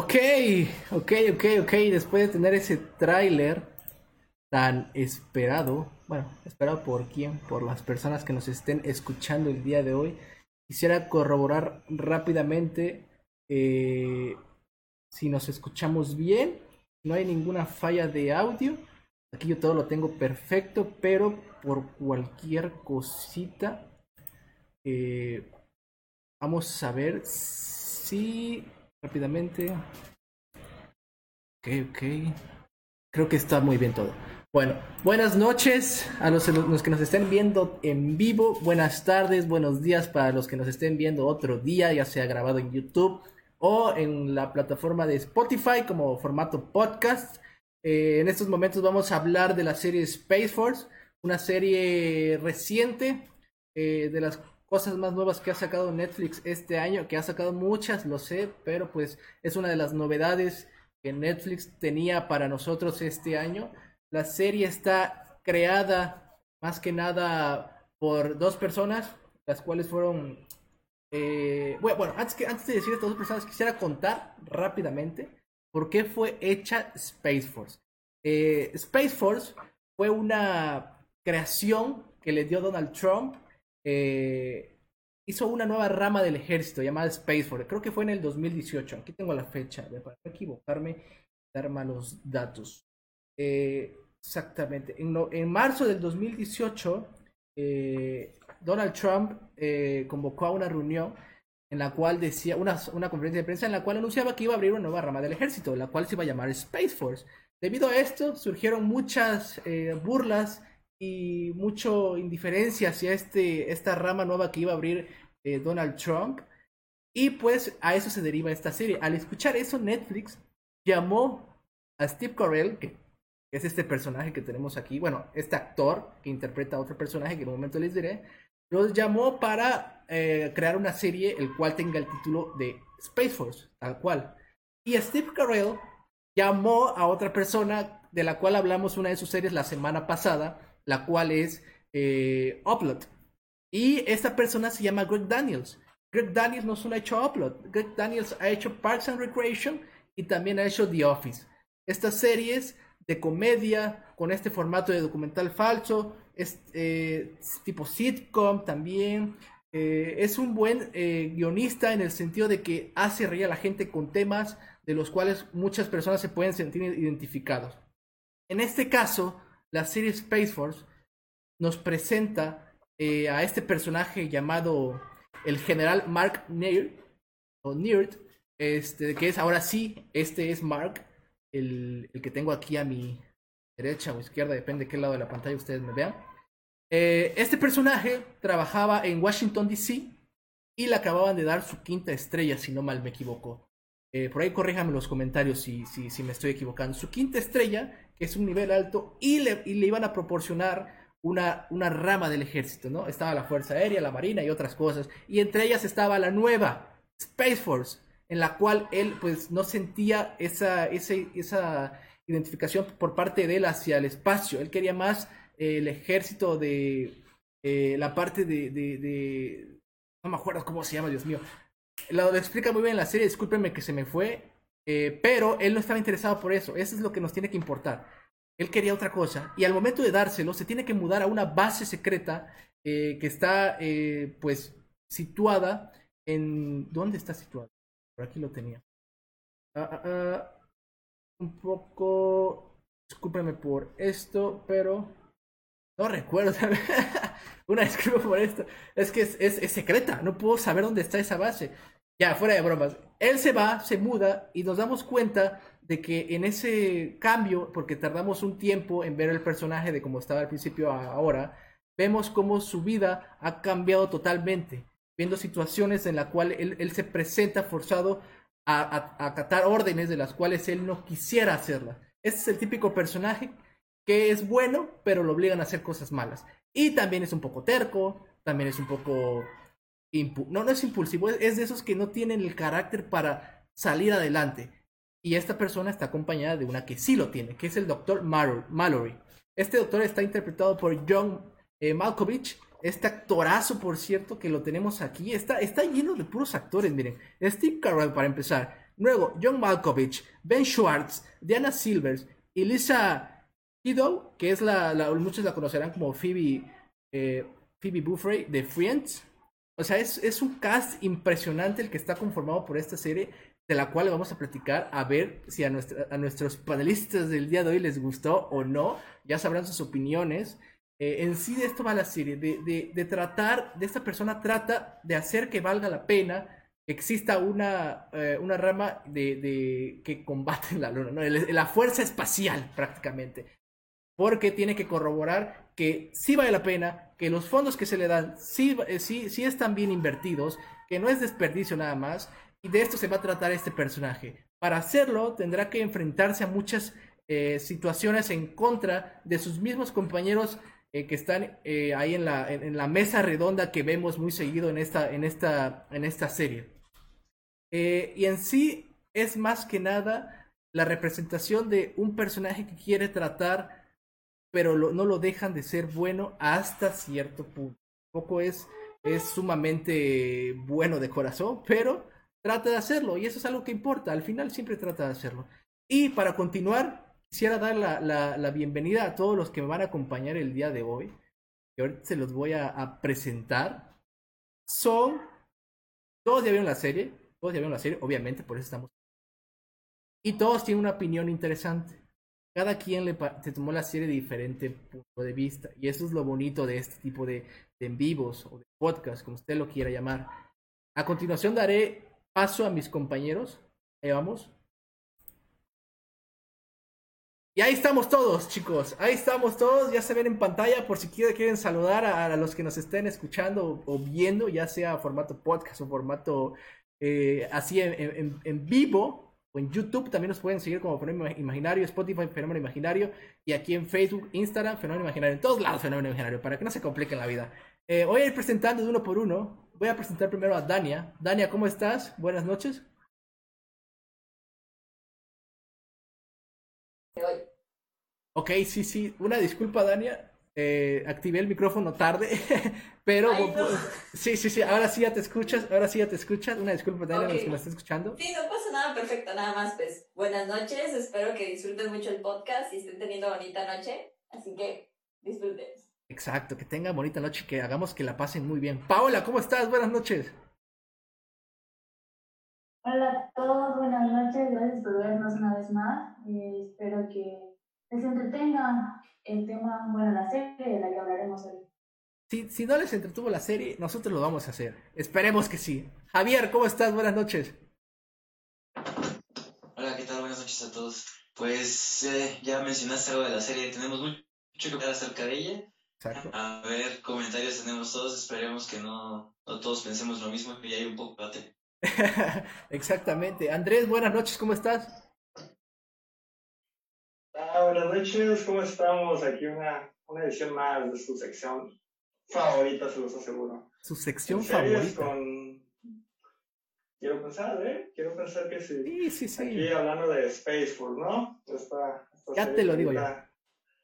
Ok, ok, ok, ok. Después de tener ese tráiler tan esperado, bueno, esperado por quién, por las personas que nos estén escuchando el día de hoy, quisiera corroborar rápidamente eh, si nos escuchamos bien. No hay ninguna falla de audio. Aquí yo todo lo tengo perfecto, pero por cualquier cosita, eh, vamos a ver si rápidamente. Ok, ok. Creo que está muy bien todo. Bueno, buenas noches a los, que nos estén viendo en vivo. Buenas tardes, buenos días para los que nos estén viendo otro día, ya sea grabado en YouTube o en la plataforma de Spotify como formato podcast. Eh, en estos momentos vamos a hablar de la serie Space Force, una serie reciente, eh, de las cosas más nuevas que ha sacado Netflix este año, que ha sacado muchas, lo sé, pero pues es una de las novedades que Netflix tenía para nosotros este año. La serie está creada más que nada por dos personas, las cuales fueron... Eh, bueno, antes, que, antes de decir estas dos personas, quisiera contar rápidamente por qué fue hecha Space Force. Eh, Space Force fue una creación que le dio Donald Trump eh, hizo una nueva rama del ejército llamada Space Force. Creo que fue en el 2018. Aquí tengo la fecha, para no equivocarme, dar malos datos. Eh, exactamente. En, marzo del 2018, eh, Donald Trump convocó a una reunión en la cual decía, una, una conferencia de prensa en la cual anunciaba que iba a abrir una nueva rama del ejército, la cual se iba a llamar Space Force. Debido a esto, surgieron muchas burlas y mucho indiferencia hacia este, esta rama nueva que iba a abrir eh, Donald Trump. Y pues a eso se deriva esta serie. Al escuchar eso, Netflix llamó a Steve Carell, que es este personaje que tenemos aquí, bueno, este actor que interpreta a otro personaje que en un momento les diré, los llamó para eh, crear una serie el cual tenga el título de Space Force, tal cual. Y Steve Carell llamó a otra persona de la cual hablamos una de sus series la semana pasada, la cual es eh, Upload. Y esta persona se llama Greg Daniels. Greg Daniels no solo ha hecho Upload, Greg Daniels ha hecho Parks and Recreation y también ha hecho The Office. Estas series de comedia con este formato de documental falso, es eh, tipo sitcom también. Eh, es un buen guionista en el sentido de que hace reír a la gente con temas de los cuales muchas personas se pueden sentir identificados. En este caso, la serie Space Force nos presenta eh, a este personaje llamado el general Mark Neir, o Neird, este, que es ahora sí, este es Mark, el, que tengo aquí a mi derecha o izquierda, depende de qué lado de la pantalla ustedes me vean. Eh, este personaje trabajaba en Washington, D.C. y le acababan de dar su quinta estrella, si no mal me equivoco. Eh, por ahí corríjame los comentarios si, si, si me estoy equivocando. Su quinta estrella que es un nivel alto, y le, le iban a proporcionar una, una, rama del ejército, ¿no? Estaba la Fuerza Aérea, la Marina y otras cosas, y entre ellas estaba la nueva Space Force, en la cual él pues no sentía esa, esa identificación por parte de él hacia el espacio, él quería más eh, el ejército de eh, la parte de, No me acuerdo cómo se llama, Dios mío. Lo, explica muy bien en la serie, discúlpenme que se me fue, eh, pero él no estaba interesado por eso. Eso es lo que nos tiene que importar. Él quería otra cosa. Y al momento de dárselo, se tiene que mudar a una base secreta eh, que está, eh, pues, situada en... ¿Dónde está situada? Por aquí lo tenía. Ah, ah, ah, un poco... Discúlpeme por esto, pero... No recuerdo. una disculpa por esto. Es que es secreta. No puedo saber dónde está esa base. Ya, fuera de bromas. Él se va, se muda y nos damos cuenta de que en ese cambio, porque tardamos un tiempo en ver el personaje de cómo estaba al principio a ahora, vemos cómo su vida ha cambiado totalmente, viendo situaciones en las cuales él, se presenta forzado a, acatar órdenes de las cuales él no quisiera hacerlas. Este es el típico personaje que es bueno, pero lo obligan a hacer cosas malas. Y también es un poco terco, también es un poco no, no es impulsivo, es de esos que no tienen el carácter para salir adelante. Y esta persona está acompañada de una que sí lo tiene, que es el doctor Mallory. Este doctor está interpretado por John eh, Malkovich, este actorazo, por cierto, que lo tenemos aquí. Está, está lleno de puros actores, miren. Steve Carell, para empezar. Luego, John Malkovich, Ben Schwartz, Diana Silvers y Lisa Kiddo, que es la, muchos la conocerán como Phoebe, eh, Phoebe Buffray de Friends. O sea, es, es un cast impresionante el que está conformado por esta serie de la cual vamos a platicar a ver si a, nuestra, a nuestros panelistas del día de hoy les gustó o no. Ya sabrán sus opiniones. Eh, en sí de esto va la serie, de, de, tratar, de esta persona trata de hacer que valga la pena que exista una, eh, una rama de, que combate la luna, ¿no? la fuerza espacial prácticamente. Porque tiene que corroborar que sí vale la pena, que los fondos que se le dan sí, eh, sí, sí están bien invertidos, que no es desperdicio nada más, y de esto se va a tratar este personaje. Para hacerlo tendrá que enfrentarse a muchas situaciones en contra de sus mismos compañeros eh, que están eh, ahí en la, en, la, mesa redonda que vemos muy seguido en esta, en esta, en esta serie. Eh, y en sí es más que nada la representación de un personaje que quiere tratar, pero no lo dejan de ser bueno hasta cierto punto. Poco es, es sumamente bueno de corazón, pero trata de hacerlo y eso es algo que importa. Al final siempre trata de hacerlo. Y para continuar, quisiera dar la, bienvenida a todos los que me van a acompañar el día de hoy. Que ahorita se los voy a, presentar. Son. Todos ya vieron la serie. Todos ya vieron la serie, obviamente, por eso estamos. Y todos tienen una opinión interesante. Cada quien le se tomó la serie de diferente punto de vista. Y eso es lo bonito de este tipo de, de en vivos o de podcast, como usted lo quiera llamar. A continuación daré paso a mis compañeros. Ahí vamos. Y ahí estamos todos, chicos. Ahí estamos todos. Ya se ven en pantalla por si quieren, saludar a, los que nos estén escuchando o, viendo, ya sea formato podcast o formato eh, así en, vivo. O en YouTube también nos pueden seguir como Fenómeno Imaginario, Spotify, Fenómeno Imaginario. Y aquí en Facebook, Instagram, Fenómeno Imaginario. En todos lados, Fenómeno Imaginario, para que no se compliquen la vida. Eh, voy a ir presentando de uno por uno. Voy a presentar primero a Dania. Dania, ¿cómo estás? Buenas noches. Ok, sí, sí. Una disculpa, Dania. Eh, activé el micrófono tarde, pero sí, sí, sí. Ahora sí ya te escuchas. Ahora sí ya te escuchas. Una disculpa, Dania, a los que me están escuchando. Sí, no pasa nada, perfecto. Nada más, pues. Buenas noches. Espero que disfruten mucho el podcast y estén teniendo bonita noche. Así que disfruten. Exacto, que tengan bonita noche y que hagamos que la pasen muy bien. Paola, ¿cómo estás? Buenas noches. Hola a todos, buenas noches. Gracias por vernos una vez más. Eh, espero que les entretenga el tema, bueno, la serie de la que hablaremos hoy. Si, si no les entretuvo la serie, nosotros lo vamos a hacer. Esperemos que sí. Javier, ¿cómo estás? Buenas noches. Hola, ¿qué tal? Buenas noches a todos. Pues eh, ya mencionaste algo de la serie, tenemos mucho que hablar acerca de ella. Exacto. A ver, comentarios tenemos todos, esperemos que no, no todos pensemos lo mismo y hay un poco de debate. Exactamente. Andrés, buenas noches, ¿cómo estás? Ah, buenas noches, ¿cómo estamos? Aquí una, una edición más de su sección favorita, se los aseguro. Su sección favorita. Con... Quiero pensar, ¿eh? Quiero pensar que sí. Sí, sí, sí. Aquí hablando de Space Force, ¿no? ya te lo digo ya.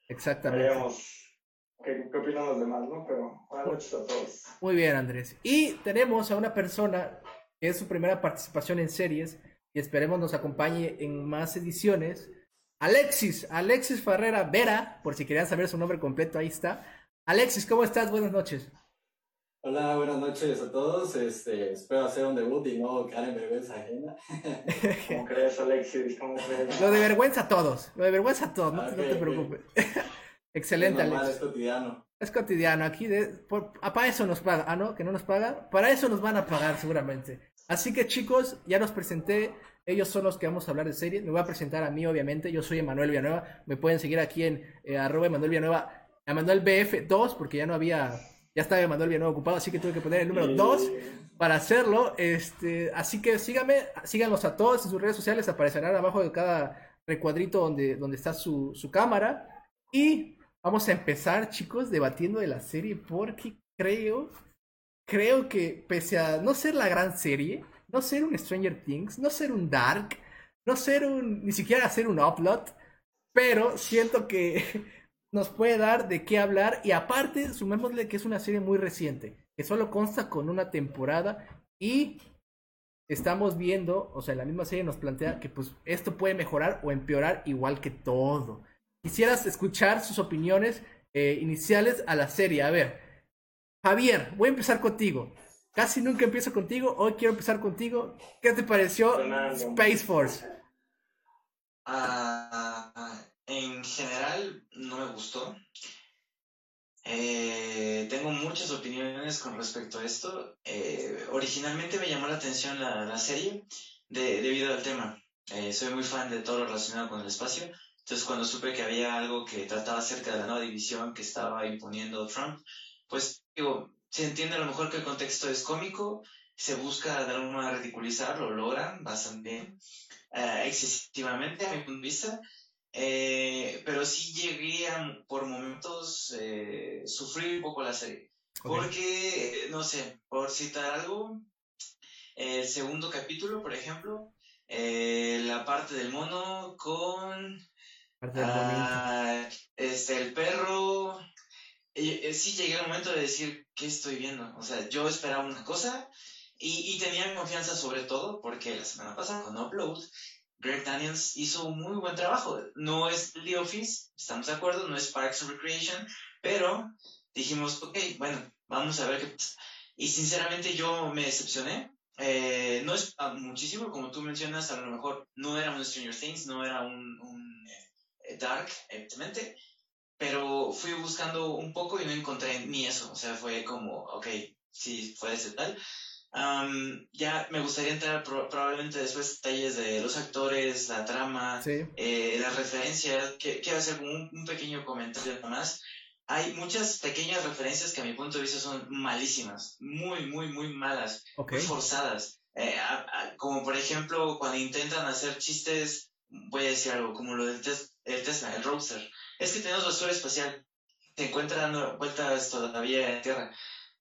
Exactamente. Veremos qué, qué opinan los demás, ¿no? Pero buenas noches a todos. Muy bien, Andrés. Y tenemos a una persona que es su primera participación en series y esperemos nos acompañe en más ediciones Alexis, Alexis Ferrera Vera, por si querían saber su nombre completo, ahí está. Alexis, ¿cómo estás? Buenas noches. Hola, buenas noches a todos. Este, espero hacer un debut y no caer en vergüenza ajena. ¿Cómo crees, Alexis? ¿Cómo crees? Lo de vergüenza a todos. Lo de vergüenza a todos, no, te preocupes. Excelente, es Alexis. Es cotidiano. Es cotidiano. Aquí, de, ah, para eso nos paga. Ah, no, que no nos paga. Para eso nos van a pagar, seguramente. Así que, chicos, ya los presenté. Ellos son los que vamos a hablar de serie. Me voy a presentar a mí, obviamente. Yo soy Emanuel Villanueva. Me pueden seguir aquí en eh, arroba Emanuel Villanueva. Emanuel BF2, porque ya no había. Ya estaba Emanuel Villanueva ocupado, así que tuve que poner el número 2 para hacerlo. Este, así que síganme, síganlos a todos en sus redes sociales. Aparecerán abajo de cada recuadrito donde, donde está su, su cámara. Y vamos a empezar, chicos, debatiendo de la serie, porque creo. Creo que pese a no ser la gran serie, no ser un Stranger Things, no ser un Dark, no ser un, ni siquiera hacer un Upload, pero siento que nos puede dar de qué hablar y aparte sumémosle que es una serie muy reciente, que solo consta con una temporada y estamos viendo, o sea, la misma serie nos plantea que pues esto puede mejorar o empeorar igual que todo. Quisieras escuchar sus opiniones eh, iniciales a la serie. A ver, Javier, voy a empezar contigo. Casi nunca empiezo contigo, hoy quiero empezar contigo. ¿Qué te pareció Space Force? Ah, en general no me gustó. Eh, tengo muchas opiniones con respecto a esto. Eh, originalmente me llamó la atención la, serie debido al tema. Eh, soy muy fan de todo lo relacionado con el espacio. Entonces cuando supe que había algo que trataba acerca de la nueva división que estaba imponiendo Trump, pues digo, se entiende a lo mejor que el contexto es cómico, se busca de alguna manera ridiculizar, lo logran bastante bien, excesivamente a mi punto de vista, eh, pero sí llegué a, por momentos, eh, sufrir un poco la serie. Porque, no sé, por citar algo, el segundo capítulo, por ejemplo, eh, la parte del mono con ah, este, el perro. Eh, sí llegué al momento de decir, ¿qué estoy viendo? O sea, yo esperaba una cosa y, y tenía confianza sobre todo porque la semana pasada con Upload Greg Daniels hizo un muy buen trabajo. No es The Office, estamos de acuerdo, no es Parks Recreation, pero dijimos, ok, bueno, vamos a ver qué pasa. Y sinceramente yo me decepcioné. Eh, no es muchísimo, como tú mencionas, a lo mejor no era un Stranger Things, no era un, un eh, Dark, evidentemente, pero fui buscando un poco y no encontré ni eso. O sea, fue como, ok, sí, puede ser tal ya me gustaría entrar probablemente después detalles de los actores, la trama, eh, las referencias. quiero hacer un, pequeño comentario más. Hay muchas pequeñas referencias que a mi punto de vista son malísimas, muy, muy, muy malas, muy forzadas. Eh, como por ejemplo cuando intentan hacer chistes, voy a decir algo, como lo del el Tesla, el Roadster. Es que tenemos basura espacial, se encuentra dando vueltas todavía en Tierra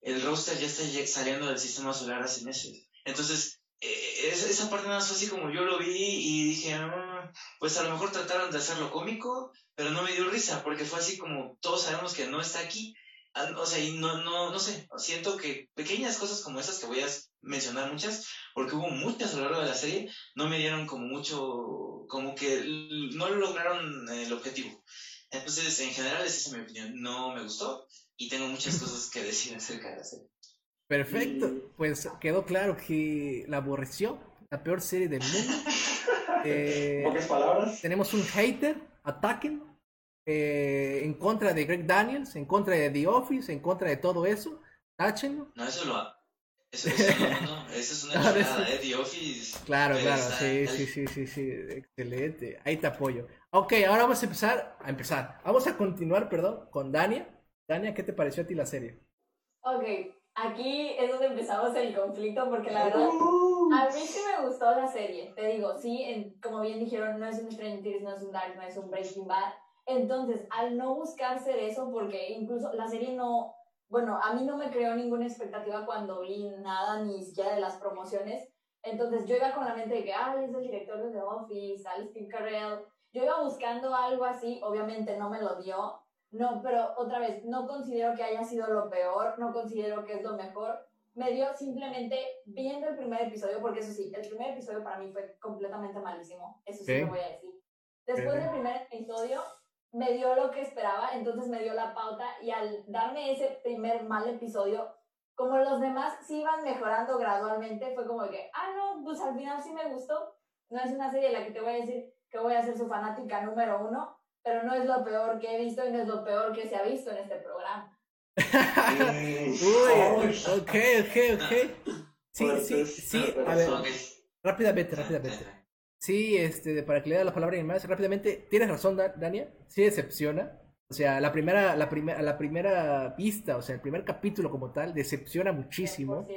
el roster ya está saliendo del sistema solar hace meses. Entonces, eh, esa parte más fue así como yo lo vi y dije, ah, pues a lo mejor trataron de hacerlo cómico, pero no me dio risa, porque fue así como todos sabemos que no está aquí. O sea, y no, no, no sé, siento que pequeñas cosas como esas, que voy a mencionar muchas, porque hubo muchas a lo largo de la serie, no me dieron como mucho, como que no lograron el objetivo. Entonces, en general, esa es mi opinión. No me gustó y tengo muchas cosas que decir acerca de la serie. Perfecto, pues quedó claro que la aborreció, la peor serie del mundo. Eh, Pocas palabras. Tenemos un hater, ataquen, eh, en contra de Greg Daniels, en contra de The Office, en contra de todo eso. Táchenlo. No, eso lo eso, no, eso es una chingada, ¿eh? The Office. Claro, claro, sí, sí, sí, sí, sí, excelente. Ahí te apoyo. Ok, ahora vamos a empezar, a empezar. Vamos a continuar, perdón, con Dania. Dania, ¿qué te pareció a ti la serie? Ok, aquí es donde empezamos el conflicto porque la verdad a mí sí me gustó la serie. Te digo, sí, como bien dijeron, no es un Stranger Things, no es un Dark, no es un Breaking Bad. Entonces, al no buscar ser eso, porque incluso la serie no, bueno, a mí no me creó ninguna expectativa cuando vi nada, ni siquiera de las promociones. Entonces yo iba con la mente de que, ah, es el director de The Office, Alice Steve Carell. Yo iba buscando algo así, obviamente no me lo dio, no, pero otra vez, no considero que haya sido lo peor, no considero que es lo mejor. Me dio simplemente viendo el primer episodio, porque eso sí, el primer episodio para mí fue completamente malísimo, eso sí lo voy a decir. Después del primer episodio, me dio lo que esperaba, entonces me dio la pauta y al darme ese primer mal episodio, como los demás sí iban mejorando gradualmente, fue como que, ah, no, pues al final sí me gustó. No es una serie de la que te voy a decir que voy a ser su fanática número uno, pero no es lo peor que he visto y no es lo peor que se ha visto en este programa. Uy, ok, ok, ok. Sí, sí, sí, a ver, rápidamente, rápidamente. Sí, este, para que le dé la palabra a más, rápidamente, tienes razón, Dania, sí decepciona. O sea, la primera, la primera, la primera vista, o sea, el primer capítulo como tal, decepciona muchísimo.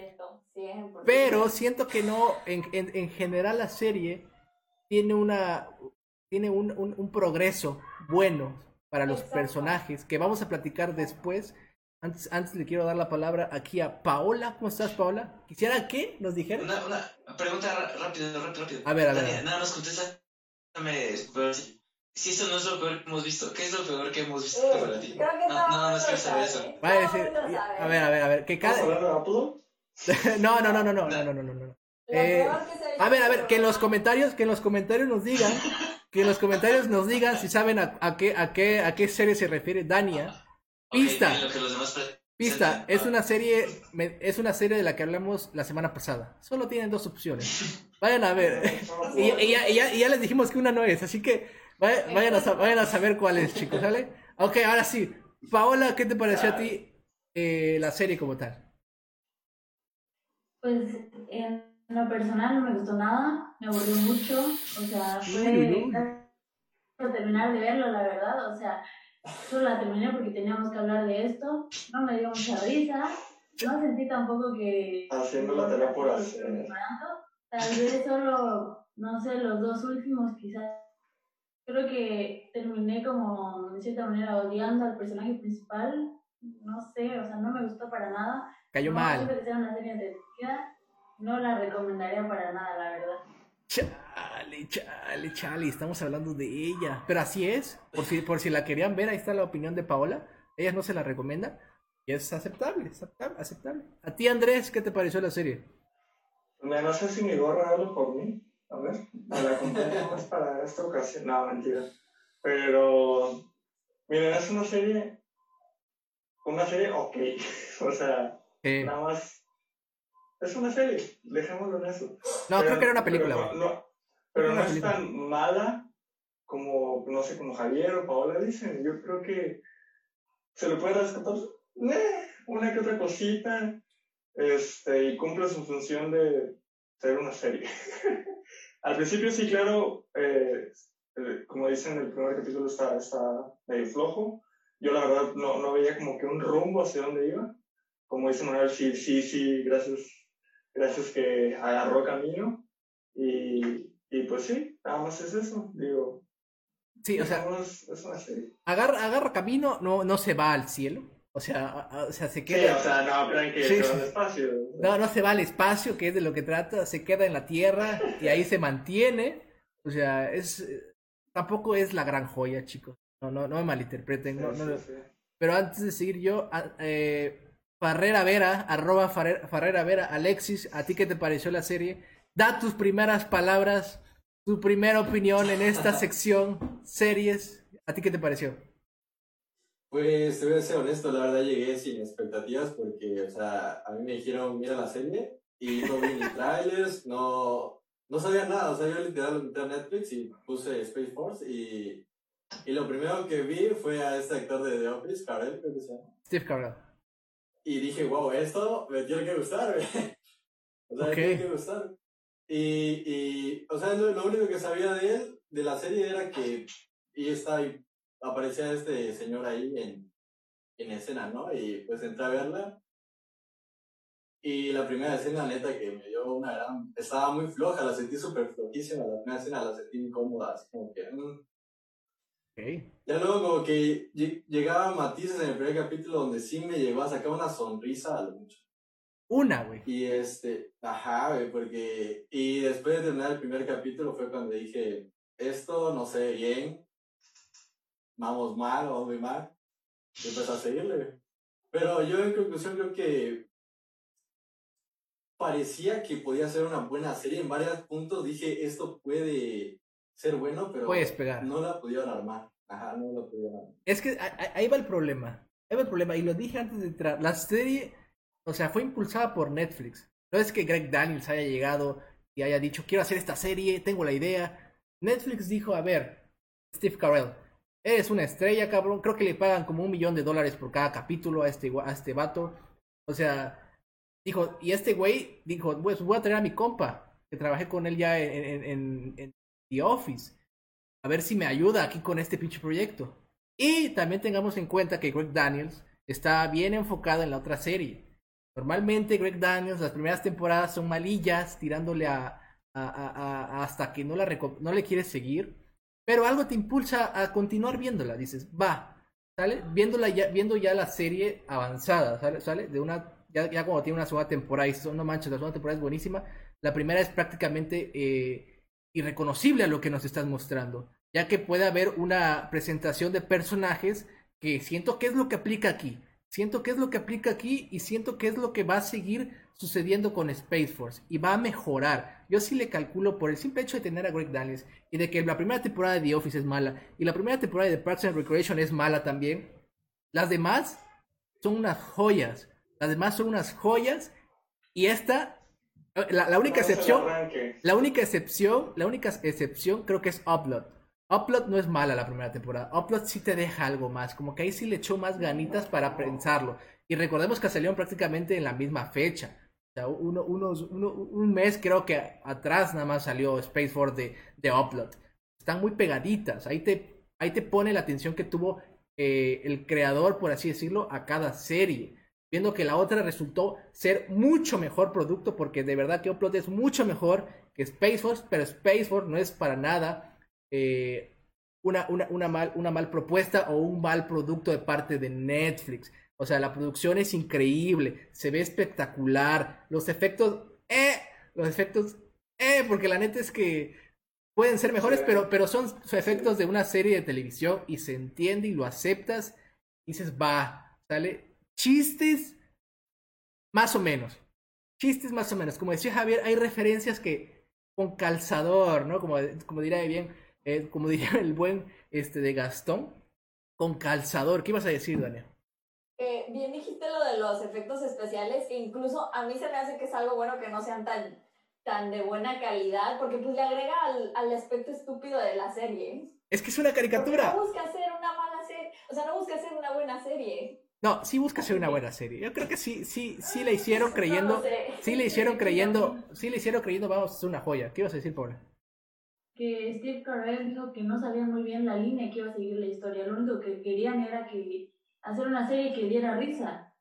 100%, Pero siento que no, en, en, en general la serie tiene una, tiene un, un, un progreso bueno para los personajes que vamos a platicar después. Antes, antes le quiero dar la palabra aquí a Paola. ¿Cómo estás, Paola? ¿Quisiera que nos dijera? Una, una pregunta rápida, rápido, rápido. A ver, a ver. Nada más contesta. Si esto no es lo peor que hemos visto, ¿qué es lo peor que hemos visto para ti? no, nada más quiero saber eso. a decir, a ver, a ver, a ver. Que cada... ¿Estás hablando de no, no, no, no, no, no, no, no, no, no. Eh, a ver, a ver, que en los comentarios, que en los comentarios nos digan, que en los comentarios nos digan si saben a, qué, a qué, a qué serie se refiere Dania. Pista. Pista, es una serie, es una serie de la que hablamos la semana pasada. Solo tienen dos opciones. Vayan a ver. y, ya, les dijimos que una no es, así que vayan, a, vayan a saber cuál es, chicos, ¿sale? Ok, ahora sí. Paola, ¿qué te pareció a ti eh, la serie como tal? Pues en lo personal no me gustó nada, me aburrió mucho, o sea, fue terminar de verlo, la verdad, o sea, solo la terminé porque teníamos que hablar de esto, no me dio mucha risa, no sentí tampoco que... Haciendo la tarea por hacer. Tal vez solo, no sé, los dos últimos quizás. Creo que terminé como, de cierta manera, odiando al personaje principal. No sé, o sea, no me gustó para nada. Cayó mal. que sea una serie no la recomendaría para nada, la verdad. Chale, chale, chale, estamos hablando de ella. Pero así es, por si, por si la querían ver, ahí está la opinión de Paola. Ella no se la recomienda. Y es aceptable, aceptable, aceptable. A ti, Andrés, ¿qué te pareció la serie? No sé si mi gorra habla por mí. A ver, me la acompaño más para esta ocasión. No, mentira. Pero, miren, es una serie, una serie ok. o sea, nada más es una serie, dejémoslo en eso. No, creo que era una película, Pero, no, pero no es tan mala como, no sé, como Javier o Paola dicen. Yo creo que se le puede rescatar eh, una que otra cosita este, y cumple su función de ser una serie. Al principio sí, claro, eh, eh, como dicen, el primer capítulo está, está medio flojo. Yo la verdad no, no veía como que un rumbo hacia dónde iba. Como dice Manuel, sí, sí, sí, gracias gracias que agarró camino y, y pues sí, nada más es eso, digo. Sí, o sea, es una serie. Agarra, agarra camino, no, no se va al cielo. O sea, o sea, se queda. Sí, o sea, no crean que se va al espacio. No, no se va al espacio, que es de lo que trata, se queda en la tierra y ahí se mantiene. O sea, es. Tampoco es la gran joya, chicos. No, no, no me malinterpreten. no, no, pero antes de seguir yo, eh, Farrera Vera, arroba Farrera Vera, Alexis, ¿a ti qué te pareció la serie? Da tus primeras palabras, tu primera opinión en esta sección, series, ¿a ti qué te pareció? Pues te voy a ser honesto, la verdad llegué sin expectativas porque, o sea, a mí me dijeron, mira la serie, y no vi ni trailers, no, no sabía nada, o sea, yo literal entré a Netflix y puse Space Force y, y lo primero que vi fue a este actor de The Office, Carell, creo que se llama. Steve Carell. Y dije, wow, esto me tiene que gustar, O sea, me tiene que gustar. Y, y o sea, lo, único que sabía de él, de la serie, era que y está, aparecía este señor ahí en, en escena, ¿no? Y pues entré a verla. Y la primera escena, neta, que me dio una gran... Estaba muy floja, la sentí súper flojísima. La primera escena la sentí incómoda, así como que... Mm, ya luego como que llegaba matices en el primer capítulo donde sí me llegó a sacar una sonrisa a lo mucho. Una, güey. Y este, ajá, güey, porque... Y después de terminar el primer capítulo fue cuando dije, esto no sé bien, vamos mal, vamos muy mal. Y empecé a seguirle. Pero yo en conclusión creo que parecía que podía ser una buena serie. En varios puntos dije, esto puede ser bueno, pero no la pudieron armar. Ajá, no la pudieron armar. Es que ahí va el problema. Ahí va el problema. Y lo dije antes de entrar. La serie, o sea, fue impulsada por Netflix. No es que Greg Daniels haya llegado y haya dicho, quiero hacer esta serie, tengo la idea. Netflix dijo, a ver, Steve Carell, eres una estrella, cabrón. Creo que le pagan como un millón de dólares por cada capítulo a este, a este vato. O sea, dijo, y este güey dijo, pues voy a traer a mi compa, que trabajé con él ya en, en, en The Office. A ver si me ayuda aquí con este pinche proyecto. Y también tengamos en cuenta que Greg Daniels está bien enfocado en la otra serie. Normalmente Greg Daniels, las primeras temporadas son malillas, tirándole a, hasta que no, la no le quieres seguir. Pero algo te impulsa a continuar viéndola. Dices, va, ¿sale? Viéndola ya, viendo ya la serie avanzada, ¿sale? ¿Sale? De una, ya, ya tiene una segunda temporada y oh, no manches, la segunda temporada es buenísima. La primera es prácticamente eh, irreconocible a lo que nos estás mostrando, ya que puede haber una presentación de personajes que siento que es lo que aplica aquí. Siento que es lo que aplica aquí y siento que es lo que va a seguir sucediendo con Space Force y va a mejorar. Yo sí le calculo por el simple hecho de tener a Greg Daniels y de que la primera temporada de The Office es mala y la primera temporada de Parks and Recreation es mala también. Las demás son unas joyas. Las demás son unas joyas y esta la, única excepción la única excepción, la única excepción creo que es Upload. Upload no es mala la primera temporada. Upload sí te deja algo más. Como que ahí sí le echó más ganitas para pensarlo. Y recordemos que salieron prácticamente en la misma fecha. O sea, uno, unos, un mes creo que atrás nada más salió Space Force de, Upload. Están muy pegaditas. Ahí te, ahí te pone la atención que tuvo eh, el creador, por así decirlo, a cada serie. Viendo que la otra resultó ser mucho mejor producto. Porque de verdad que Upload es mucho mejor que Space Force. Pero Space Force no es para nada eh, una, una, mal, una mal propuesta o un mal producto de parte de Netflix. O sea, la producción es increíble, se ve espectacular, los efectos, eh, los efectos, eh, porque la neta es que pueden ser mejores, pero, pero son efectos de una serie de televisión y se entiende y lo aceptas y dices, va, sale chistes más o menos, chistes más o menos. Como decía Javier, hay referencias que con calzador, ¿no? Como, como dirá bien eh, como diría el buen este de Gastón, con calzador. ¿Qué ibas a decir, Daniel? Eh, bien dijiste lo de los efectos especiales, que incluso a mí se me hace que es algo bueno que no sean tan, tan de buena calidad, porque pues le agrega al, al aspecto estúpido de la serie. Es que es una caricatura. no busca hacer una mala serie, o sea, no busca hacer una buena serie. No, sí busca hacer una buena serie. Yo creo que sí, sí, sí le hicieron creyendo, sí le hicieron creyendo, sí le hicieron creyendo vamos a hacer una joya. ¿Qué ibas a decir, Paula? que Steve Carell dijo que no sabía muy bien la línea que iba a seguir la historia. Lo único que querían era que hacer una serie que diera risa.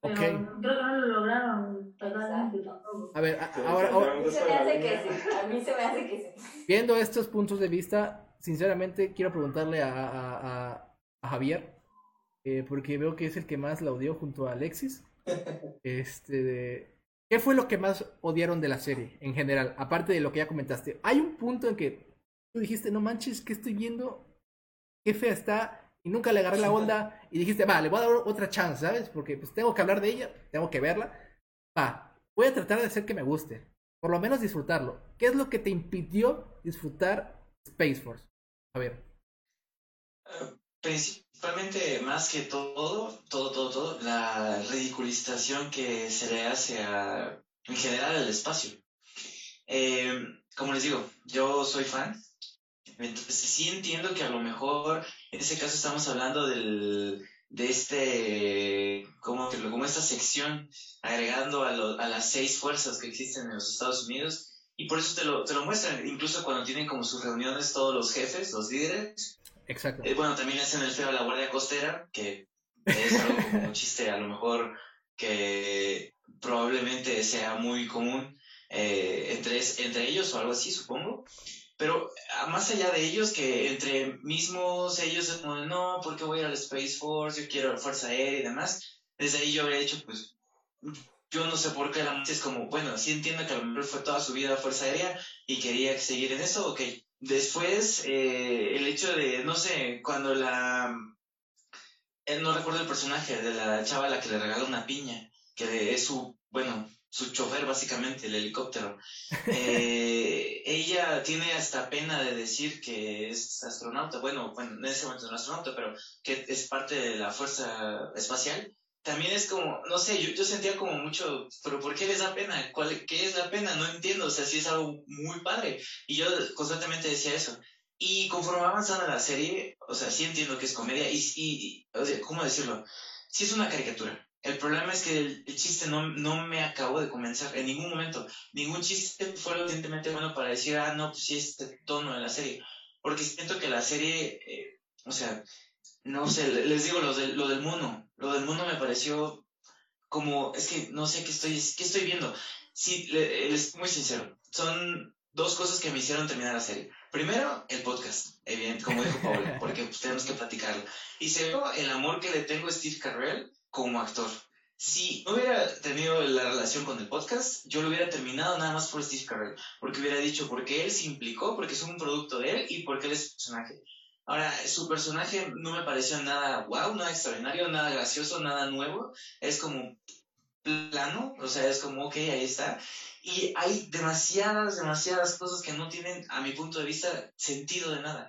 Pero creo que no lo lograron totalmente A ver, ahora, A mí se me hace que sí. A mí se me hace que sí. Viendo estos puntos de vista, sinceramente quiero preguntarle a, a, a Javier, eh, porque veo que es el que más la odió junto a Alexis. Este, ¿Qué fue lo que más odiaron de la serie en general? Aparte de lo que ya comentaste. Hay un punto en que tú dijiste, no manches, ¿qué estoy viendo? Qué fea está. Y nunca le agarré la onda. Y dijiste, va, le voy a dar otra chance, ¿sabes? Porque pues tengo que hablar de ella, tengo que verla. Va, voy a tratar de hacer que me guste. Por lo menos disfrutarlo. ¿Qué es lo que te impidió disfrutar Space Force? A ver. Principalmente, más que todo, todo, todo, todo, la ridiculización que se le hace a, en general al espacio. Eh, como les digo, yo soy fan, entonces sí entiendo que a lo mejor en ese caso estamos hablando del, de este, como, como esta sección agregando a, a las seis fuerzas que existen en los Estados Unidos y por eso te lo, te lo muestran, incluso cuando tienen como sus reuniones todos los jefes, los líderes, Exacto. Eh, bueno, también hacen el feo a la Guardia Costera, que es algo como un chiste a lo mejor que probablemente sea muy común eh, entre, entre ellos o algo así, supongo. Pero ah, más allá de ellos, que entre mismos ellos es como, no, porque voy a al Space Force, yo quiero la Fuerza Aérea y demás. Desde ahí yo habría dicho, pues, yo no sé por qué la es como, bueno, sí entiendo que a lo mejor fue toda su vida Fuerza Aérea y quería seguir en eso, ok, Después, eh, el hecho de, no sé, cuando la... Eh, no recuerdo el personaje de la chava a la que le regala una piña, que es su, bueno, su chofer básicamente, el helicóptero. Eh, ella tiene hasta pena de decir que es astronauta, bueno, bueno, en ese momento es un astronauta, pero que es parte de la fuerza espacial también es como, no sé, yo, yo sentía como mucho, pero ¿por qué les da pena? ¿Cuál, ¿Qué es la pena? No entiendo, o sea, sí es algo muy padre. Y yo constantemente decía eso. Y conforme va avanzando la serie, o sea, sí entiendo que es comedia y, y o sea, ¿cómo decirlo? Sí es una caricatura. El problema es que el, chiste no, no, me acabó de comenzar en ningún momento. Ningún chiste fue lo suficientemente bueno para decir, ah, no, pues sí, este tono de la serie. Porque siento que la serie, eh, o sea, no sé, les digo lo, de, lo del mono. Lo del mundo me pareció como, es que no sé qué estoy, qué estoy viendo. Sí, les muy sincero. Son dos cosas que me hicieron terminar la serie. Primero, el podcast, evidente, como dijo Paul, porque pues, tenemos que platicarlo. Y segundo, el amor que le tengo a Steve Carell como actor. Si no hubiera tenido la relación con el podcast, yo lo hubiera terminado nada más por Steve Carell, porque hubiera dicho porque él se implicó, porque es un producto de él y porque él es personaje. Ahora, su personaje no me pareció nada wow, nada extraordinario, nada gracioso, nada nuevo. Es como plano, o sea, es como, ok, ahí está. Y hay demasiadas, demasiadas cosas que no tienen, a mi punto de vista, sentido de nada.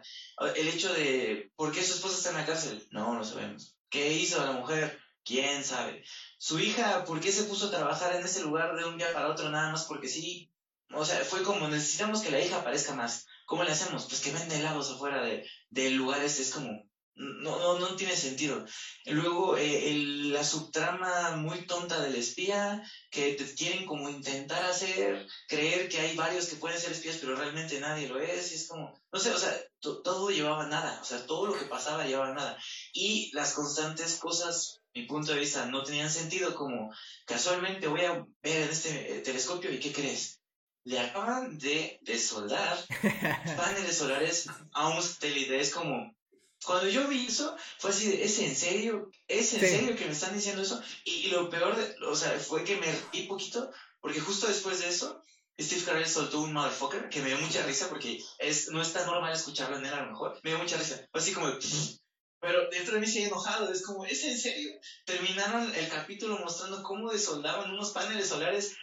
El hecho de, ¿por qué su esposa está en la cárcel? No, lo sabemos. ¿Qué hizo la mujer? ¿Quién sabe? Su hija, ¿por qué se puso a trabajar en ese lugar de un día para otro nada más porque sí? O sea, fue como, necesitamos que la hija aparezca más. ¿Cómo le hacemos? Pues que vende helados afuera de, del lugar este. Es como, no, no, no tiene sentido. Luego, eh, la subtrama muy tonta del espía, que te quieren como intentar hacer creer que hay varios que pueden ser espías, pero realmente nadie lo es. Y es como, no sé, o sea, todo llevaba nada. O sea, todo lo que pasaba llevaba nada. Y las constantes cosas, mi punto de vista, no tenían sentido, como casualmente voy a ver en este eh, telescopio y ¿qué crees? Le acaban de, de soldar paneles solares a un satélite. Es como, cuando yo vi eso, fue así de, ¿es en serio? ¿Es en serio que me están diciendo eso? Y, lo peor, de, o sea, fue que me reí poquito, porque justo después de eso, Steve Carell soltó un motherfucker que me dio mucha risa, porque es, no es tan normal escucharlo en él a lo mejor. Me dio mucha risa. Así como, pero dentro de mí se enojado, es como, ¿es en serio? Terminaron el capítulo mostrando cómo desoldaban unos paneles solares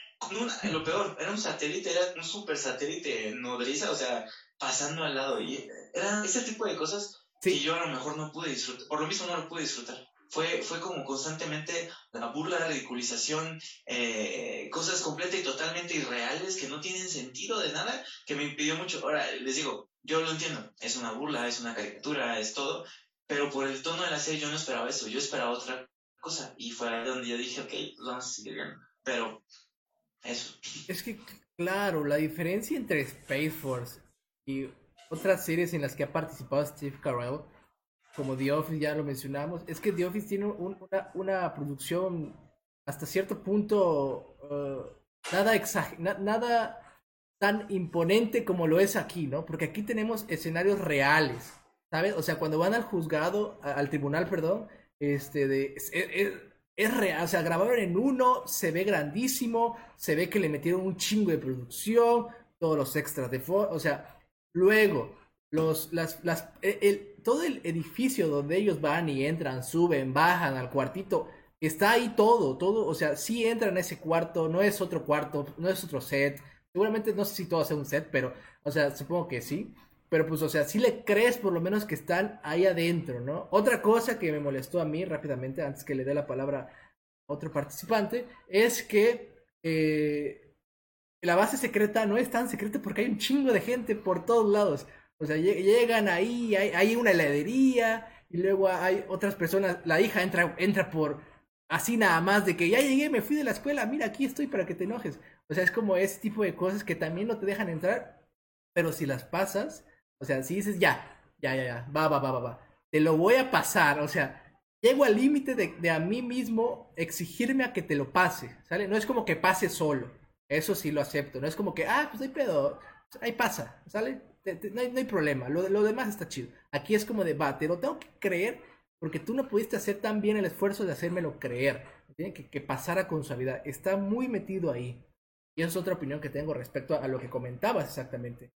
lo peor, era un satélite, era un super satélite nodriza, o sea, pasando al lado. Y era ese tipo de cosas que yo a lo mejor no pude disfrutar, por lo mismo no lo pude disfrutar. Fue, fue como constantemente la burla, la ridiculización, eh, cosas completamente y totalmente irreales que no tienen sentido de nada, que me impidió mucho. Ahora, les digo, yo lo entiendo, es una burla, es una caricatura, es todo, pero por el tono de la serie yo no esperaba eso, yo esperaba otra cosa. Y fue ahí donde yo dije, ok, vamos a seguir viendo. Pero eso. Es que, claro, la diferencia entre Space Force y otras series en las que ha participado Steve Carell, como The Office, ya lo mencionamos, es que The Office tiene una, una, producción hasta cierto punto uh, nada, nada tan imponente como lo es aquí, ¿no? Porque aquí tenemos escenarios reales, ¿sabes? O sea, cuando van al juzgado, al tribunal, perdón, este, de, es real, o sea, grabaron en uno, se ve grandísimo, se ve que le metieron un chingo de producción, todos los extras de o sea, luego, los, las, las, e, el, todo el edificio donde ellos van y entran, suben, bajan al cuartito, está ahí todo, todo, o sea, sí entran a ese cuarto, no es otro cuarto, no es otro set, seguramente no sé si todo sea un set, pero, o sea, supongo que sí. Pero pues, o sea, si le crees por lo menos que están ahí adentro, ¿no? Otra cosa que me molestó a mí rápidamente, antes que le dé la palabra a otro participante, es que eh, la base secreta no es tan secreta porque hay un chingo de gente por todos lados. O sea, llegan ahí, hay, hay una heladería y luego hay otras personas, la hija entra, entra por así nada más de que ya llegué, me fui de la escuela, mira, aquí estoy para que te enojes. O sea, es como ese tipo de cosas que también no te dejan entrar, pero si las pasas, o sea, si dices, ya, ya, ya, ya, va, va, va, va, va, te lo voy a pasar, o sea, llego al límite de, de, a mí mismo exigirme a que te lo pase, ¿sale? No es como que pase solo, eso sí lo acepto, no es como que, ah, pues hay pedo, ahí pasa, ¿sale? no, hay, no, hay, problema, lo, lo demás está chido. Aquí es como de, va, te lo tengo que creer porque tú no pudiste hacer tan bien el esfuerzo de hacérmelo creer, tiene que, que pasara con suavidad, está muy metido ahí. Y esa es otra opinión que tengo respecto a lo que comentabas exactamente.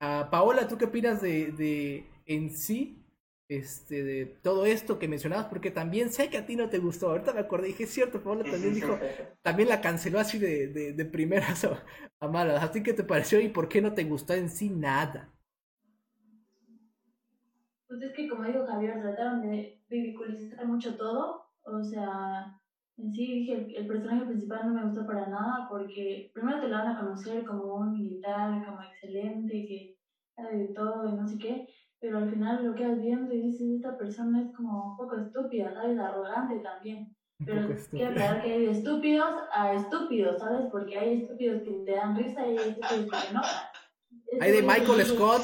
Uh, Paola, ¿tú qué opinas de, de en sí este, de todo esto que mencionabas, porque también sé que a ti no te gustó. Ahorita me acordé, dije, es cierto, Paola también dijo, también la canceló así de, de, de primeras a, a, malas. ¿A ti qué te pareció y por qué no te gustó en sí nada? Pues es que, como dijo Javier, trataron de ridiculizar mucho todo. O sea, en sí dije, el, el personaje principal no me gustó para nada porque primero te lo van a conocer como un militar, como excelente, que sabe de todo y no sé qué, pero al final lo quedas viendo y dices, esta persona es como un poco estúpida, ¿sabes? Arrogante también. Pero quiero aclarar que hay de estúpidos a estúpidos, ¿sabes? Porque hay estúpidos que te dan risa y hay estúpidos que te enojan. Hay de Michael Scott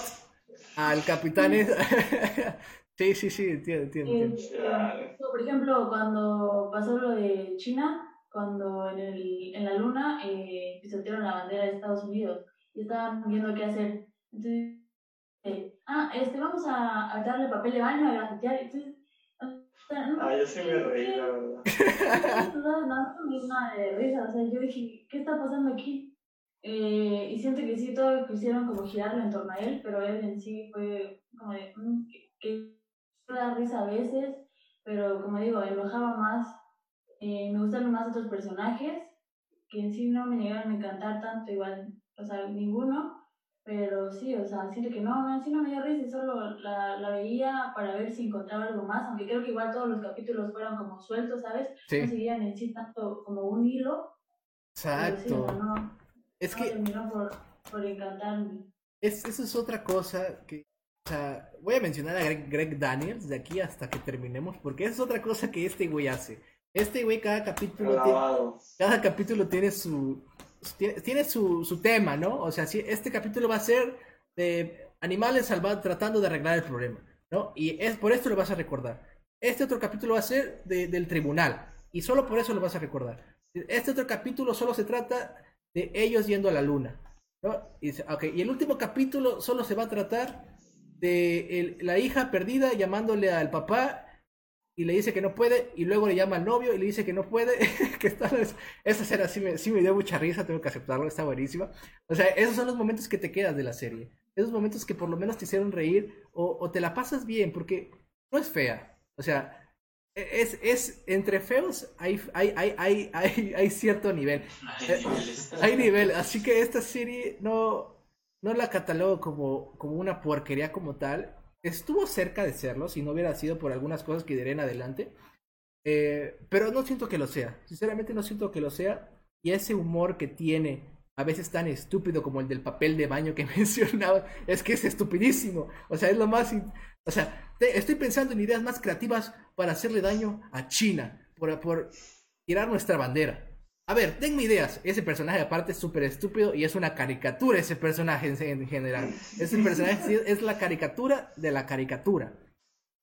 al capitán. Sí, sí, sí, entiendo, entiendo. Eh, por ejemplo, cuando pasó lo de China, cuando en, el, en la luna eh, pisotearon la bandera de Estados Unidos y estaban viendo qué hacer. Entonces, eh, ah, este, vamos a, a, darle papel de baño, a grafitear. Entonces, no, ah, yo sí me reí, la verdad. no, no, nada de risa. O sea, yo dije, ¿qué está pasando aquí? Eh, y siento que sí, todo quisieron como girarlo en torno a él, pero él en sí fue como de, mm, que da risa a veces, pero como digo, enojaba más. Eh, me gustan más otros personajes que en sí no me llegaron a encantar tanto, igual, o sea, ninguno. Pero sí, o sea, siento que no, en sí no me dio risa, solo la, la veía para ver si encontraba algo más, aunque creo que igual todos los capítulos fueron como sueltos, ¿sabes? No seguían en sí tanto como un hilo. Exacto. no, es que... Terminó por, por encantarme. Es, eso es otra cosa que o sea, voy a mencionar a Greg, Daniels de aquí hasta que terminemos, porque es otra cosa que este güey hace. Este güey cada capítulo tiene, cada capítulo tiene su tiene, su, su, tema, ¿no? O sea, si este capítulo va a ser de animales salvados tratando de arreglar el problema, ¿no? Y es por esto lo vas a recordar. Este otro capítulo va a ser de, del tribunal y solo por eso lo vas a recordar. Este otro capítulo solo se trata de ellos yendo a la luna, ¿no? Y, okay, y el último capítulo solo se va a tratar de la hija perdida llamándole al papá y le dice que no puede y luego le llama al novio y le dice que no puede que está esa escena sí me, sí me dio mucha risa tengo que aceptarlo está buenísima. O sea esos son los momentos que te quedas de la serie esos momentos que por lo menos te hicieron reír o, o te la pasas bien porque no es fea o sea e, es, es entre feos hay, hay, hay, hay, hay, hay cierto nivel. Hay, hay nivel así que esta serie no no la catalogo como, como una porquería como tal. Estuvo cerca de serlo, si no hubiera sido por algunas cosas que diré en adelante. Eh, pero no siento que lo sea. Sinceramente no siento que lo sea. Y ese humor que tiene, a veces tan estúpido como el del papel de baño que mencionaba, es que es estupidísimo. O sea, es lo más... O sea, estoy pensando en ideas más creativas para hacerle daño a China, por, por tirar nuestra bandera. A ver, tengo ideas. Ese personaje aparte es súper estúpido y es una caricatura ese personaje en, general. Ese personaje es la caricatura de la caricatura.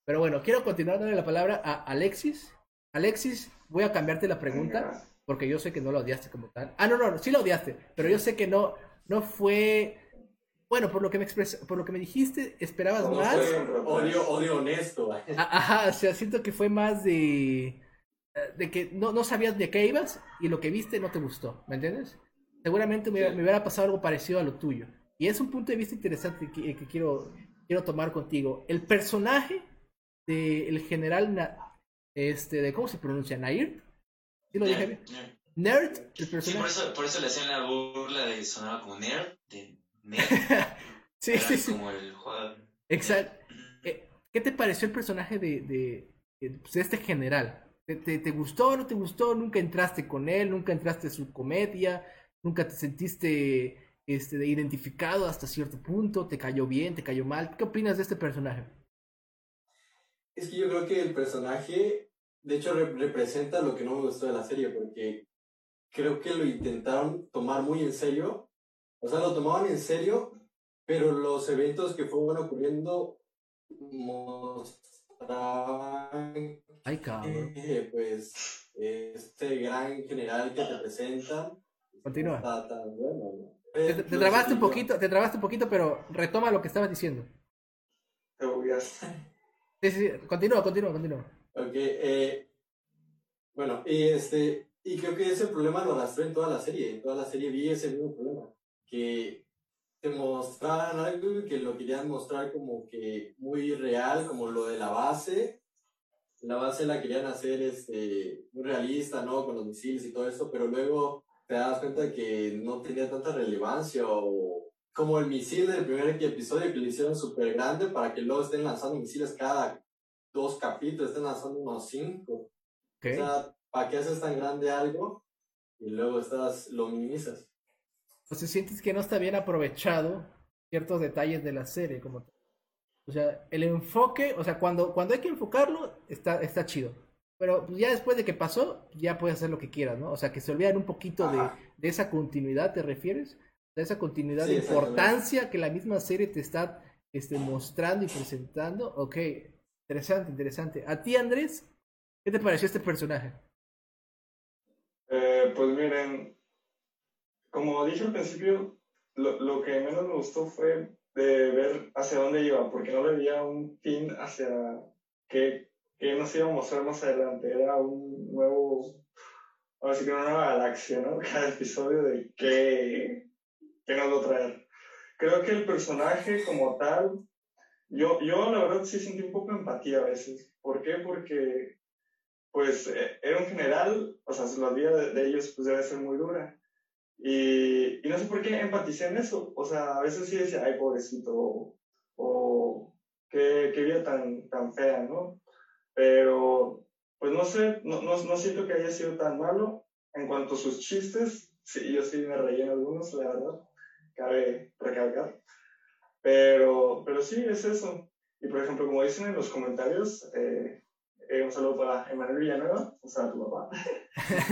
Pero bueno, quiero continuar dándole la palabra a Alexis. Alexis, voy a cambiarte la pregunta porque yo sé que no lo odiaste como tal. Ah, no, no, sí lo odiaste, pero yo sé que no, no fue... Bueno, por lo que me por lo que me dijiste, esperabas más. odio, odio honesto. Ajá, o sea, siento que fue más de de que no, no sabías de qué ibas y lo que viste no te gustó, ¿me entiendes? Seguramente me, hubiera pasado algo parecido a lo tuyo. Y es un punto de vista interesante que, que quiero, quiero tomar contigo. El personaje del general, este, de, ¿cómo se pronuncia? ¿Nair? ¿Sí lo dije bien? Nerd, el personaje. Sí, por eso, por eso le hacían la burla de sonaba como nerd, de nerd. sí, sí, sí. Como el jugador. Exacto. Eh, ¿Qué te pareció el personaje de, de, pues, de este general? ¿Te, te, gustó o no te gustó? ¿Nunca entraste con él? ¿Nunca entraste en su comedia? ¿Nunca te sentiste este, identificado hasta cierto punto? ¿Te cayó bien? ¿Te cayó mal? ¿Qué opinas de este personaje? Es que yo creo que el personaje, de hecho, representa lo que no me gustó de la serie, porque creo que lo intentaron tomar muy en serio. O sea, lo tomaban en serio, pero los eventos que fueron ocurriendo mostraban Ay, cabrón. Eh, pues este gran general que te presentan. Continúa. Te, te, trabaste un poquito, te trabaste un poquito, pero retoma lo que estabas diciendo. Te Sí, sí, continúa, continúa, continúa. Ok, eh, bueno, y este, y creo que ese problema lo arrastré en toda la serie, en toda la serie vi ese mismo problema, que te mostraban algo que lo querían mostrar como que muy real, como lo de la base, la base la querían hacer este, muy realista, ¿no? Con los misiles y todo eso, pero luego te das cuenta que no tenía tanta relevancia o como el misil del primer episodio que lo hicieron súper grande para que luego estén lanzando misiles cada dos capítulos, estén lanzando unos cinco. O sea, ¿para qué haces tan grande algo y luego estás, lo minimizas? O sea, sientes que no está bien aprovechado ciertos detalles de la serie, como o sea, el enfoque, o sea, cuando, cuando hay que enfocarlo, está, está chido. Pero pues, ya después de que pasó, ya puedes hacer lo que quieras, ¿no? O sea, que se olviden un poquito de, de, esa continuidad, ¿te refieres? De esa continuidad de importancia que la misma serie te está este, mostrando y presentando. Ok, interesante, interesante. ¿A ti, Andrés? ¿Qué te pareció este personaje? Eh, pues miren, como dije al principio, lo, lo que menos me gustó fue de ver hacia dónde iba, porque no le veía un fin hacia qué, qué nos iba a mostrar más adelante. Era un nuevo, ahora sí que una nueva galaxia, ¿no? Cada episodio de qué, qué nos va a traer. Creo que el personaje como tal yo, yo la verdad sí sentí un poco de empatía a veces. ¿Por qué? Porque, pues, eh, era un general, o sea, la vida de, ellos pues debe ser muy dura. Y, y, no sé por qué empaticé en eso. O sea, a veces sí decía, ay, pobrecito, o, qué, qué, vida tan, tan fea, ¿no? Pero, pues no sé, no, no, no siento que haya sido tan malo. En cuanto a sus chistes, sí, yo sí me reí en algunos, la verdad, cabe recalcar. Pero, pero sí, es eso. Y por ejemplo, como dicen en los comentarios, eh, eh, un saludo para Emanuel Villanueva, o sea, tu papá.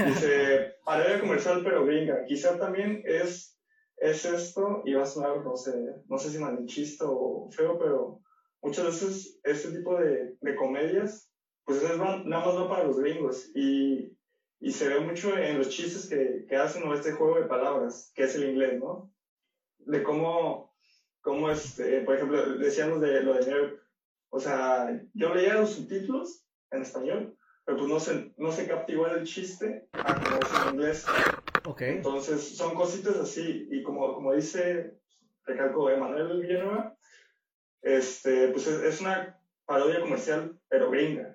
Dice, parodia comercial pero gringa. Quizá también es, es esto, y va a sonar, no sé, no sé si malinchista o feo, pero muchas veces este tipo de, de comedias, pues es nada más va para los gringos. Y, y se ve mucho en los chistes que, que hacen o este juego de palabras, que es el inglés, ¿no? De cómo, cómo este, por ejemplo, decíamos de lo de nerd. O sea, yo leía los subtítulos en español, pero pues no se, no se capta igual el chiste a como es en inglés. Okay. Entonces, son cositas así, y como, como dice, recalco Emanuel Villanueva, este, pues es, es, una parodia comercial, pero gringa.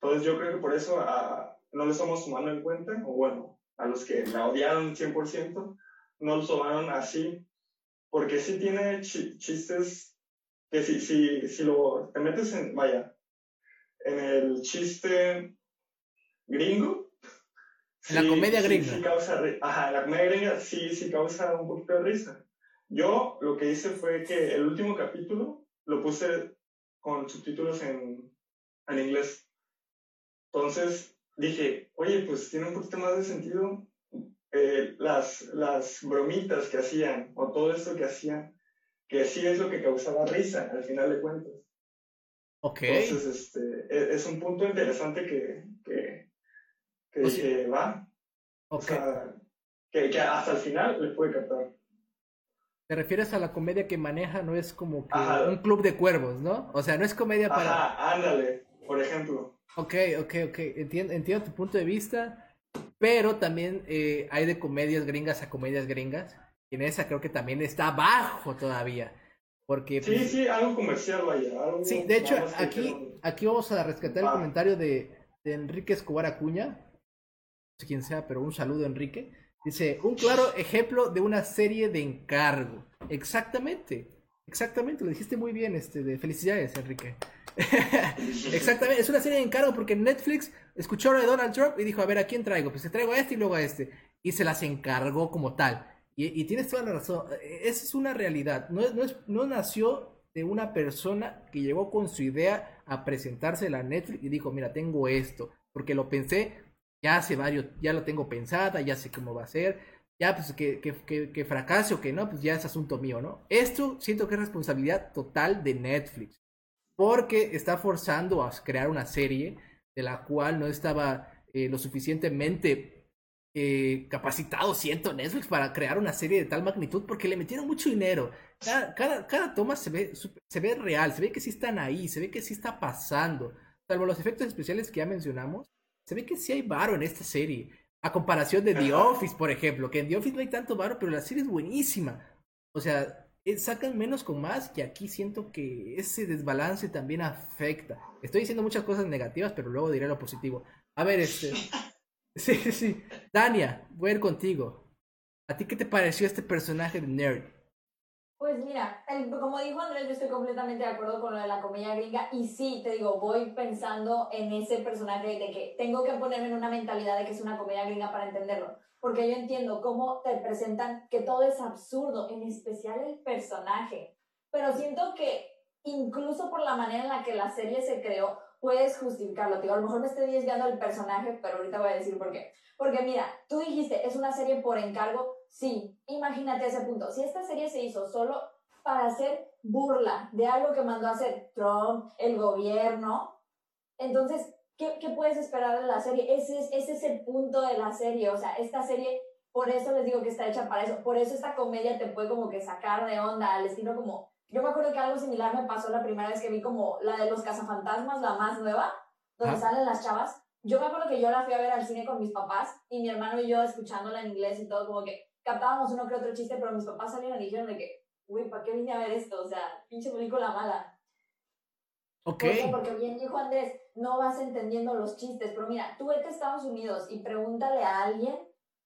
Entonces yo creo que por eso a, no le estamos tomando en cuenta, o bueno, a los que la odiaron 100%, no lo tomaron así, porque sí tiene chistes que si, si, si lo te metes en, vaya, en el chiste gringo. La comedia gringa. Sí, causa, ajá, la comedia gringa sí, sí causa un poquito de risa. Yo lo que hice fue que el último capítulo lo puse con subtítulos en, en inglés. Entonces, dije, oye, pues tiene un poquito más de sentido eh, las, las bromitas que hacían o todo esto que hacían, que sí es lo que causaba risa al final de cuentas. Ok. Entonces, este, e, es, un punto interesante que, que, que, va. O sea, que, que, hasta el final le puede captar. ¿Te refieres a la comedia que maneja? No es como que un club de cuervos, ¿no? O sea, no es comedia para... Ajá, ándale, por ejemplo. Ok, ok, ok. Entiendo, entiendo tu punto de vista, pero también eh, hay de comedias gringas a comedias gringas. Y en esa creo que también está abajo todavía. Porque, sí, pues, sí, algo comercial, vaya. Algo sí, de hecho, aquí, aquí vamos a rescatar el comentario de, de, Enrique Escobar Acuña. No sé quién sea, pero un saludo, Enrique. Dice, un claro ejemplo de una serie de encargo. Exactamente. Exactamente, lo dijiste muy bien, este, de felicidades, Enrique. Exactamente, es una serie de encargo porque Netflix escuchó a Donald Trump y dijo, a ver, ¿a quién traigo? Pues te traigo a este y luego a este. Y se las encargó como tal. Y, tienes toda la razón, esa es una realidad. No, no, no nació de una persona que llegó con su idea a presentarse a Netflix y dijo, mira, tengo esto, porque lo pensé ya hace varios, ya lo tengo pensada, ya sé cómo va a ser ya pues que, que, que, o que no, pues ya es asunto mío, ¿no? Esto siento que es responsabilidad total de Netflix, porque está forzando a crear una serie de la cual no estaba eh, lo suficientemente eh, capacitado, siento, Netflix para crear una serie de tal magnitud, porque le metieron mucho dinero. Cada, cada, cada toma se ve, se ve real, se ve que sí están ahí, se ve que sí está pasando. Salvo los efectos especiales que ya mencionamos, se ve que sí hay varo en esta serie. A comparación de The Office, por ejemplo, que en The Office no hay tanto varo, pero la serie es buenísima. O sea, sacan menos con más y aquí siento que ese desbalance también afecta. Estoy diciendo muchas cosas negativas, pero luego diré lo positivo. A ver, este... Sí, sí. Dania, voy a ir contigo. ¿A ti qué te pareció este personaje de Nerd? Pues mira, como dijo Andrés, yo estoy completamente de acuerdo con lo de la comedia gringa y sí, te digo, voy pensando en ese personaje de que tengo que ponerme en una mentalidad de que es una comedia gringa para entenderlo, porque yo entiendo cómo te presentan que todo es absurdo, en especial el personaje, pero siento que incluso por la manera en la que la serie se creó, puedes justificarlo, digo, a lo mejor me estoy desviando del personaje, pero ahorita voy a decir por qué. Porque mira, tú dijiste, es una serie por encargo, Sí, imagínate ese punto. Si esta serie se hizo solo para hacer burla de algo que mandó a hacer Trump, el gobierno, entonces, ¿qué, qué puedes esperar de la serie? Ese es, ese es el punto de la serie. O sea, esta serie, por eso les digo que está hecha para eso. Por eso esta comedia te puede como que sacar de onda al estilo como... Yo me acuerdo que algo similar me pasó la primera vez que vi como la de los cazafantasmas, la más nueva, donde ah. salen las chavas. Yo me acuerdo que yo la fui a ver al cine con mis papás y mi hermano y yo escuchándola en inglés y todo como que captábamos uno que otro chiste, pero mis papás salieron y dijeron de que, uy, ¿para qué vine a ver esto? O sea, pinche película mala. Okay. Porque bien dijo Andrés, no vas entendiendo los chistes, pero mira, tú vete a Estados Unidos y pregúntale a alguien,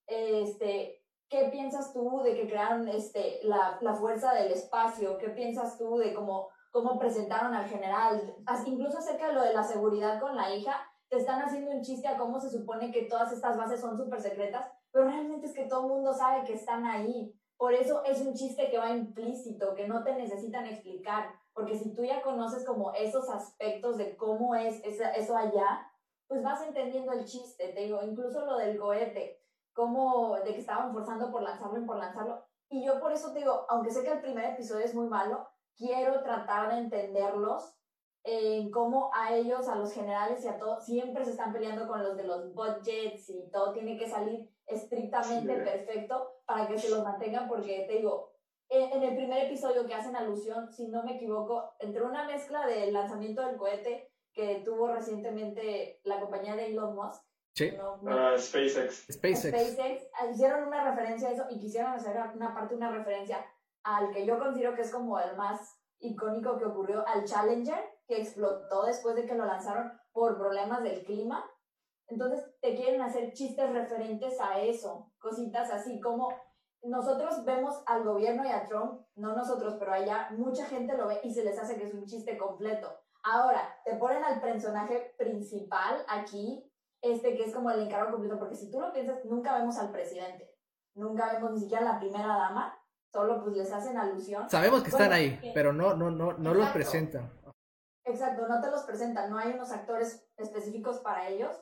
este, ¿qué piensas tú de que crearon este, la, la fuerza del espacio? ¿Qué piensas tú de cómo, cómo presentaron al general? Incluso acerca de lo de la seguridad con la hija, te están haciendo un chiste a cómo se supone que todas estas bases son súper secretas, pero realmente es que todo el mundo sabe que están ahí. Por eso es un chiste que va implícito, que no te necesitan explicar, porque si tú ya conoces como esos aspectos de cómo es eso allá, pues vas entendiendo el chiste, te digo, incluso lo del cohete, como de que estaban forzando por lanzarlo y por lanzarlo. Y yo por eso te digo, aunque sé que el primer episodio es muy malo, quiero tratar de entenderlos en cómo a ellos, a los generales y a todos, siempre se están peleando con los de los budgets y todo tiene que salir estrictamente perfecto para que se los mantengan, porque te digo, en, el primer episodio que hacen alusión, si no me equivoco, entre una mezcla del lanzamiento del cohete que tuvo recientemente la compañía de Elon Musk, Sí. Ah, SpaceX. SpaceX. Ah, hicieron una referencia a eso y quisieron hacer una parte, una referencia al que yo considero que es como el más icónico que ocurrió, al Challenger, que explotó después de que lo lanzaron por problemas del clima. Entonces te quieren hacer chistes referentes a eso, cositas así como nosotros vemos al gobierno y a Trump, no nosotros, pero allá mucha gente lo ve y se les hace que es un chiste completo. Ahora, te ponen al personaje principal aquí, este que es como el encargo completo, porque si tú lo piensas, nunca vemos al presidente, nunca vemos ni siquiera a la primera dama, solo pues les hacen alusión. Sabemos que están ahí, pero no, no, no, no los presentan. Exacto, no te los presentan, no hay unos actores específicos para ellos.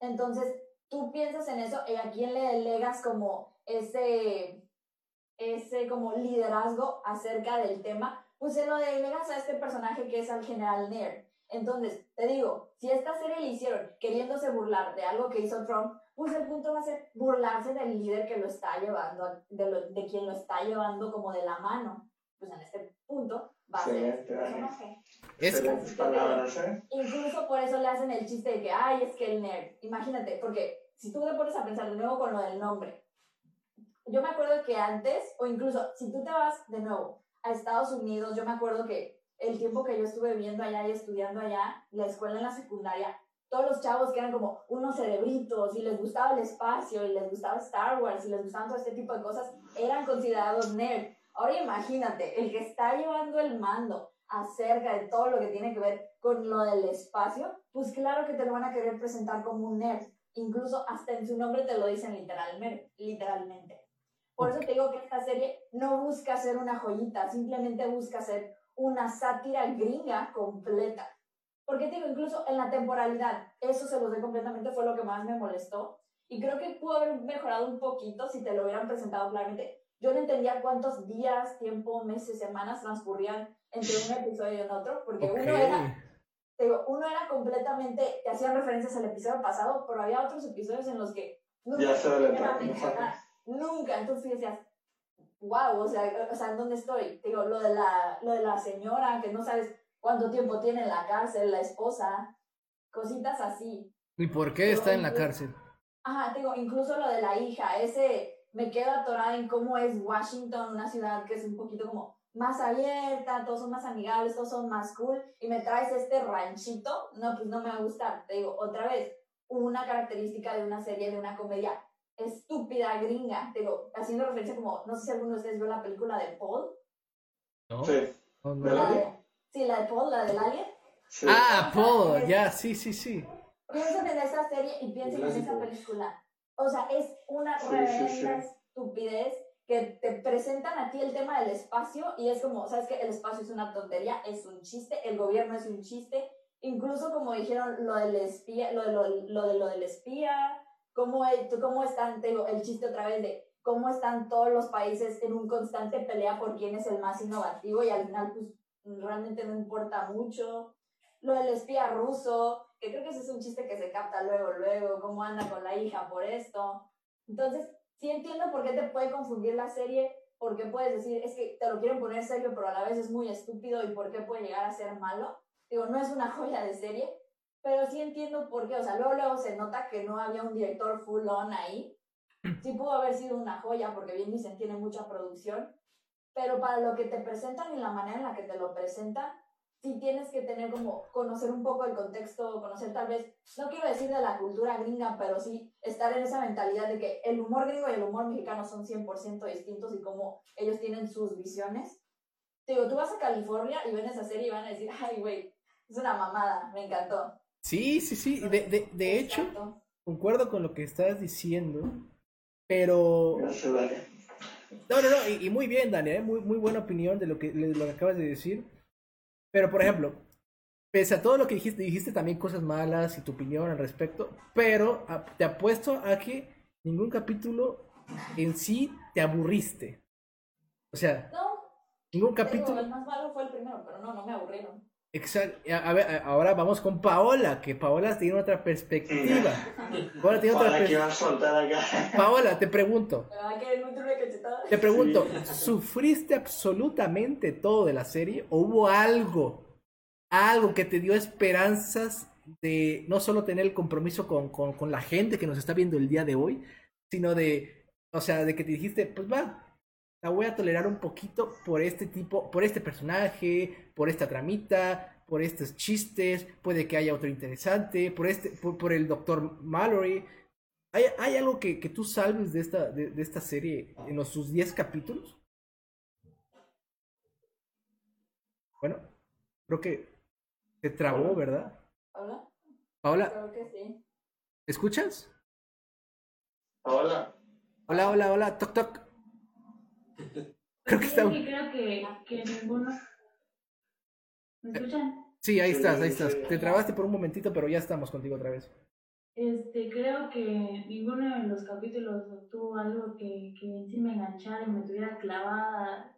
Entonces, tú piensas en eso y a quién le delegas como ese, ese como liderazgo acerca del tema, pues se lo delegas a este personaje que es al general Nair. Entonces, te digo, si esta serie le hicieron queriéndose burlar de algo que hizo Trump, pues el punto va a ser burlarse del líder que lo está llevando, de, de quien lo está llevando como de la mano. Pues en este punto va a ser este personaje. Es palabras, ¿eh? Incluso por eso le hacen el chiste de que, ay, es que el nerd. Imagínate, porque si tú te pones a pensar de nuevo con lo del nombre, yo me acuerdo que antes, o incluso si tú te vas de nuevo a Estados Unidos, yo me acuerdo que el tiempo que yo estuve viviendo allá y estudiando allá, la escuela en la secundaria, todos los chavos que eran como unos cerebritos y les gustaba el espacio y les gustaba Star Wars y les gustaban todo este tipo de cosas, eran considerados nerd. Ahora imagínate, el que está llevando el mando acerca de todo lo que tiene que ver con lo del espacio, pues claro que te lo van a querer presentar como un nerd. Incluso hasta en su nombre te lo dicen literalmente. literalmente. Por eso te digo que esta serie no busca ser una joyita, simplemente busca ser una sátira gringa completa. Porque te digo, incluso en la temporalidad, eso se los doy completamente, fue lo que más me molestó. Y creo que pudo haber mejorado un poquito si te lo hubieran presentado claramente. Yo no entendía cuántos días, tiempo, meses, semanas transcurrían entre un episodio y en otro, porque uno era digo, uno era completamente, te hacían referencias al episodio pasado, pero había otros episodios en los que nunca ya se nunca, entonces decías, wow, o sea, o sea, ¿en dónde estoy? Te digo, lo de, la, lo de la señora, que no sabes cuánto tiempo tiene en la cárcel, la esposa, cositas así. ¿Y por qué está en la cárcel? Ajá, te digo, incluso lo de la hija, ese, me quedo atorada en cómo es Washington, una ciudad que es un poquito como más abierta, todos son más amigables, todos son más cool, y me traes este ranchito, no, pues no me va a gustar. Te digo, otra vez, una característica de una serie, de una comedia estúpida, gringa, digo, haciendo referencia como, no sé si alguno de ustedes vio la película de Paul. ¿No? Sí. la de, sí, la de Paul, la del alien. Ah, Paul, ya, sí, sí, sí. Piensen en esa serie y piensen en esa película. O sea, es una sí, estupidez que te presentan a ti el tema del espacio y es como, ¿sabes que El espacio es una tontería, es un chiste, el gobierno es un chiste, incluso como dijeron lo del espía, lo de lo, lo, de lo del espía, cómo, cómo están, tengo el chiste otra vez de cómo están todos los países en un constante pelea por quién es el más innovativo y al final pues realmente no importa mucho. Lo del espía ruso, que creo que ese es un chiste que se capta luego, luego, cómo anda con la hija por esto. Entonces, sí entiendo por qué te puede confundir la serie, porque puedes decir, es que te lo quieren poner serio, pero a la vez es muy estúpido y por qué puede llegar a ser malo. Digo, no es una joya de serie, pero sí entiendo por qué. O sea, luego, luego se nota que no había un director full on ahí. Sí pudo haber sido una joya, porque bien dicen, tiene mucha producción, pero para lo que te presentan y la manera en la que te lo presentan, sí tienes que tener como conocer un poco el contexto, conocer tal vez, no quiero decir de la cultura gringa, pero sí estar en esa mentalidad de que el humor gringo y el humor mexicano son 100% distintos y como ellos tienen sus visiones. Te digo, tú vas a California y ven esa serie y van a decir, ay, güey, es una mamada, me encantó. Sí, sí, sí, de, de, de hecho, concuerdo con lo que estás diciendo, pero... No, no, no, y, muy bien, Daniel, ¿eh? muy, muy buena opinión de lo que, de lo que acabas de decir. Pero, por ejemplo, pese a todo lo que dijiste, dijiste también cosas malas y tu opinión al respecto, pero te apuesto a que ningún capítulo en sí te aburriste. O sea, ningún capítulo. el más malo fue el primero, pero no, no me aburrieron. Exacto. A ver, ahora vamos con Paola, que Paola tiene otra perspectiva. Paola tiene otra perspectiva. Paola, te pregunto. Te pregunto, ¿sufriste absolutamente todo de la serie o hubo algo, algo que te dio esperanzas de no solo tener el compromiso con, con, con la gente que nos está viendo el día de hoy, sino de, o sea, de que te dijiste, pues va, la voy a tolerar un poquito por este tipo, por este personaje, por esta tramita, por estos chistes, puede que haya otro interesante, por este, por, el doctor Mallory. ¿Hay, ¿Hay, algo que, que, tú salves de esta, de, esta serie en los sus 10 capítulos? Bueno, creo que se trabó, ¿verdad? ¿Hola? Paola. Creo que sí. ¿Escuchas? Hola. Hola, hola, hola, toc toc. Creo que está... creo que, que ninguno... ¿Me escuchan? Sí, ahí estás, ahí estás. Te trabaste por un momentito, pero ya estamos contigo otra vez. Este, creo que ninguno de los capítulos tuvo algo que, que en sí me enganchara y me tuviera clavada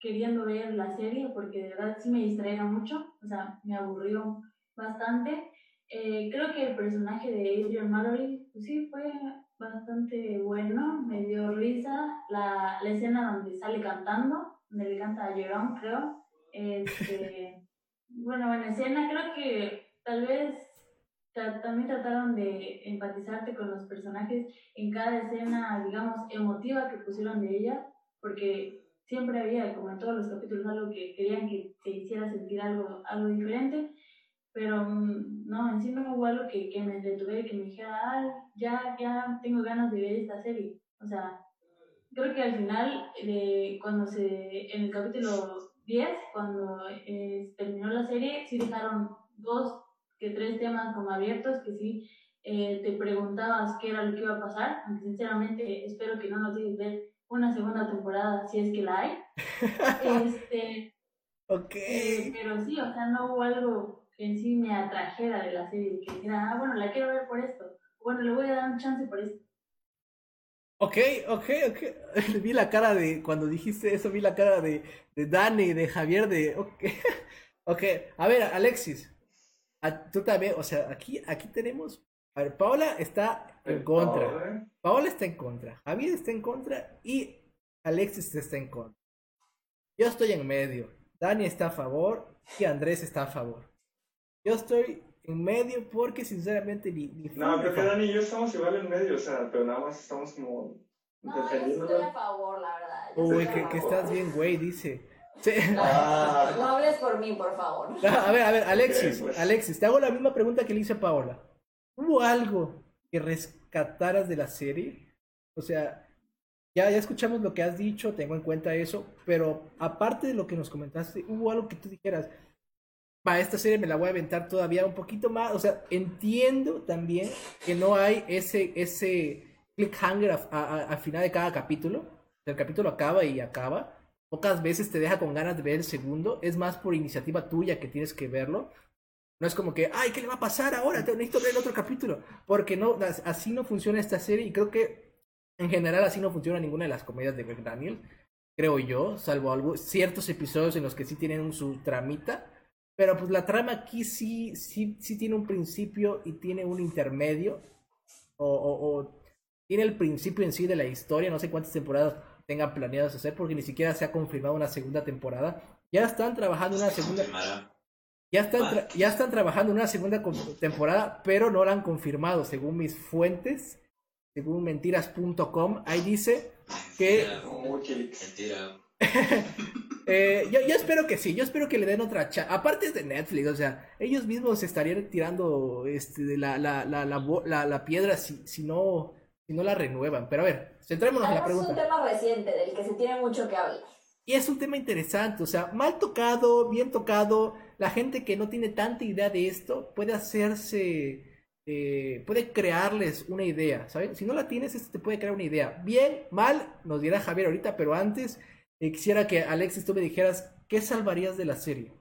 queriendo ver la serie, porque de verdad sí me distraía mucho, o sea, me aburrió bastante. Eh, creo que el personaje de Adrian Mallory, pues sí, fue bastante bueno, me dio risa. La, la escena donde sale cantando, donde le canta a Jerome, creo. Este, bueno, buena escena, creo que tal vez también trataron de empatizarte con los personajes en cada escena, digamos, emotiva que pusieron de ella, porque siempre había, como en todos los capítulos, algo que querían que se hiciera sentir algo, algo diferente pero mm, no, en sí no hubo algo que, que me detuve, que me dijera, ah, ya, ya tengo ganas de ver esta serie. O sea, creo que al final, eh, cuando se, en el capítulo 10, cuando eh, terminó la serie, sí dejaron dos que tres temas como abiertos que sí eh, te preguntabas qué era lo que iba a pasar, aunque sinceramente espero que no nos dejes ver una segunda temporada si es que la hay. este, ok. pero sí, o sea, no hubo algo en sí me atrajera de la serie, que dijera, ah, bueno, la quiero ver por esto, bueno, le voy a dar un chance por esto. Ok, ok, ok. vi la cara de, cuando dijiste eso, vi la cara de, de Dani, de Javier, de, ok. ok, a ver, Alexis, tú también, o sea, aquí, aquí tenemos, a ver, Paola está en contra. Paola está en contra, Javier está en contra y Alexis está en contra. Yo estoy en medio. Dani está a favor y Andrés está a favor. Yo estoy en medio porque sinceramente ni... ni no, creo que Dani y yo estamos igual en medio, o sea, pero nada más estamos como... No, yo estoy a favor, la verdad. Uy, que, que, estás bien, güey, dice. Ah. No, hables por mí, por favor. a ver, a ver, Alexis, pues. Alexis, te hago la misma pregunta que le hice a Paola. ¿Hubo algo que rescataras de la serie? O sea, ya, ya escuchamos lo que has dicho, tengo en cuenta eso, pero aparte de lo que nos comentaste, ¿hubo algo que tú dijeras? Para esta serie me la voy a aventar todavía un poquito más. O sea, entiendo también que no hay ese, ese clickhanger al final de cada capítulo. El capítulo acaba y acaba. Pocas veces te deja con ganas de ver el segundo. Es más por iniciativa tuya que tienes que verlo. No es como que, ay, ¿qué le va a pasar ahora? Te necesito ver el otro capítulo. Porque no, así no funciona esta serie. Y creo que en general así no funciona ninguna de las comedias de Greg Daniel. Creo yo, salvo algo, ciertos episodios en los que sí tienen su tramita pero pues la trama aquí sí, sí, sí tiene un principio y tiene un intermedio. O, o, tiene el principio en sí de la historia. No sé cuántas temporadas tengan planeadas hacer porque ni siquiera se ha confirmado una segunda temporada. Ya están trabajando una segunda. Ya están, ya están trabajando una segunda temporada, pero no la han confirmado, según mis fuentes, según mentiras.com. Ahí dice que. Eh, yo, espero que sí, yo espero que le den otra chance. Aparte es de Netflix, o sea, ellos mismos estarían tirando este, la, la, la, la, piedra si, si, no, si no la renuevan. Pero a ver, centrémonos en la pregunta. Es un tema reciente del que se tiene mucho que hablar. Y es un tema interesante, o sea, mal tocado, bien tocado. La gente que no tiene tanta idea de esto puede hacerse eh, puede crearles una idea, ¿sabes? Si no la tienes, esto te puede crear una idea. Bien, mal, nos dirá Javier ahorita, pero antes quisiera que Alexis tú me dijeras, ¿qué salvarías de la serie?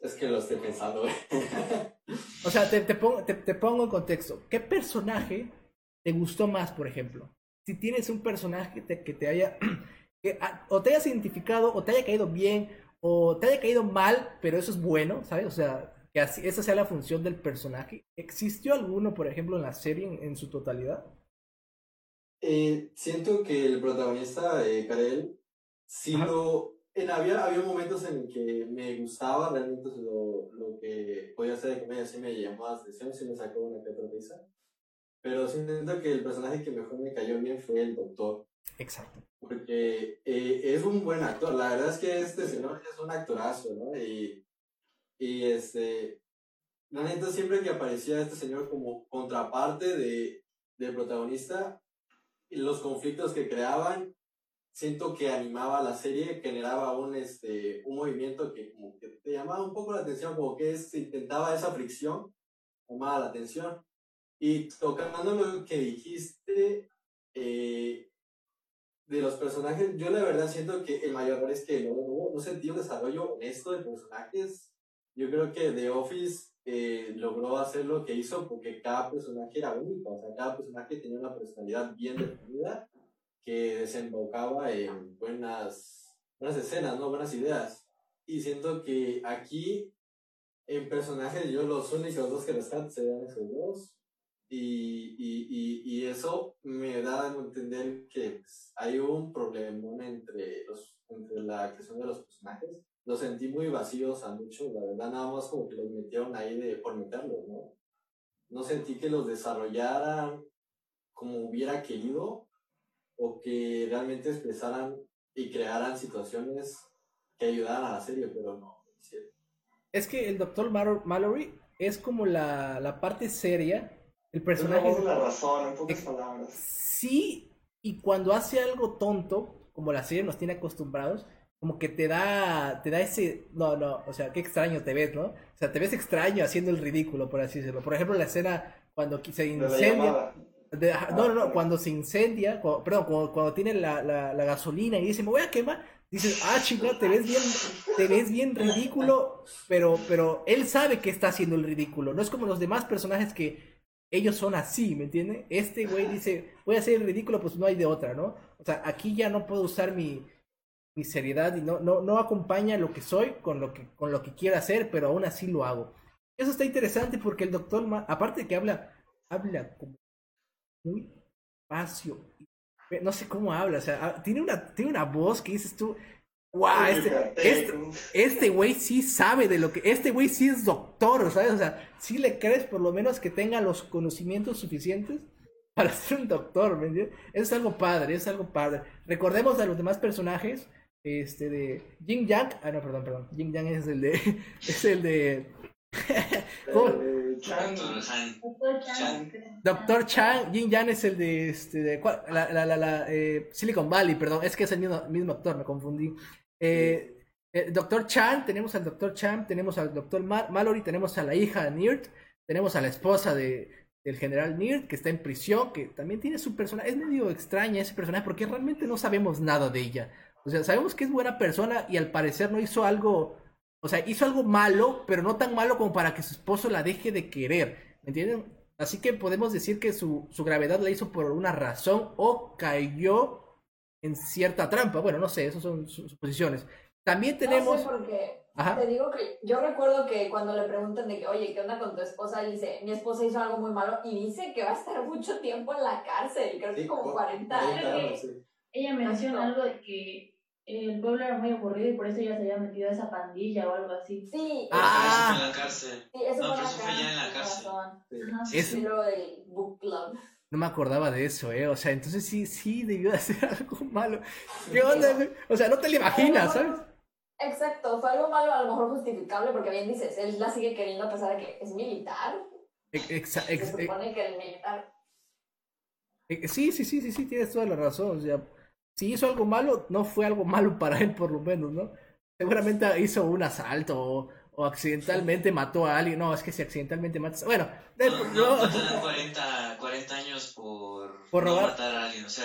Es que lo estoy pensando. o sea, te, pongo, te, pongo en contexto. ¿Qué personaje te gustó más, por ejemplo? Si tienes un personaje que te haya... Que, ah, o te hayas identificado, o te haya caído bien, o te haya caído mal, pero eso es bueno, ¿sabes? O sea, que así, esa sea la función del personaje. ¿Existió alguno, por ejemplo, en la serie en, su totalidad? Eh, siento que el protagonista, eh, Karel, sí lo... En, había, había momentos en que me gustaba realmente lo, lo que podía hacer de comedia, sí me llamó la atención, sí me sacó una que otra risa. Pero siento que el personaje que mejor me cayó bien fue el doctor. Exacto. Porque eh, es un buen actor. La verdad es que este señor es un actorazo, ¿no? Y y este, la neta, siempre que aparecía este señor como contraparte de, del protagonista, los conflictos que creaban, siento que animaba la serie, generaba un, este, un movimiento que como que te llamaba un poco la atención, como que se intentaba esa fricción, llamaba la atención. Y tocando lo que dijiste eh, de los personajes, yo la verdad siento que el mayor es que no, no, no sentí un desarrollo honesto de personajes yo creo que The Office eh, logró hacer lo que hizo porque cada personaje era único, o sea, cada personaje tenía una personalidad bien definida que desembocaba en buenas, buenas escenas, ¿no? Buenas ideas. Y siento que aquí, en personajes, yo los únicos dos que rescato serían esos dos. Y, y, y, y, eso me da a entender que pues, hay un problemón entre, los, entre la creación de los personajes los sentí muy vacíos a muchos, la verdad, nada más como que los metieron ahí de, por meterlos, ¿no? No sentí que los desarrollaran como hubiera querido o que realmente expresaran y crearan situaciones que ayudaran a la serie, pero no. Es que el doctor Mallory es como la, la parte seria, el personaje... Es la razón, en pocas palabras. Sí, y cuando hace algo tonto, como la serie nos tiene acostumbrados, como que te da, te da ese, no, no, o sea, qué extraño te ves, ¿no? O sea, te ves extraño haciendo el ridículo, por así decirlo. Por ejemplo, la escena cuando se incendia, no, no, no, cuando se incendia, perdón, cuando, tiene la, la, la, gasolina y dice, me voy a quemar, dices, ah, chica, te ves bien, te ves bien ridículo, pero, pero él sabe que está haciendo el ridículo. No es como los demás personajes que ellos son así, ¿me entiendes? Este güey dice, voy a hacer el ridículo, pues no hay de otra, ¿no? O sea, aquí ya no puedo usar mi mi seriedad y no, no, no acompaña lo que soy con lo que, con lo que quiero hacer, pero aún así lo hago. Eso está interesante porque el doctor, aparte de que habla, habla como muy espacio, no sé cómo habla, o sea, ah, tiene una, tiene una voz que dices tú, wow, este, este, este güey sí sabe de lo que, este güey sí es doctor, ¿sabes? O sea, sí le crees por lo menos que tenga los conocimientos suficientes para ser un doctor, ¿me entiendes? Eso es algo padre, es algo padre. Recordemos a los demás personajes, este de Jin Yang, ah no, perdón, perdón, Jin Yang es el de es el de Doctor Chan, Jin Yang es el de, este, de la, la, la, eh, Silicon Valley, perdón, es que es el mismo, mismo actor, me confundí. Eh, eh, Doctor Chan, tenemos al Doctor Chan, tenemos al Doctor Mallory, tenemos a la hija de Nirt, tenemos a la esposa de, del general Nirt, que está en prisión, que también tiene su personaje, es medio extraña ese personaje porque realmente no sabemos nada de ella. O sea, sabemos que es buena persona y al parecer no hizo algo, o sea, hizo algo malo, pero no tan malo como para que su esposo la deje de querer, ¿me entienden? Así que podemos decir que su, su gravedad la hizo por una razón o cayó en cierta trampa. Bueno, no sé, esas son suposiciones. También tenemos... No sé porque te digo que yo recuerdo que cuando le preguntan de que, oye, ¿qué onda con tu esposa? dice, mi esposa hizo algo muy malo y dice que va a estar mucho tiempo en la cárcel, creo que como 40 años. Ella menciona algo de que el pueblo era muy aburrido y por eso ella se había metido a esa pandilla o algo así. Sí, ah, eso fue en la cárcel. Sí, eso fue, en la cárcel. en la cárcel. Sí. Ajá, es... lo del book club. No me acordaba de eso, ¿eh? O sea, entonces sí, sí debió de hacer algo malo. ¿Qué onda, O sea, no te lo imaginas, ¿sabes? Exacto, fue algo malo, a lo mejor justificable, porque bien dices, él la sigue queriendo a pesar de que es militar. Exacto. Se supone que el militar. Sí, sí, sí, sí, sí, tienes toda la razón. O sea, si hizo algo malo, no fue algo malo para él, por lo menos, ¿no? Seguramente hizo un asalto o, o accidentalmente mató a alguien. No, es que si accidentalmente matas. Bueno, no, no, no, te dan 40, 40 años por, por robar? matar a alguien. O sea,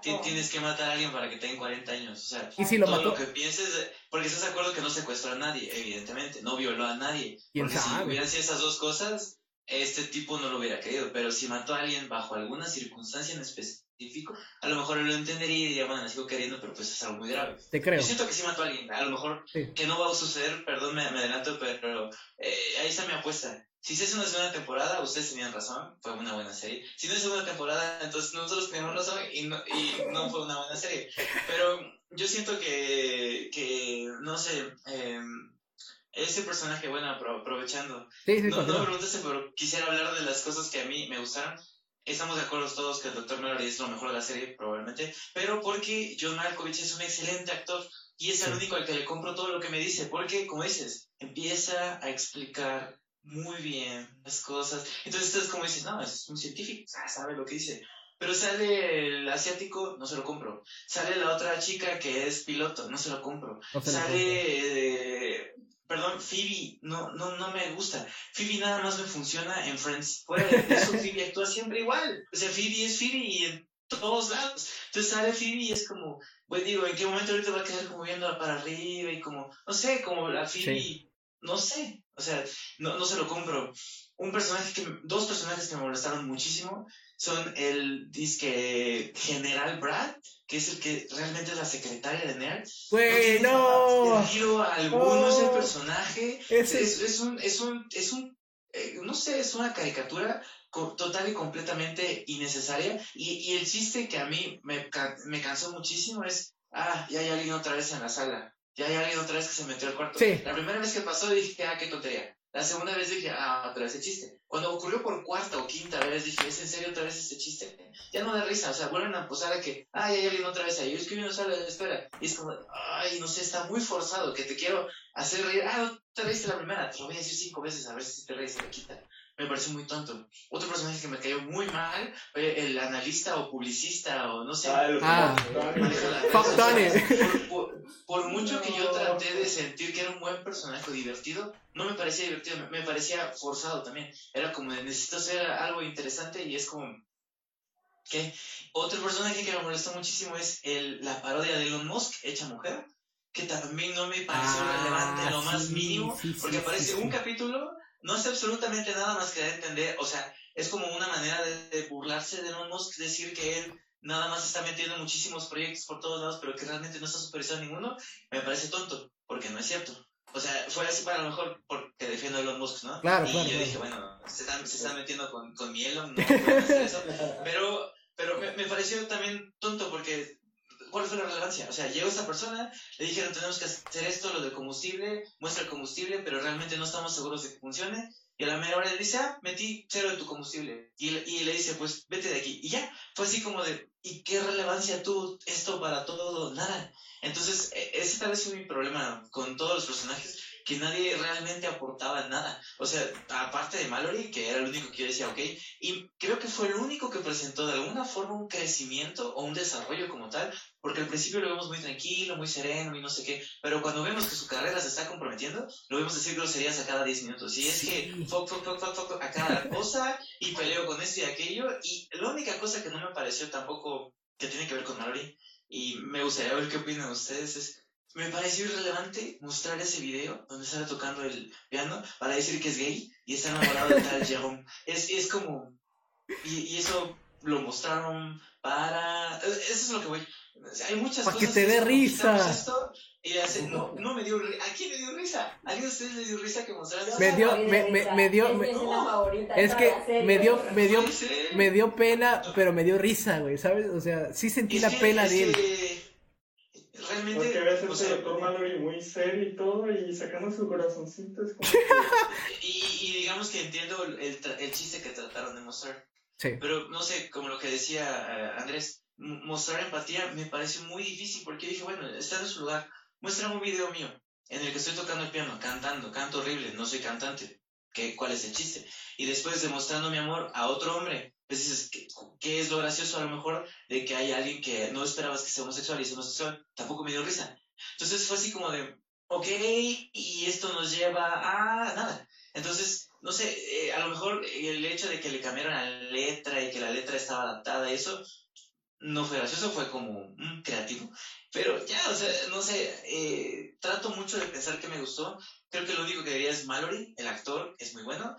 tienes que matar a alguien para que tengan 40 años. O sea, ¿Y si lo todo mató? lo que pienses. Porque estás de acuerdo que no secuestró a nadie, evidentemente. No violó a nadie. Porque si hubieran sido esas dos cosas, este tipo no lo hubiera querido. Pero si mató a alguien bajo alguna circunstancia en específico a lo mejor él lo entendería y diría, bueno, la sigo queriendo, pero pues es algo muy grave. Te creo. Yo siento que sí mató a alguien, a lo mejor que no va a suceder, perdón, me, adelanto, pero eh, ahí está mi apuesta. Si hace una segunda temporada, ustedes tenían razón, fue una buena serie. Si no es segunda temporada, entonces nosotros teníamos razón y no, y no fue una buena serie. Pero yo siento que, que no sé, eh, ese personaje, bueno, aprovechando. no, no me preguntaste, pero quisiera hablar de las cosas que a mí me gustaron. Estamos de acuerdo todos que el Dr. Mallory es lo mejor de la serie, probablemente, pero porque John Malkovich es un excelente actor y es el único al que le compro todo lo que me dice, porque, como dices, empieza a explicar muy bien las cosas. Entonces, es como dices, no, es un científico, sabe lo que dice. Pero sale el asiático, no se lo compro. Sale la otra chica que es piloto, no se lo compro. sale Perdón, Phoebe, no, no, no me gusta. Phoebe nada más me funciona en Friends. Fuera de eso, Phoebe actúa siempre igual. O sea, Phoebe es Phoebe y en todos lados. Entonces sale Phoebe y es como, pues digo, ¿en qué momento ahorita va a quedar como viendo para arriba y como, no sé, como la Phoebe, no sé. O sea, no, no se lo compro. Un personaje que, dos personajes que me molestaron muchísimo son el disque General Brad, que es el que realmente es la secretaria de Nerd. Bueno. No alguno es el personaje. Es, es, un, es un, es un, eh, no sé, es una caricatura total y completamente innecesaria. Y, y el chiste que a mí me, me cansó muchísimo es, ah, ya hay alguien otra vez en la sala. Ya hay alguien otra vez que se metió al cuarto. La primera vez que pasó dije, ah, qué tontería. La segunda vez dije, ah, otra vez ese chiste. Cuando ocurrió por cuarta o quinta vez, dije, ¿es en serio otra vez este chiste? Ya no da risa, o sea, vuelven a posar a que, ay, hay alguien otra vez ahí, yo escribí una sala de espera. Y es como, ay, no sé, está muy forzado, que te quiero hacer reír. Ah, otra vez la primera, te lo voy a decir cinco veces a ver si te reís y te quita me pareció muy tonto. Otro personaje que me cayó muy mal fue el analista o publicista o no sé. Ah, por, mucho que yo traté de sentir que era un buen personaje divertido, no me parecía divertido, me, parecía forzado también. Era como de necesito hacer algo interesante y es como... ¿Qué? Otro personaje que me molestó muchísimo es el, la parodia de Elon Musk, hecha mujer, que también no me pareció ah, relevante en lo más mínimo, porque aparece un capítulo no hace absolutamente nada más que entender, o sea, es como una manera de, burlarse de Elon Musk, decir que él nada más está metiendo muchísimos proyectos por todos lados, pero que realmente no está supervisando ninguno, me parece tonto, porque no es cierto. O sea, fue así para lo mejor porque defiendo a Elon Musk, ¿no? Claro, y yo dije, bueno, se están, se están metiendo con, con mi Elon, no hacer eso. Pero, pero me, me pareció también tonto porque ¿cuál fue la relevancia? O sea, llegó esta persona, le dijeron tenemos que hacer esto, lo del combustible, muestra el combustible, pero realmente no estamos seguros de que funcione. Y a la mera hora le dice, ah, metí cero de tu combustible. Y, y le dice, pues vete de aquí. Y ya, fue así como de, ¿y qué relevancia tuvo esto para todo? Nada. Entonces, e, ese tal vez fue mi problema con todos los personajes que nadie realmente aportaba nada. O sea, aparte de Mallory, que era el único que yo decía, ok, y creo que fue el único que presentó de alguna forma un crecimiento o un desarrollo como tal, porque al principio lo vemos muy tranquilo, muy sereno y no sé qué, pero cuando vemos que su carrera se está comprometiendo, lo vemos decir groserías a cada 10 minutos. Y es que fuck, fuck, fuck, fuck, fuck, a cada cosa y peleo con esto y aquello. Y la única cosa que no me pareció tampoco que tiene que ver con Mallory, y me gustaría ver qué opinan ustedes, es me pareció irrelevante mostrar ese video donde sale tocando el piano para decir que es gay y está enamorado de tal Jerome. Es, es como... Y, y, eso lo mostraron para... Eso es lo que voy. Hay muchas para cosas... que te dé risa. Esto y hace, no, no me dio ¿A quién le dio risa? ¿A alguien de ustedes le dio risa que mostraran Me dio, me, me, me dio, me, es que me dio, me dio, me dio pena, pero me dio risa, güey, ¿sabes? O sea, sí sentí la pena de él realmente. Porque ves este doctor Mallory muy serio y todo y sacando su corazoncito. Es como y, y, digamos que entiendo el, el, chiste que trataron de mostrar. Pero no sé, como lo que decía eh, Andrés, mostrar empatía me parece muy difícil porque dije, bueno, está en su lugar, muéstrame un video mío en el que estoy tocando el piano, cantando, canto horrible, no soy cantante. ¿Qué, ¿Cuál es el chiste? Y después demostrando mi amor a otro hombre, pues dices, ¿qué, es lo gracioso a lo mejor de que hay alguien que no esperabas que sea homosexual y es homosexual? Tampoco me dio risa. Entonces fue así como de, ok, y esto nos lleva a nada. Entonces, no sé, eh, a lo mejor el hecho de que le cambiaron la letra y que la letra estaba adaptada, eso no fue gracioso, fue como mm, creativo. Pero ya, o sea, no sé, eh, trato mucho de pensar que me gustó. Creo que lo único que diría es Mallory, el actor, es muy bueno.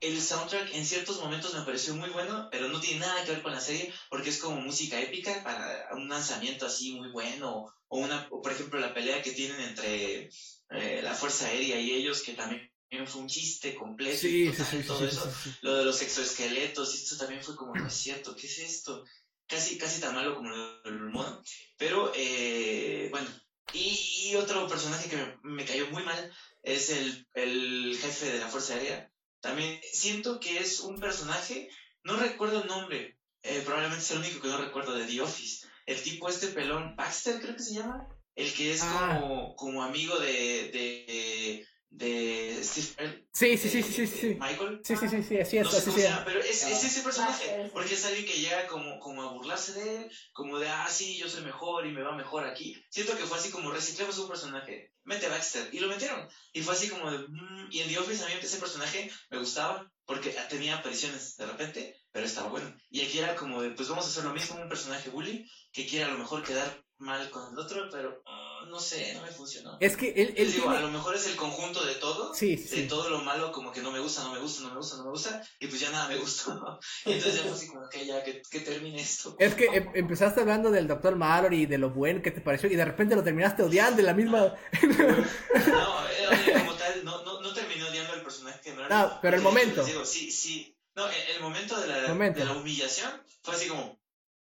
El soundtrack en ciertos momentos me pareció muy bueno, pero no tiene nada que ver con la serie porque es como música épica para un lanzamiento así muy bueno. O, una, por ejemplo, la pelea que tienen entre eh, la Fuerza Aérea y ellos, que también fue un chiste completo. Sí, sí, sí, todo eso. Lo de los exoesqueletos, y esto también fue como, no es cierto, ¿qué es esto? Casi, casi tan malo como el mono. Pero, eh, bueno. Y, otro personaje que me, me, cayó muy mal es el, el jefe de la Fuerza Aérea. También siento que es un personaje, no recuerdo el nombre, eh, probablemente es el único que no recuerdo de The Office. El tipo este pelón, Baxter creo que se llama, el que es ah. como, como amigo de, de de Steve Sí, sí, sí, sí, sí. Michael. Sí, sí, sí, sí, así es. No sé pero es, es, ese personaje, porque es alguien que llega como, como a burlarse de él, como de, ah, sí, yo soy mejor y me va mejor aquí. Siento que fue así como reciclamos un personaje, mete Baxter, y lo metieron. Y fue así como de, mmm, y en The Office a mí ese personaje me gustaba, porque tenía apariciones de repente, pero estaba bueno. Y aquí era como de, pues vamos a hacer lo mismo, un personaje bully, que quiere a lo mejor quedar mal con el otro, pero ah, no sé, no me funcionó. Es que él, él digo, a lo mejor es el conjunto de todo, sí, de todo lo malo, como que no me gusta, no me gusta, no me gusta, no me gusta, y pues ya nada me gustó. y entonces ya fue así como que ya, que, que, termine esto. Es que em, empezaste hablando del doctor Mallory y de lo bueno que te pareció, y de repente lo terminaste odiando de la misma. no, eh, como tal, no, no, no terminé odiando al personaje que no, no pero el momento. Digo, sí, sí. No, el, momento de la, de la humillación fue así como,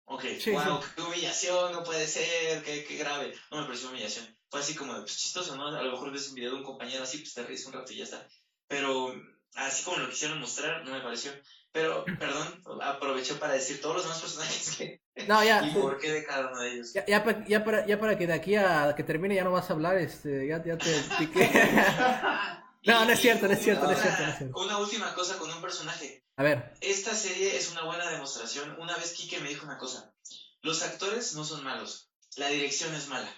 Ok, wow, qué humillación, no puede ser, qué, qué grave. No me pareció humillación. Fue así como, pues chistoso, ¿no? A lo mejor ves un video de un compañero así, pues te ríes un rato y ya está. Pero así como lo quisieron mostrar, no me pareció. Pero, perdón, aprovecho para decir todos los demás personajes que. No, ya. y por qué de cada uno de ellos. Ya, ya, ya, para, ya para que de aquí a que termine ya no vas a hablar, este, ya, ya te piqué. No, no es cierto, no es cierto, no es cierto, no es cierto. Una última cosa con un personaje. A ver. Esta serie es una buena demostración. Una vez Kike me dijo una cosa. Los actores no son malos. La dirección es mala.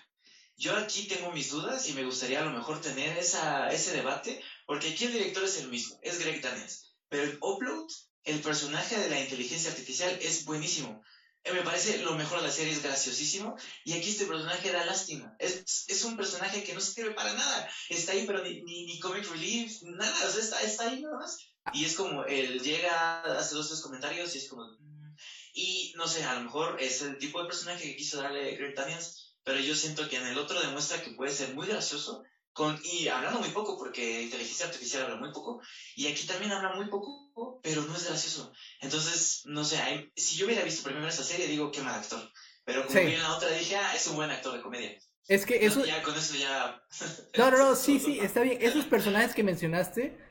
Yo aquí tengo mis dudas y me gustaría a lo mejor tener esa, ese debate, porque aquí el director es el mismo, es Greg Daniels. Pero el Upload, el personaje de la inteligencia artificial, es buenísimo. Eh, me parece lo mejor de la serie, es graciosísimo. Y aquí este personaje da lástima. Es, es un personaje que no sirve para nada. Está ahí, pero ni, ni, comic relief, nada. O sea, está, está ahí nada más. Y es como, él llega, hace dos, tres comentarios y es como... Mm". Y no sé, a lo mejor es el tipo de personaje que quiso darle Greg Daniels, pero yo siento que en el otro demuestra que puede ser muy gracioso, con, y hablando muy poco, porque inteligencia artificial habla muy poco, y aquí también habla muy poco, pero no es gracioso. Entonces, no sé, si yo hubiera visto primero esta serie, digo, qué mal actor. Pero como vi en la otra, dije, ah, es un buen actor de comedia. Es que eso... ya con eso ya... no, no, no, sí, sí, está bien. Esos personajes que mencionaste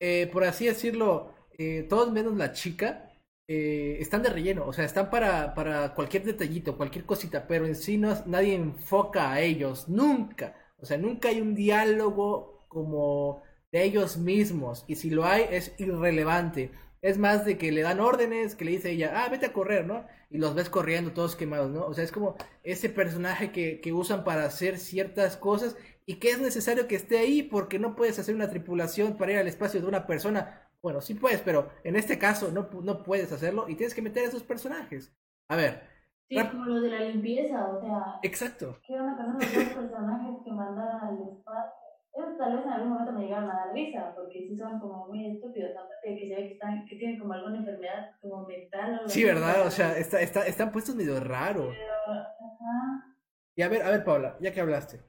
eh, por así decirlo, eh, todos menos la chica, eh, están de relleno, o sea, están para, para cualquier detallito, cualquier cosita, pero en sí no, nadie enfoca a ellos, nunca. O sea, nunca hay un diálogo como de ellos mismos, y si lo hay es irrelevante. Es más de que le dan órdenes, que le dice ella, ah, vete a correr, ¿no? Y los ves corriendo todos quemados, ¿no? O sea, es como ese personaje que, que usan para hacer ciertas cosas y que es necesario que esté ahí porque no puedes hacer una tripulación para ir al espacio de una persona. Bueno, sí puedes, pero en este caso no, no puedes hacerlo y tienes que meter a esos personajes. A ver. Sí, como lo de la limpieza, o sea. Exacto. ¿Qué onda con esos dos personajes que mandaron al espacio? Ellos tal vez en algún momento me llegaron a dar risa, porque sí son como muy estúpidos, aparte que se ve que, están, que tienen como alguna enfermedad como mental o algo Sí, ¿verdad? O sea, está, está, están puestos medio raro. ajá. Y a ver, a ver, Paula, ya que hablaste.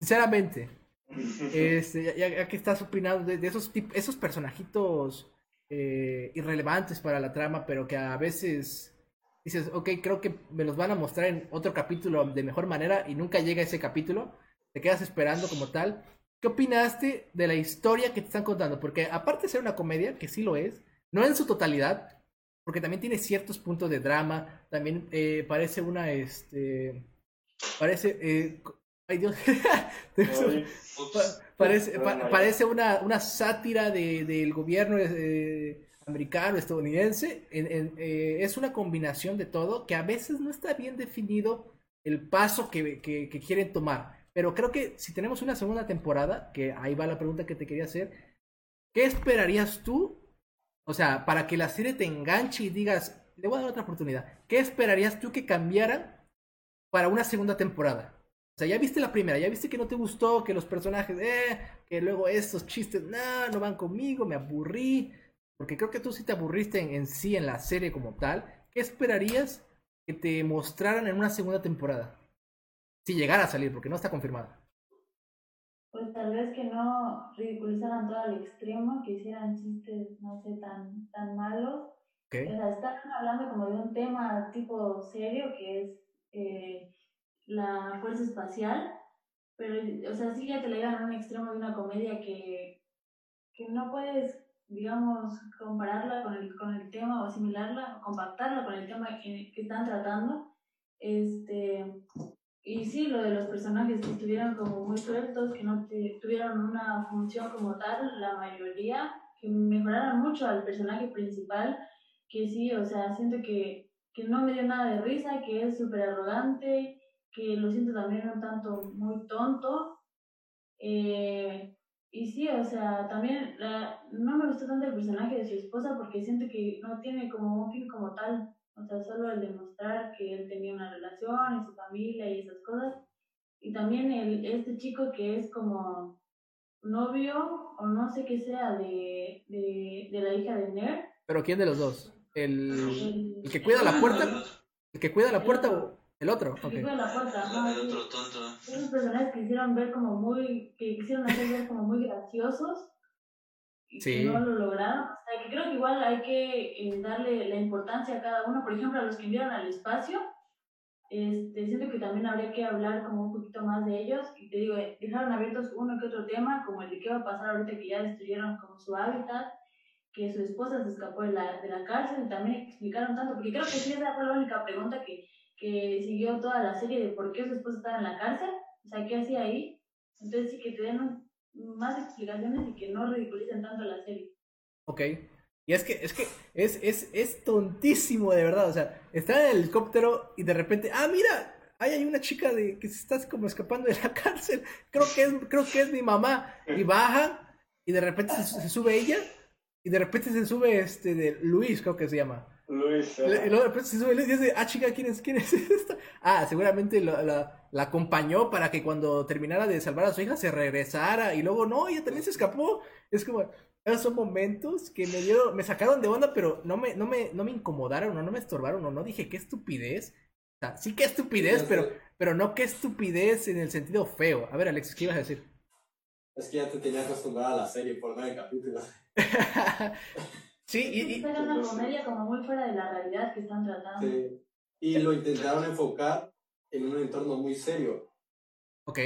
Sinceramente, este, ya, que estás opinando de, esos, esos personajitos eh, irrelevantes para la trama, pero que a veces dices, ok, creo que me los van a mostrar en otro capítulo de mejor manera y nunca llega ese capítulo, te quedas esperando como tal. ¿Qué opinaste de la historia que te están contando? Porque aparte de ser una comedia, que sí lo es, no en su totalidad, porque también tiene ciertos puntos de drama, también eh, parece una, este, parece, eh, ay Dios, parece, parece una, una sátira de, del gobierno eh, americano, estadounidense, eh, es una combinación de todo que a veces no está bien definido el paso que, quieren tomar. Pero creo que si tenemos una segunda temporada, que ahí va la pregunta que te quería hacer, ¿qué esperarías tú? O sea, para que la serie te enganche y digas, le voy a dar otra oportunidad. ¿Qué esperarías tú que cambiara para una segunda temporada? O sea, ya viste la primera, ya viste que no te gustó, que los personajes, eh, que luego estos chistes, no, no van conmigo, me aburrí. Porque creo que tú sí te aburriste en, en sí en la serie como tal. ¿Qué esperarías que te mostraran en una segunda temporada? Si llegara a salir, porque no está confirmada. Pues tal vez que no ridiculizaran todo al extremo, que hicieran chistes, no sé, tan, tan malos. Okay. O sea, están hablando como de un tema tipo serio, que es eh, la fuerza espacial, pero, o sea, sí ya te le llevan a un extremo de una comedia que, que no puedes, digamos, compararla con el, con el tema o asimilarla, o compactarla con el tema que, que están tratando. Este, y sí, lo de los personajes que estuvieron como muy sueltos, que no tuvieron una función como tal, la mayoría, que mejoraron mucho al personaje principal, que sí, o sea, siento que, que no me dio nada de risa, que es súper arrogante, que lo siento también un tanto muy tonto. Eh, y sí, o sea, también la, no me gustó tanto el personaje de su esposa porque siento que no tiene como un fin como tal. O sea, solo el demostrar que él tenía una relación y su familia y esas cosas. Y también el, este chico que es como novio o no sé qué sea de, de, de la hija de Nerd. ¿Pero quién de los dos? ¿El, el, que cuida la puerta? ¿El que cuida la puerta o el otro? Cuida la puerta, ¿no? El otro tonto. Esos personajes que hicieron ver como muy, que quisieron hacer ver como muy graciosos y sí. que no lo lograron. O sea, que creo que igual hay que eh, darle la importancia a cada uno. Por ejemplo, a los que enviaron al espacio, este, siento que también habría que hablar como un poquito más de ellos. Y te digo, eh, dejaron abiertos uno que otro tema, como el de qué va a pasar ahorita que ya destruyeron como su hábitat, que su esposa se escapó de la, de la cárcel, y también explicaron tanto, porque creo que sí esa fue la única pregunta que, que siguió toda la serie de por qué su esposa estaba en la cárcel, o sea, qué hacía ahí. Entonces sí que te den más explicaciones y que no ridiculicen tanto la serie. Ok. Y es que, es que, es, es, es tontísimo de verdad. O sea, está en el helicóptero y de repente, ah, mira, ahí hay una chica de que se está como escapando de la cárcel. Creo que es, creo que es mi mamá. Y baja, y de repente se, sube ella, y de repente se sube este de Luis, creo que se llama. Luis. Y luego de se sube Luis y dice, ah, chica, ¿quién es, quién es esta? Ah, seguramente la, la, la, acompañó para que cuando terminara de salvar a su hija se regresara. Y luego, no, ella también se escapó. Es como, esos son momentos que me dieron, me sacaron de onda, pero no me, no me, no me incomodaron, o no me estorbaron, o no dije qué estupidez. O sea, sí que estupidez, pero, pero no qué estupidez en el sentido feo. A ver, Alexis, ¿qué ibas a decir? Es que ya te tenía acostumbrada a la serie por nueve capítulos. sí, y, y... Es una comedia como muy fuera de la realidad que están tratando. Sí. Y lo intentaron enfocar en un entorno muy serio. Ok.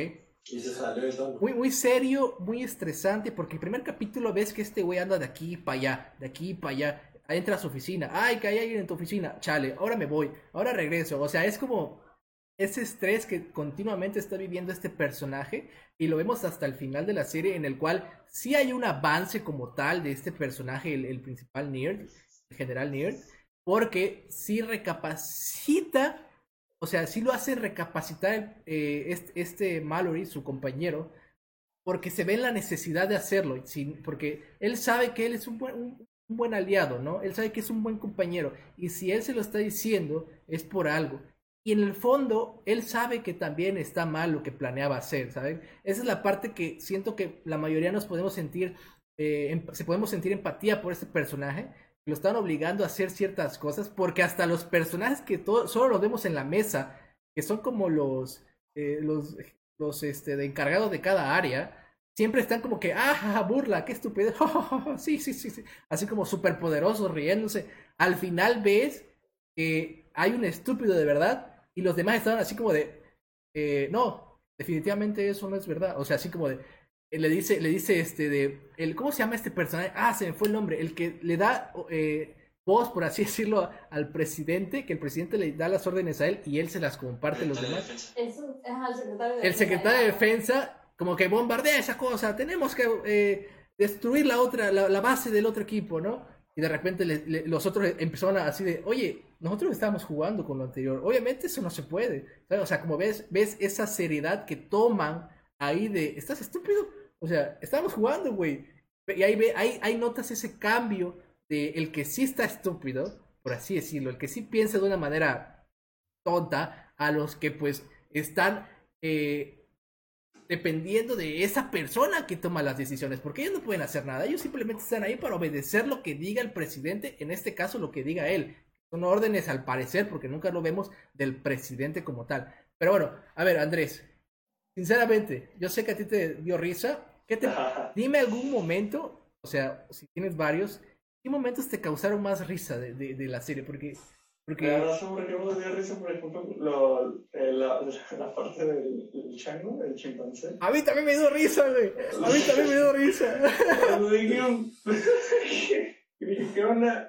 Y se salió de tono. Muy, muy serio, muy estresante, porque el primer capítulo ves que este güey anda de aquí para allá, de aquí para allá. Entra a su oficina. Ay, que hay alguien en tu oficina. Chale, ahora me voy, ahora regreso. O sea, es como ese estrés que continuamente está viviendo este personaje y lo vemos hasta el final de la serie en el cual sí hay un avance como tal de este personaje, el, el principal Nerd, el general Nerd, porque sí recapacita o sea, sí lo hace recapacitar eh, este, este, Mallory, su compañero, porque se ve en la necesidad de hacerlo, porque él sabe que él es un buen, un, buen aliado, ¿no? Él sabe que es un buen compañero, y si él se lo está diciendo, es por algo. Y en el fondo, él sabe que también está mal lo que planeaba hacer, ¿saben? Esa es la parte que siento que la mayoría nos podemos sentir, eh, se podemos sentir empatía por este personaje, lo están obligando a hacer ciertas cosas, porque hasta los personajes que todo, solo los vemos en la mesa, que son como los, eh, los, los este, de encargados de cada área, siempre están como que, ah, burla, qué estupidez, sí, sí, sí, sí, así como súper poderosos, riéndose. Al final ves que hay un estúpido de verdad y los demás están así como de, eh, no, definitivamente eso no es verdad, o sea, así como de, le dice, le dice este de, el, ¿cómo se llama este personaje? Ah, se me fue el nombre, el que le da, eh, voz, por así decirlo, al presidente, que el presidente le da las órdenes a él y él se las comparte a los demás. el secretario de el secretario de defensa, como que bombardea esa cosa, tenemos que eh, destruir la otra, la, base del otro equipo, ¿no? De repente los otros empezaron a, así de, oye, nosotros estábamos jugando con lo anterior, obviamente eso no se puede, o sea, como ves, ves esa seriedad que toman ahí de, ¿estás estúpido? O sea, estábamos jugando, güey. Y ahí, ve, ahí, ahí notas ese cambio de el que sí está estúpido, por así decirlo, el que sí piensa de una manera tonta, a los que pues están eh, dependiendo de esa persona que toma las decisiones, porque ellos no pueden hacer nada, ellos simplemente están ahí para obedecer lo que diga el presidente, en este caso lo que diga él. Son órdenes al parecer, porque nunca lo vemos del presidente como tal. Pero bueno, a ver, Andrés, sinceramente, yo sé que a ti te dio risa. ¿Qué te... Dime algún momento, o sea, si tienes varios, ¿Qué momentos te causaron más risa de, de, de la serie? Porque, porque... Risa, por ejemplo, lo, eh, la, la, parte del, del chango, el chimpancé. A mí también me dio risa, güey. A mí también me dio risa. Cuando dijeron... ¿qué onda?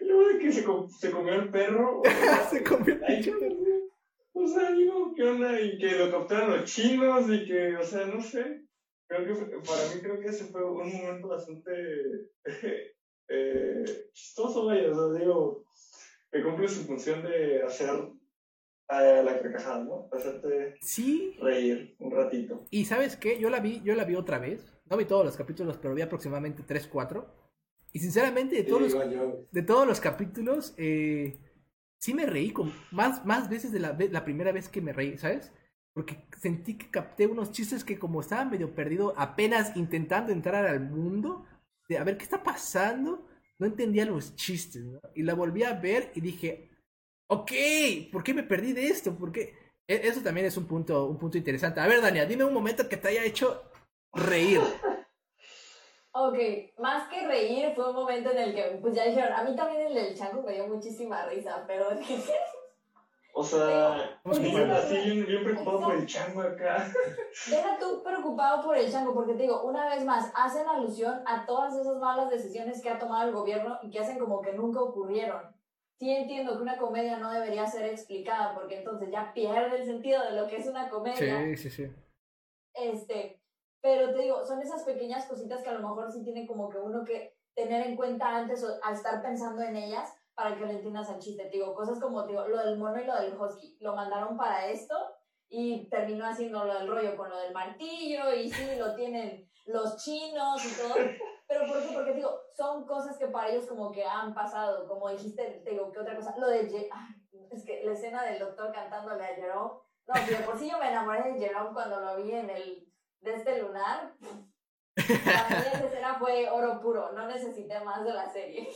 Luego de que se, se comió el perro. se comió el perro. O sea, digo, ¿qué onda? Y que lo captaron los chinos y que, o sea, no sé. Creo que para mí creo que ese fue un momento bastante eh, chistoso, vaya, o sea, digo, que cumple su función de hacer a la carcajada, ¿no? Hacerte sí. reír un ratito. Y ¿sabes qué? Yo la vi, yo la vi otra vez. No vi todos los capítulos, pero vi aproximadamente 3, 4. Y sinceramente, de todos, los, de todos los capítulos, eh, sí me reí con más, más veces de la, la primera vez que me reí, ¿sabes? Porque sentí que capté unos chistes que como estaba medio perdido, apenas intentando entrar al mundo, a ver qué está pasando, no entendía los chistes, ¿no? Y la volví a ver y dije, ok, ¿por qué me perdí de esto? Porque eso también es un punto, un punto interesante. A ver, Dania, dime un momento que te haya hecho reír. Ok, más que reír, fue un momento en el que, pues ya dijeron, a mí también el del chango me dio muchísima risa, pero O sea, bien, así bien, preocupado por el chango acá. Deja tú preocupado por el chango, porque te digo, una vez más, hacen alusión a todas esas malas decisiones que ha tomado el gobierno y que hacen como que nunca ocurrieron. Sí entiendo que una comedia no debería ser explicada, porque entonces ya pierde el sentido de lo que es una comedia. Sí, sí, sí. Este, pero te digo, son esas pequeñas cositas que a lo mejor sí tiene como que uno que tener en cuenta antes al estar pensando en ellas para que le entiendas al chiste. digo, cosas como digo, lo del mono y lo del husky, lo mandaron para esto y terminó haciendo lo del rollo con lo del martillo y sí, lo tienen los chinos y todo. Pero ¿por qué? Porque digo, son cosas que para ellos como que han pasado, como dijiste, te digo, ¿qué otra cosa? Lo de, es que la escena del doctor cantándole a Jerome, no, por si yo me enamoré de Jerome cuando lo vi en el, de este lunar, para esa escena fue oro puro, no necesité más de la serie.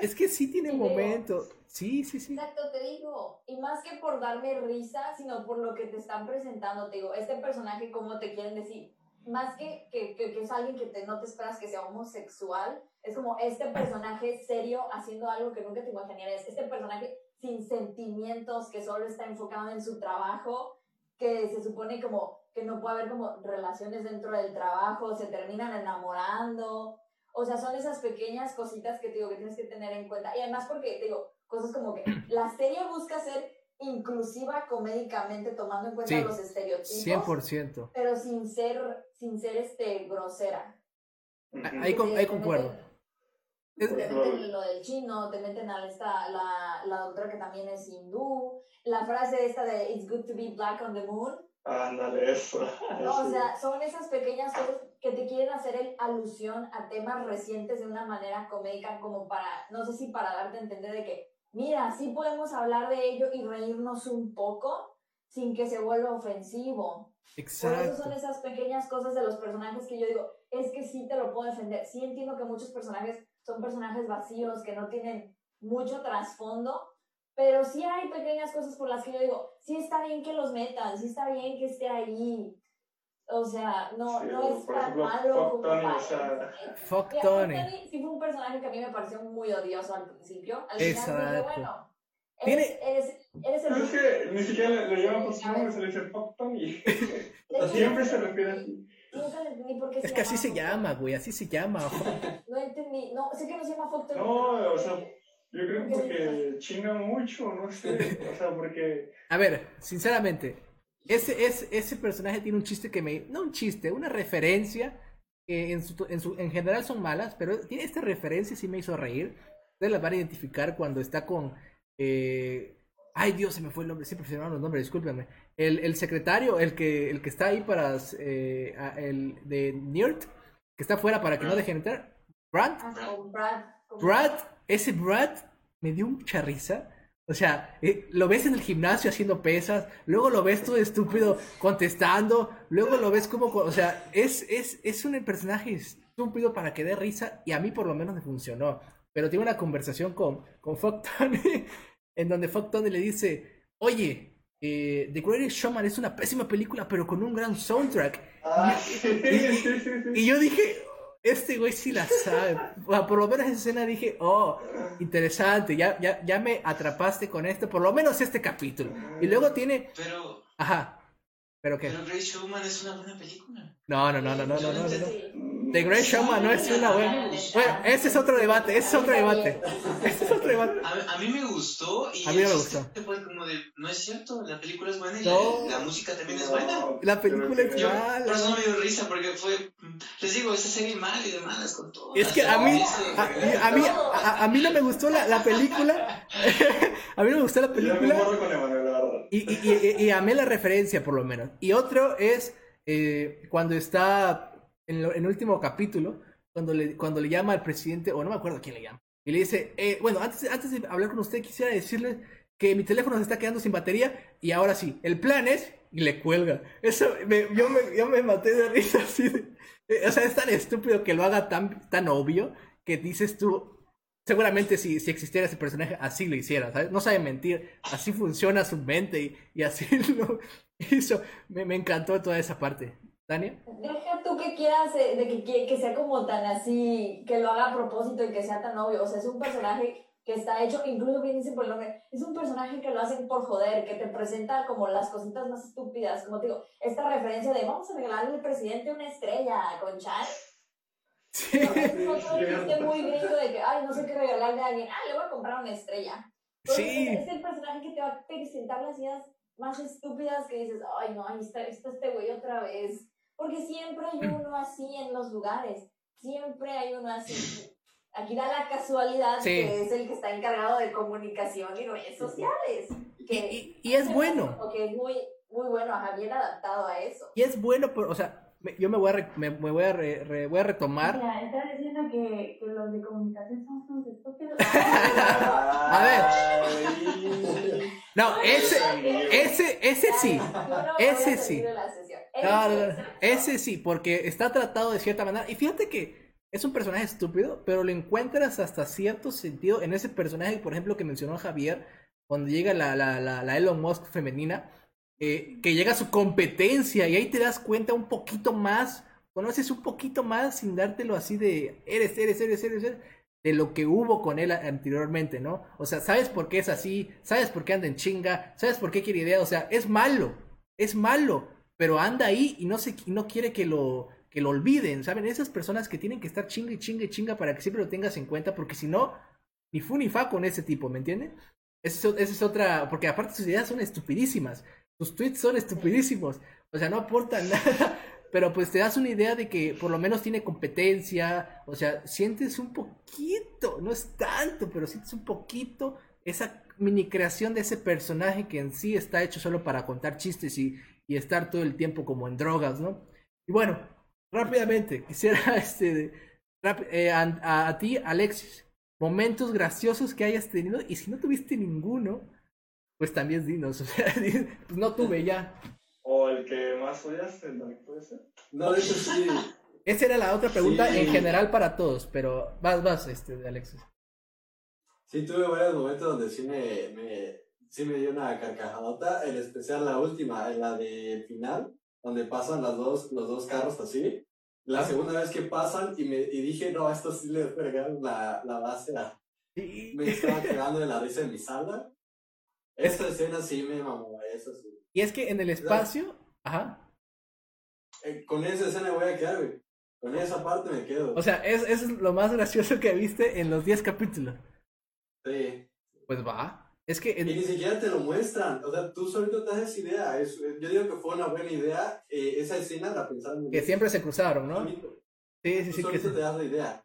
Es que sí tiene un momento. Sí, sí, sí. Exacto, te digo. Y más que por darme risa, sino por lo que te están presentando, te digo, este personaje, ¿cómo te quieren decir? Más que, que, que, es alguien que te, no te esperas que sea homosexual, es como este personaje serio haciendo algo que nunca te imaginarías. Este personaje sin sentimientos, que solo está enfocado en su trabajo, que se supone como que no puede haber como relaciones dentro del trabajo, se terminan enamorando. O sea, son esas pequeñas cositas que te digo que tienes que tener en cuenta. Y además porque te digo, cosas como que la serie busca ser inclusiva comédicamente tomando en cuenta los estereotipos. 100%. Pero sin ser, sin ser este, grosera. Ahí, con, ahí concuerdo. Te meten lo del chino, te meten a esta, la, la doctora que también es hindú, la frase esta de It's good to be black on the moon, Ándale, eso. o sea, son esas pequeñas cosas que te quieren hacer el alusión a temas recientes de una manera comédica, como para, no sé si para darte a entender de que, mira, sí podemos hablar de ello y reírnos un poco sin que se vuelva ofensivo. Exacto. Por eso son esas pequeñas cosas de los personajes que yo digo, es que sí te lo puedo defender. Sí entiendo que muchos personajes son personajes vacíos, que no tienen mucho trasfondo, pero sí hay pequeñas cosas por las que yo digo, sí está bien que los metan, sí está bien que esté ahí. O sea, no, no es tan malo como Tony, o sea... Fuck Tony. Sí fue un personaje que a mí me pareció muy odioso al principio. Al final dije, bueno, eres, eres, eres el... Es que ni siquiera le, le llaman por su nombre, se le dice Fuck Tony. Siempre se refiere así. Nunca entendí por qué es que así se llama, güey, así se llama. No entendí, no, sé que no se llama Fuck Tony. No, o sea Yo creo que chinga mucho, no sé. O sea, porque. A ver, sinceramente, ese, ese, ese personaje tiene un chiste que me. No un chiste, una referencia. Que en, su, en, su, en general son malas, pero tiene esta referencia y sí me hizo reír. Ustedes la van a identificar cuando está con. Eh, ay Dios, se me fue el nombre, siempre se me van los nombres, discúlpenme. El, el secretario, el que, el que está ahí para. Eh, el de Nirt, que está afuera para que no dejen entrar. Brad. Ah, Brad. Brad, ese Brad me dio mucha risa. O sea, eh, lo ves en el gimnasio haciendo pesas, luego lo ves todo estúpido contestando, luego lo ves como, o sea, es, es, es un personaje estúpido para que dé risa y a mí por lo menos me funcionó. Pero tiene una conversación con, con Fuck Tony en donde Fuck Tony le dice, oye, eh, The Greatest Showman es una pésima película pero con un gran soundtrack. Ah, y yo dije, este güey sí la sabe. por lo menos esa escena dije, oh, interesante, ya, ya, ya me atrapaste con esto, por lo menos este capítulo. Y luego tiene... Pero... Ajá. ¿Pero qué? Pero Great Showman es una buena película. No, no, no, no, no, no, no. no. The Great Showman no es una buena. Bueno, ese es otro debate, ese es otro debate. Ese es otro debate. A, a mí me gustó y a mí me gustó. Fue como de, no es cierto, la película es buena y no. la, la, música también es buena. La película es mala. Por eso no me dio risa porque fue, les digo, esa serie mal y de malas con todo. Es que a mí, a, a, mí, a, a, mí no me gustó la, la película. a mí no me gustó la película. Y, y, y, y amé la referencia por lo menos. Y otro es eh, cuando está en, el último capítulo, cuando le, cuando le llama al presidente, o no me acuerdo quién le llama, y le dice, eh, bueno, antes, antes de hablar con usted quisiera decirle que mi teléfono se está quedando sin batería y ahora sí, el plan es, y le cuelga. Eso, me, yo, me, yo me maté de risa así. Eh, o sea, es tan estúpido que lo haga tan, tan obvio que dices tú, seguramente si, si existiera ese personaje así lo hiciera, ¿sabes? No sabe mentir, así funciona su mente y, y así lo hizo. Me, me encantó toda esa parte. Tania. Deja tú que quieras de que, que sea como tan así, que lo haga a propósito y que sea tan obvio. O sea, es un personaje que está hecho, incluso bien dicen por el nombre, es un personaje que lo hacen por joder, que te presenta como las cositas más estúpidas. Como te digo, esta referencia de vamos a regalarle al presidente una estrella con Chan. Sí. No, no muy gringo de que, ay, no sé qué regalarle a alguien, ah, le voy a comprar una estrella. sí. Es, el personaje que te va a presentar las ideas más estúpidas que dices, ay, no, ahí está, está este güey otra vez. Porque siempre hay uno así en los lugares. Siempre hay uno así. Aquí da la casualidad sí. que es el que está encargado de comunicación y redes sociales. Que y, y, y es bueno. Porque es muy, muy bueno, ajá, bien adaptado a eso. Y es bueno, pero, o sea, me, yo me voy a, re, me, me, voy a, re, re, voy a retomar. Mira, está diciendo que, que los de comunicación son unos estúpidos. a ver. No, ese, ese, ese sí. Ese sí. Ese sí, porque está tratado de cierta manera. Y fíjate que es un personaje estúpido, pero lo encuentras hasta cierto sentido en ese personaje, por ejemplo, que mencionó Javier, cuando llega la, la, la, la Elon Musk femenina, eh, que llega a su competencia y ahí te das cuenta un poquito más, conoces un poquito más sin dártelo así de eres, eres, eres, eres, eres de lo que hubo con él anteriormente, ¿no? O sea, sabes por qué es así, sabes por qué anda en chinga, sabes por qué quiere idea, o sea, es malo, es malo, pero anda ahí y no, se, no quiere que lo, que lo olviden, ¿saben? Esas personas que tienen que estar chinga y chinga y para que siempre lo tengas en cuenta, porque si no, ni fu ni fa con ese tipo, ¿me entienden? Esa es, esa es otra, porque aparte sus ideas son estupidísimas, sus tweets son estupidísimos, o sea, no aportan nada, pero pues te das una idea de que por lo menos tiene competencia, o sea, sientes un poquito, no es tanto, pero sientes un poquito esa mini creación de ese personaje que en sí está hecho solo para contar chistes y, y estar todo el tiempo como en drogas, ¿no? Y bueno, rápidamente, quisiera este, eh, a, a, a, ti, Alexis, momentos graciosos que hayas tenido, y si no tuviste ninguno, pues también dinos, o sea, pues no tuve ya. ¿O el que más odiaste, puede ser? No, de hecho sí. Esa era la otra pregunta sí. en general para todos, pero vas, vas, este, Alexis. Sí, tuve varios momentos donde sí me, me, sí me dio una carcajadota, en especial la última, la del final, donde pasan las dos, los dos carros así. La segunda vez que pasan y, me, y dije, no, esto sí le pegaron la, la base a... Sí. Me estaba quedando de la risa en mi sala. Esta escena sí me mamó, eso sí. Y es que en el espacio, ajá. Eh, con esa escena voy a quedar, güey. Con esa parte me quedo. O sea, es, es lo más gracioso que viste en los 10 capítulos. Sí. Pues va. Es que... Y ni siquiera te lo muestran. O sea, tú solito te haces idea. yo digo que fue una buena idea. Eh, esa escena la pensaron. Que siempre se cruzaron, ¿no? Sí, sí, sí. que te das la idea.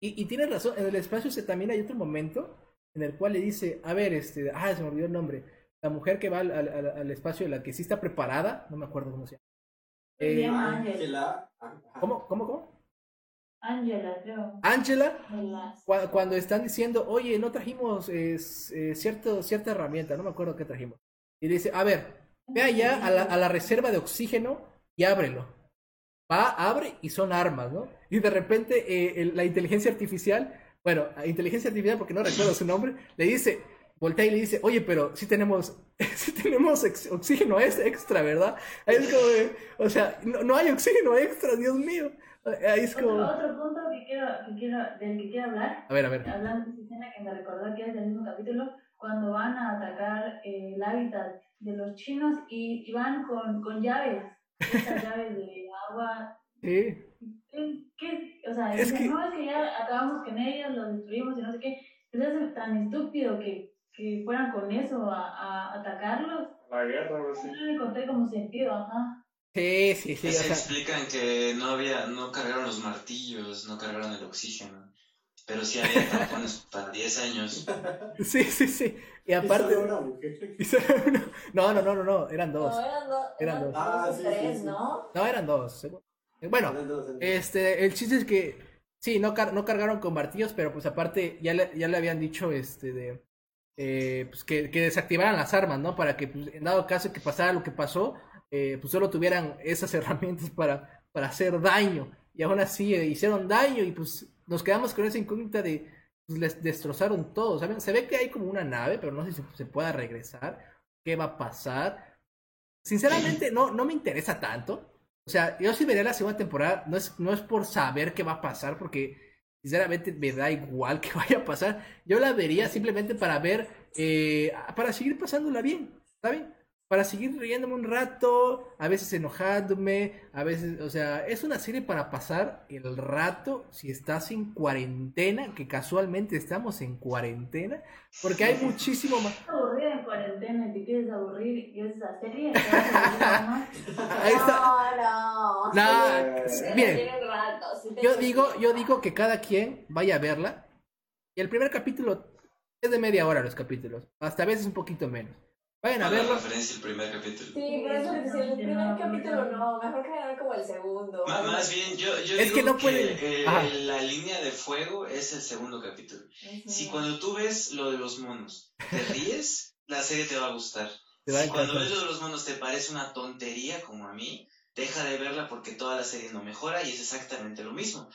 Y, y tienes razón. En el espacio también hay otro momento en el cual le dice, a ver, este, ah, se me olvidó el nombre. La mujer que va al, al, al espacio, la que sí está preparada, no me acuerdo cómo se llama. Eh, Ángela. ¿Cómo, cómo, cómo? Ángela, creo. Ángela, cuando están diciendo, oye, no trajimos eh, cierto, cierta herramienta, no me acuerdo qué trajimos. Y dice, a ver, ve allá a la, a la reserva de oxígeno y ábrelo. Va, abre y son armas, ¿no? Y de repente eh, la inteligencia artificial, bueno, inteligencia artificial porque no recuerdo su nombre, le dice, voltea y le dice, oye, pero si tenemos, si tenemos oxígeno extra, ¿verdad? Ahí es como, o sea, no, hay oxígeno extra, Dios mío. Ahí es como... Otro, punto que quiero, que quiero, del que quiero hablar. A ver, a ver. Hablando de esa escena que me recordó que es del mismo capítulo, cuando van a atacar el hábitat de los chinos y, y van con, con llaves, esas llaves de agua. Sí. ¿Qué? O sea, es que... no es que ya acabamos con ellos, los destruimos y no sé qué. Es tan estúpido que que fueran con eso a, a atacarlos. La guerra, algo así. No le encontré como sentido, ajá. Sí, sí, sí. Se explican que no había, no cargaron los martillos, no cargaron el oxígeno. Pero sí había tapones para 10 años. Sí, sí, sí. Y aparte. una mujer. No, no, no, no, no, eran dos. No, eran, dos eran dos. Ah, sí, tres, sí, ¿no? No, eran dos. Bueno, este, el chiste es que sí, no, no cargaron con martillos, pero pues aparte ya le, ya le habían dicho este de eh, pues que, desactivaran las armas, ¿no? Para que, pues, en dado caso que pasara lo que pasó, eh, pues solo tuvieran esas herramientas para, para hacer daño. Y aún así eh, hicieron daño y pues nos quedamos con esa incógnita de, pues les destrozaron todo, ¿saben? Se ve que hay como una nave, pero no sé si se pueda regresar, qué va a pasar. Sinceramente, no, no me interesa tanto. O sea, yo sí veré la segunda temporada, no es, no es por saber qué va a pasar, porque sinceramente me da igual que vaya a pasar. Yo la vería simplemente para ver, eh, para seguir pasándola bien, ¿saben? Para seguir riéndome un rato, a veces enojándome, a veces, o sea, es una serie para pasar el rato si estás en cuarentena, que casualmente estamos en cuarentena, porque hay muchísimo más. aburrida en cuarentena y te quieres aburrir y es esa serie. Ahí está. No, no. no bien. Yo digo, yo digo que cada quien vaya a verla. Y el primer capítulo es de media hora los capítulos, hasta a veces un poquito menos. Vayan a verlo. referencia el primer capítulo. Sí, pero eso es el primer capítulo no, mejor que vean como el segundo. más bien, yo, yo es digo que, no puede... que la línea de fuego es el segundo capítulo. Si cuando tú ves lo de los monos te ríes, la serie te va a gustar. si cuando ves lo de los monos te parece una tontería como a mí, deja de verla porque toda la serie no mejora y es exactamente lo mismo.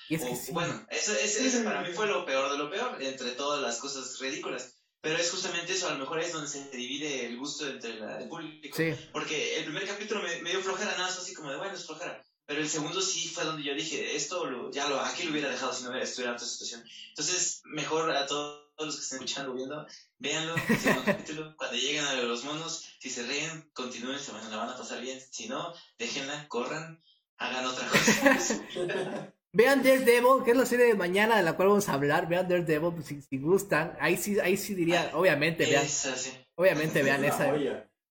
Bueno, eso, ese para mí fue lo peor de lo peor, entre todas las cosas ridículas. Pero es justamente eso, a lo mejor es donde se divide el gusto entre el público. Porque el primer capítulo me, dio flojera, nada más así como de, bueno, es flojera. Pero el segundo sí fue donde yo dije, esto ya lo, aquí lo hubiera dejado si no estuviera en otra situación. Entonces, mejor a todos los que estén escuchando, viendo, véanlo, el segundo capítulo. Cuando lleguen a los monos, si se ríen, continúen, se van, la van a pasar bien. Si no, déjenla, corran, hagan otra cosa. Vean Daredevil, que es la serie de mañana de la cual vamos a hablar. Vean Daredevil, pues, si, si gustan. Ahí sí, ahí sí diría, obviamente, vean. Obviamente vean esa.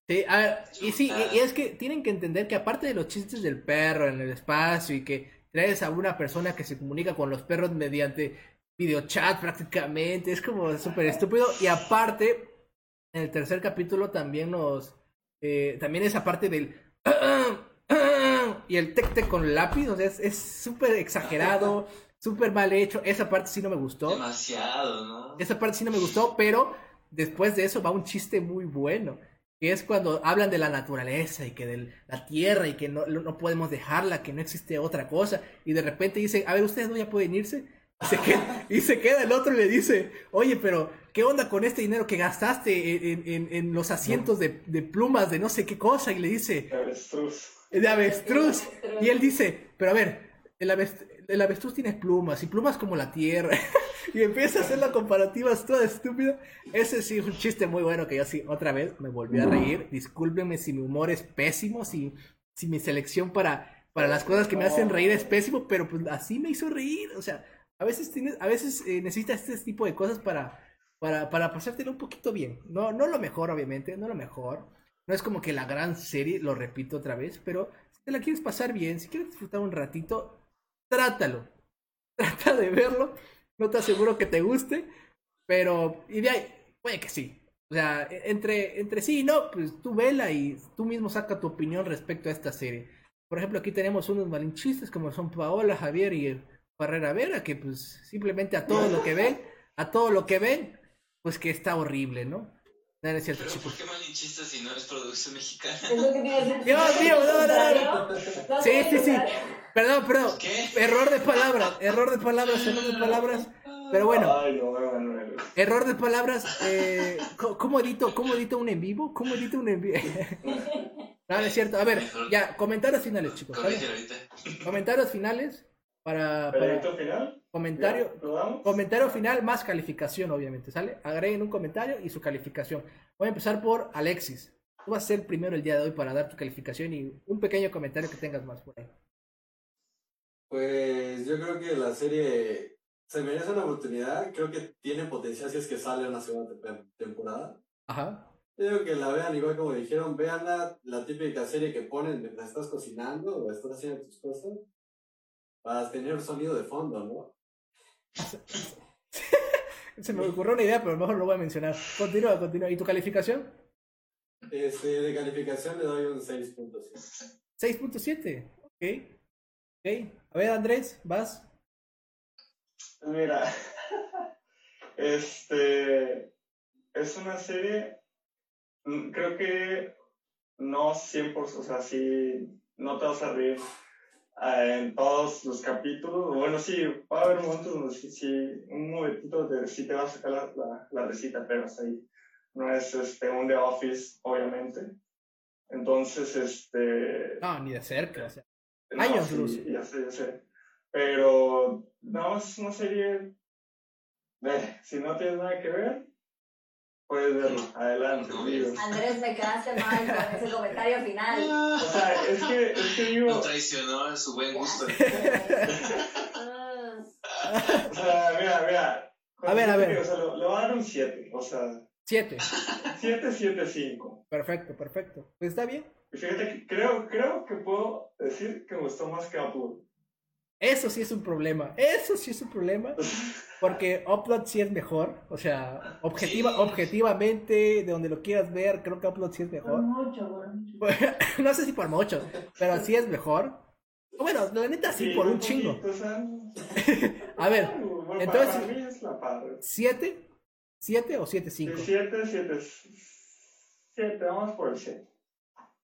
Sí, a ver, y sí, y, es que tienen que entender que aparte de los chistes del perro en el espacio y que traes a una persona que se comunica con los perros mediante videochat prácticamente, es como súper estúpido. Y aparte, en el tercer capítulo también nos. Eh, también esa parte del. y el tec tec con lápiz, o sea, es súper exagerado, súper mal hecho. Esa parte sí no me gustó. Demasiado, ¿no? Esa parte sí no me gustó, pero después de eso va un chiste muy bueno. Que es cuando hablan de la naturaleza y que de la tierra y que no, no podemos dejarla, que no existe otra cosa. Y de repente dice, a ver, ustedes no ya pueden irse. Y se, queda, y se queda el otro y le dice, oye, pero ¿qué onda con este dinero que gastaste en, en, en los asientos de, de, plumas de no sé qué cosa? Y le dice, de avestruz. Y él dice, pero a ver, el, avestruz, tiene plumas y plumas como la tierra. y empieza a hacer la comparativa toda estúpida. Ese sí es un chiste muy bueno que yo sí, otra vez me volví a reír. Discúlpenme si mi humor es pésimo, si, si mi selección para, para las cosas que me hacen reír es pésimo, pero pues así me hizo reír. O sea, a veces, tienes, a veces eh, necesitas este tipo de cosas para, para, para pasártelo un poquito bien. No, no lo mejor, obviamente, no lo mejor. No es como que la gran serie, lo repito otra vez, pero si te la quieres pasar bien, si quieres disfrutar un ratito, trátalo. Trata de verlo. No te aseguro que te guste, pero y de ahí, puede que sí. O sea, e, entre, entre sí y no, pues tú vela y tú mismo saca tu opinión respecto a esta serie. Por ejemplo, aquí tenemos unos malinchistas como son Paola, Javier y Barrera Vera, que pues simplemente a todo lo que ven, a todo lo que ven, pues que está horrible, ¿no? No, es cierto, ¿Pero ¿Por qué malinchistas si no es producción mexicana? Dios mío, no, no, no. Sí, sí, sí. Perdón, perdón. ¿Qué? Error de palabras, error de palabras, error de palabras. Pero bueno. error de palabras. Eh, ¿cómo, edito, ¿Cómo edito un en vivo? ¿Cómo edito un en vivo? no, es cierto. A ver, ya, comentarios finales, chicos. Comentarios finales para. para final? Comentario, comentario final más calificación, obviamente, ¿sale? Agreguen un comentario y su calificación. Voy a empezar por Alexis. Tú vas a ser el primero el día de hoy para dar tu calificación y un pequeño comentario que tengas más por ahí. Pues yo creo que la serie se merece una oportunidad. Creo que tiene potencial si es que sale una segunda temporada. Ajá. Yo que la vean igual como dijeron, vean la, típica serie que ponen mientras estás cocinando o estás haciendo tus cosas para tener sonido de fondo, ¿no? Se me ocurrió una idea, pero mejor lo voy a mencionar. Continúa, continúa. ¿Y tu calificación? Este, de calificación le doy un 6.7. 6.7, ok. Ok. A ver, Andrés, vas. Mira, este es una serie, mm, creo que no 100%, o sea, sí, no te vas a reír en todos los capítulos. Bueno, sí, va a haber momentos donde sí, un momentito de sí te va a sacar la, la, la recita, pero hasta ahí. No es este, un The Office, obviamente. Entonces, este... No, ni de cerca, o sea. Años luz. ya sé, ya sé. Pero, no, es una serie. Eh, si no tienes nada que ver, puedes verlo. Adelante. Andrés, me quedaste mal con ese comentario final. O sea, es que, es que digo. No traicionó su buen gusto. o sea, mira, mira. A ver, a ver. O sea, le voy a dar un 7. O sea. 7. 7, 7, 5. Perfecto, perfecto. Pues está bien. Y fíjate que creo, creo que puedo decir que me gustó más que Upload. Eso sí es un problema. Eso sí es un problema. Porque Upload sí es mejor. O sea, objetiva, objetivamente, de donde lo quieras ver, creo que Upload sí es mejor. Por mucho, no sé si por mucho, pero sí es mejor. Bueno, la neta sí, por un chingo. A ver, entonces. ¿Siete? ¿Siete o siete cinco? Siete, siete. Siete, vamos por el siete.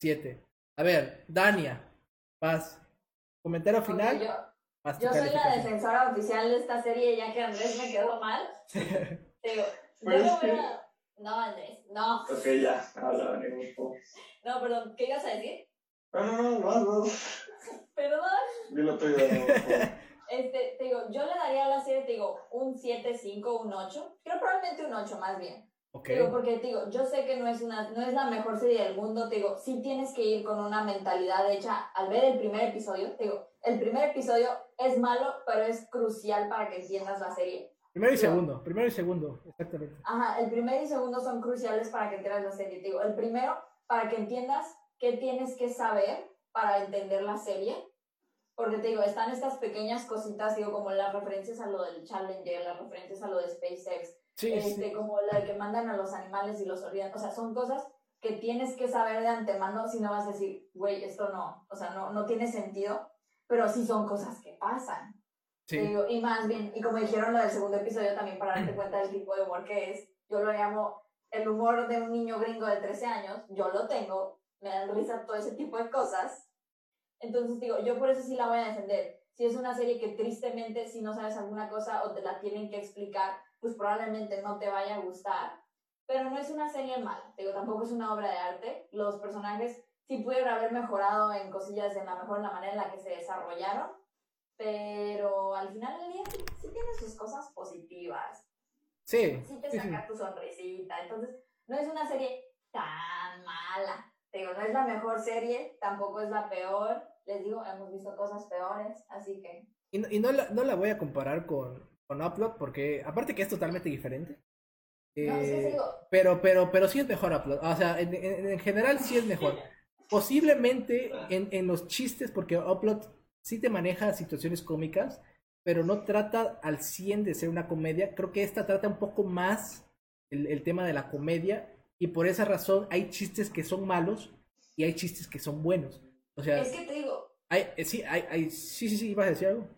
7. A ver, Dania, paz. Comentario final. yo, soy la defensora oficial de esta serie, ya que Andrés me quedó mal. digo, yo no voy a... No, Andrés, no. Ok, ya, habla, No, perdón, ¿qué ibas a decir? No, no, no, no, no. Perdón. Dilo tuyo. este, te digo, yo le daría a la serie, te digo, un 7, 5, un 8. Creo probablemente un 8 más bien. Digo, porque digo, yo sé que no es, una, no es la mejor serie del mundo, te digo, sí tienes que ir con una mentalidad hecha al ver el primer episodio, te digo, el primer episodio es malo, pero es crucial para que entiendas la serie. Primero y segundo, primero y segundo, exactamente. Ajá, el primero y segundo son cruciales para que entiendas la serie. Te digo, el primero, para que entiendas qué tienes que saber para entender la serie. Porque te digo, están estas pequeñas cositas, digo, como las referencias a lo del Challenger, las referencias a lo de SpaceX, este, como la que mandan a los animales y los olvidan. O sea, son cosas que tienes que saber de antemano si no vas a decir, güey, esto no, o sea, no, no tiene sentido, pero sí son cosas que pasan. y más bien, y como dijeron lo del segundo episodio también para darte cuenta del tipo de humor que es, yo lo llamo el humor de un niño gringo de 13 años, yo lo tengo, me dan risa todo ese tipo de cosas. Entonces digo, yo por eso sí la voy a defender. Si es una serie que tristemente, si no sabes alguna cosa o te la tienen que explicar, pues probablemente no te vaya a gustar. Pero no es una serie mala, digo, tampoco es una obra de arte. Los personajes sí pudieron haber mejorado en cosillas de la mejor la manera en la que se desarrollaron, pero al final del día sí, tiene sus cosas positivas. Sí. Sí te saca tu sonrisita. Entonces, no es una serie tan mala. Digo, no es la mejor serie, tampoco es la peor. Les digo, hemos visto cosas peores, así que... Y no, y no, la, no la voy a comparar con, con Upload porque aparte que es totalmente diferente. Eh, pero, pero, pero sí es mejor Upload. O sea, en, general sí es mejor. Posiblemente en, en, los chistes, porque Upload sí te maneja situaciones cómicas, pero no trata al 100 de ser una comedia. Creo que esta trata un poco más el, el tema de la comedia. Y por esa razón hay chistes que son malos y hay chistes que son buenos. O sea, es que te digo. Hay, eh, sí, hay, hay, sí, sí, sí, ibas a decir algo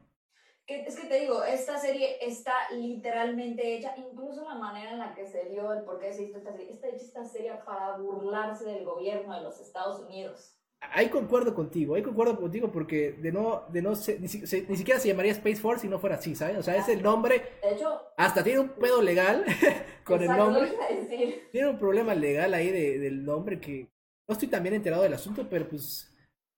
es que te digo, esta serie está literalmente hecha, incluso la manera en la que se dio, el por qué se hizo esta serie, está hecha esta serie para burlarse del gobierno de los Estados Unidos. Ahí concuerdo contigo, ahí concuerdo contigo porque de no, de no ni, siquiera se llamaría Space Force si no fuera así, ¿sabes? O sea, es el nombre. De hecho, hasta tiene un pedo legal con el nombre. Tiene un problema legal ahí de, del nombre que no estoy tan bien enterado del asunto, pero pues.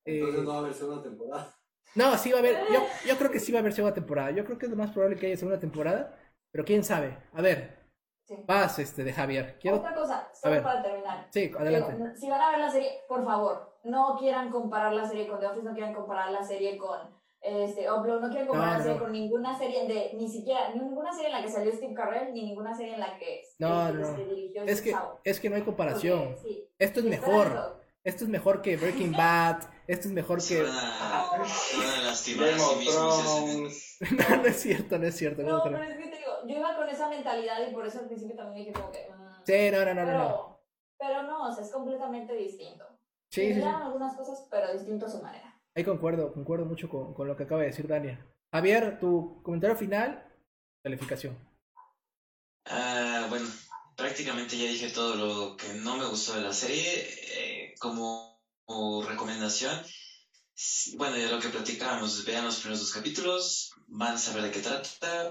Entonces no va a haber segunda temporada. No, sí va a haber. Yo, yo creo que sí va a haber segunda temporada. Yo creo que es lo más probable que haya segunda temporada. Pero quién sabe. A ver. Sí. Vas, este, de Javier. Quiero... Otra cosa, solo para terminar. Sí, adelante. si van a ver la serie, por favor, no quieran comparar la serie con The Office, no quieran comparar la serie con este, Upload, no quieran comparar la serie con ninguna serie de, ni siquiera, ninguna serie en la que salió Steve Carell, ni ninguna serie en la que no, no. se dirigió es que, es que no hay comparación. Esto es mejor. Esto es mejor que Breaking Bad. Esto es mejor que. No, no es cierto, no es cierto. No, pero es que te digo, yo iba con esa mentalidad y por eso al principio también dije como que. Mm, sí, no, no, no, pero, no. Pero no, o sea, es completamente distinto. Sí, sí, algunas cosas, pero distinto a su manera. Ahí concuerdo, concuerdo mucho con, con lo que acaba de decir Dania. Javier, tu comentario final, calificación. Ah, bueno, prácticamente ya dije todo lo que no me gustó de la serie. Eh, como, recomendación, bueno, ya lo que platicábamos, vean los primeros dos capítulos, van a saber de qué trata.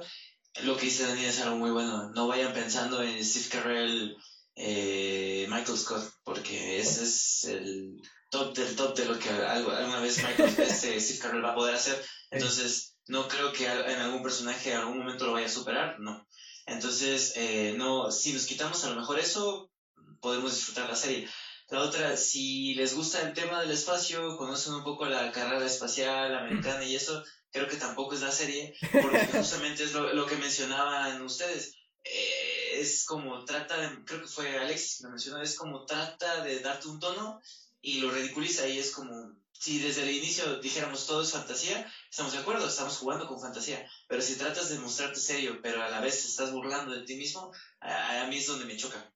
Lo que dice Daniel es algo muy bueno. No vayan pensando en Steve Carell, eh, Michael Scott, porque ese es el top del top de lo que alguna vez Michael, este, Steve Carell va a poder hacer. Entonces, no creo que en algún personaje en algún momento lo vaya a superar, no. Entonces, eh, no, si nos quitamos a lo mejor eso, podemos disfrutar la serie. La otra, si les gusta el tema del espacio, conocen un poco la carrera espacial americana y eso, creo que tampoco es la serie, porque justamente es lo, que mencionaban ustedes. Eh, es como trata, de, creo que fue Alexis que lo mencionó, es como trata de darte un tono y lo ridiculiza y es como, si desde el inicio dijéramos todo es fantasía, estamos de acuerdo, estamos jugando con fantasía, pero si tratas de mostrarte serio, pero a la vez te estás burlando de ti mismo, a, mí es donde me choca.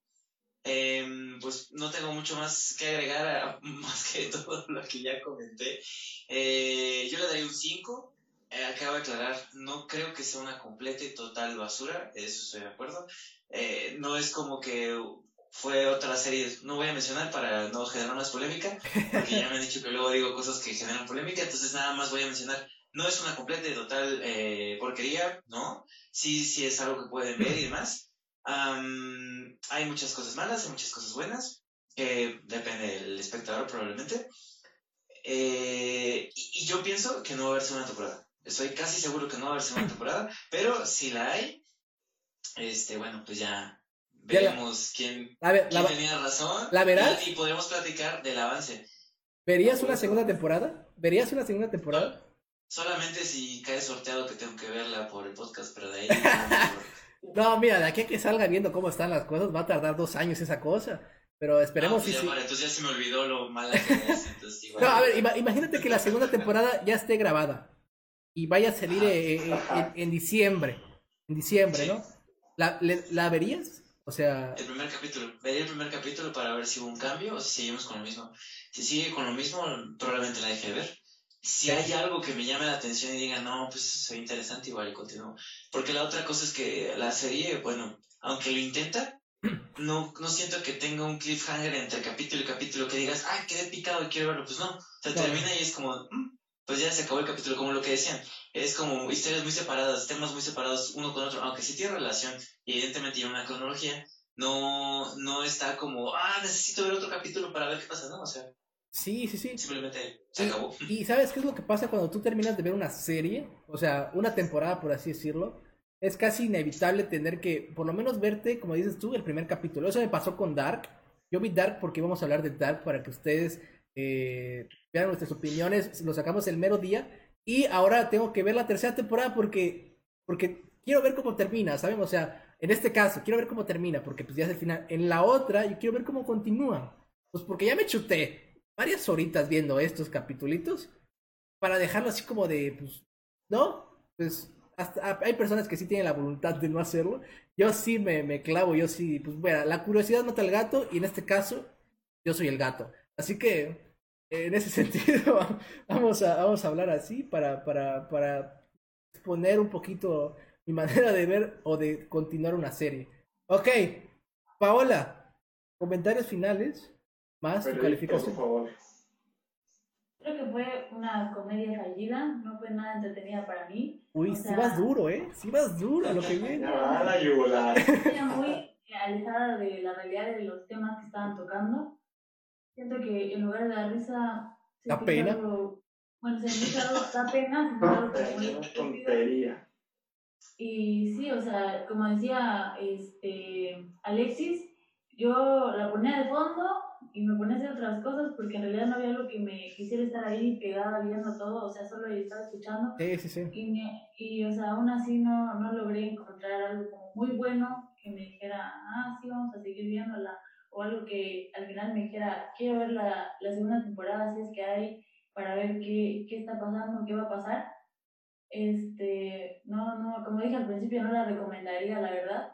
Em, pues no tengo mucho más que agregar, más que todo lo que ya comenté. Eh, yo le daría un 5. Eh, acabo de aclarar, no creo que sea una completa y total basura, eso estoy de acuerdo. Eh, no es como que fue otra serie, no voy a mencionar para no generar más polémica, porque ya me han dicho que luego digo cosas que generan polémica, entonces nada más voy a mencionar, no es una completa y total eh, porquería, ¿no? Sí, sí es algo que pueden ver y demás. Hay muchas cosas malas, hay muchas cosas buenas, que depende del espectador probablemente. Eh, y, y, yo pienso que no va a haber segunda temporada. Estoy casi seguro que no va a haber segunda temporada, pero si la hay, este, bueno, pues ya Veremos quién, tenía razón. ¿La verás? Y, podremos platicar del avance. ¿Verías una segunda temporada? ¿Verías una segunda temporada? solamente si cae sorteado que tengo que verla por el podcast, pero de ahí. no, mira, de aquí a que salga viendo cómo están las cosas, va a tardar dos años esa cosa. Pero esperemos pues si. entonces ya se me olvidó lo mala que es. No, a ver, imagínate que la segunda temporada ya esté grabada y vaya a salir eh, eh, en, diciembre. En diciembre, ¿no? ¿La, ¿La verías? O sea... El primer capítulo. Vería el primer capítulo para ver si hubo un cambio o si seguimos con lo mismo. Si sigue con lo mismo, probablemente la deje de ver. Si hay algo que me llame la atención y diga, no, pues soy interesante, igual y continúo. Porque la otra cosa es que la serie, bueno, aunque lo intenta, no, no siento que tenga un cliffhanger entre capítulo y capítulo que digas, ah, quedé picado y quiero verlo. Pues no, se termina y es como, mm, pues ya se acabó el capítulo, como lo que decían. Es como historias muy separadas, temas muy separados uno con otro, aunque sí tiene relación y evidentemente tiene una cronología, no, no está como, ah, necesito ver otro capítulo para ver qué pasa, ¿no? O sea. Sí, sí, sí. Simplemente se acabó. Y ¿sabes qué es lo que pasa cuando tú terminas de ver una serie? O sea, una temporada, por así decirlo. Es casi inevitable tener que, por lo menos, verte, como dices tú, el primer capítulo. Eso me pasó con Dark. Yo vi Dark porque íbamos a hablar de Dark para que ustedes eh, vean nuestras opiniones, lo sacamos el mero día. Y ahora tengo que ver la tercera temporada porque, porque quiero ver cómo termina, ¿saben? O sea, En este caso, quiero ver cómo termina, porque pues ya es el final. En la otra, yo quiero ver cómo continúa. Pues porque ya me chuté varias horitas viendo estos capitulitos para dejarlo así como de, pues, ¿no? Pues hasta, hay personas que sí tienen la voluntad de no hacerlo. Yo sí me, me clavo, yo sí, pues bueno, la curiosidad mata al gato y en este caso yo soy el gato. Así que en ese sentido vamos a, vamos a hablar así para, para, para exponer un poquito mi manera de ver o de continuar una serie. Ok, Paola, comentarios finales, más tu calificación. Por favor. Creo que fue una comedia fallida, no fue nada entretenida para mí. Uy, si vas duro, ¿eh? Si vas duro lo que viene. Ah, la yugular. muy alejada de la realidad de los temas que estaban tocando. Siento que en lugar de dar risa... ¿Da pena? bueno, se me hizo da pena, se me hizo tontería. Y sí, o sea, como decía este Alexis, yo la ponía de fondo y me ponía a hacer otras cosas porque en realidad no había algo que me quisiera estar ahí pegada viendo todo, o sea, solo estaba escuchando. Sí, sí, sí. Y, y o sea, aún así no, no logré encontrar algo como muy bueno que me dijera, ah, sí, vamos a seguir viéndola, o algo que al final me dijera, quiero ver la, la segunda temporada, si es que hay, para ver qué, qué está pasando, qué va a pasar. Este, no, no, como dije al principio, no la recomendaría, la verdad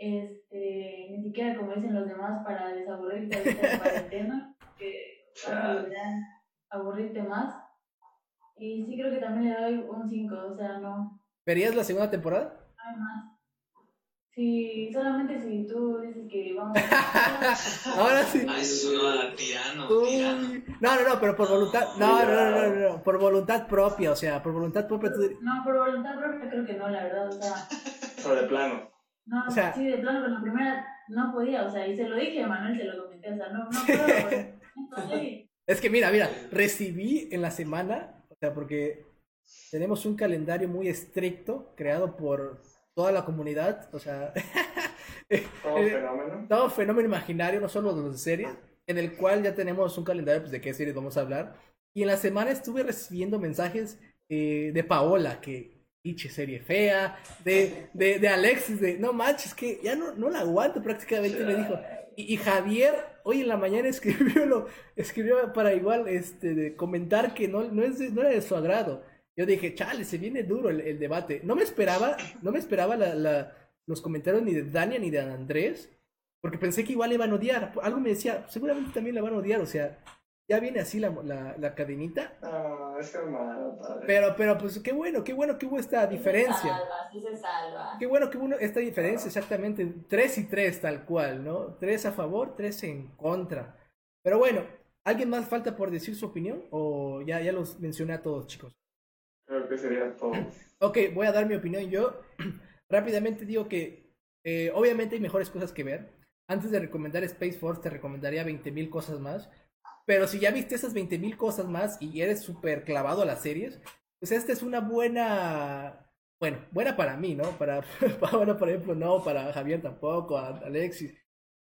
este, ni siquiera como dicen los demás para desaburrirte de cuarentena, que para aburrirte más. Y sí creo que también le doy un 5, o sea, no. ¿Verías la segunda temporada? Hay más. Sí, solamente si tú dices que vamos a... Ahora sí. Ah, eso es tirano, tirano. No, no, no, pero por voluntad. No, no, no, no, no, por voluntad propia, o sea, por voluntad propia. Tú... No, por voluntad propia creo que no, la verdad, o sea. Sobre plano. No, o sea, sí, de plano, con la primera no podía, o sea, y se lo dije a Manuel, se lo comenté, o sea, no, no puedo. es que mira, mira, recibí en la semana, o sea, porque tenemos un calendario muy estricto creado por toda la comunidad, o sea, todo eh, fenómeno. Todo fenómeno imaginario, no solo de series, en el cual ya tenemos un calendario pues, de qué series vamos a hablar. Y en la semana estuve recibiendo mensajes eh, de Paola, que pinche serie fea, de, de, de, Alexis, de no manches, que ya no, no la aguanto prácticamente, me dijo. Y, Javier hoy en la mañana escribió, lo, escribió para igual este, de comentar que no, no, es no era de su agrado. Yo dije, chale, se viene duro el, debate. No me esperaba, no me esperaba la, la, los comentarios ni de Dania ni de Andrés, porque pensé que igual le iban a odiar. Algo me decía, seguramente también le van a odiar, o sea, ya viene así la, la, la cadenita. Ah, es hermano, padre. Pero, pero, pues qué bueno, qué bueno que hubo esta diferencia. Se salva, sí se salva. Qué bueno que hubo esta diferencia, exactamente. Tres y tres, tal cual, ¿no? Tres a favor, tres en contra. Pero bueno, ¿alguien más falta por decir su opinión? ¿O ya, ya los mencioné a todos, chicos? Creo que sería todo. ok, voy a dar mi opinión. Yo rápidamente digo que eh, obviamente hay mejores cosas que ver. Antes de recomendar Space Force, te recomendaría 20.000 cosas más. Pero si ya viste esas 20.000 cosas más y eres súper clavado a las series, pues esta es una buena. Bueno, buena para mí, ¿no? Para Paola, por ejemplo, no, para Javier tampoco, Alexis.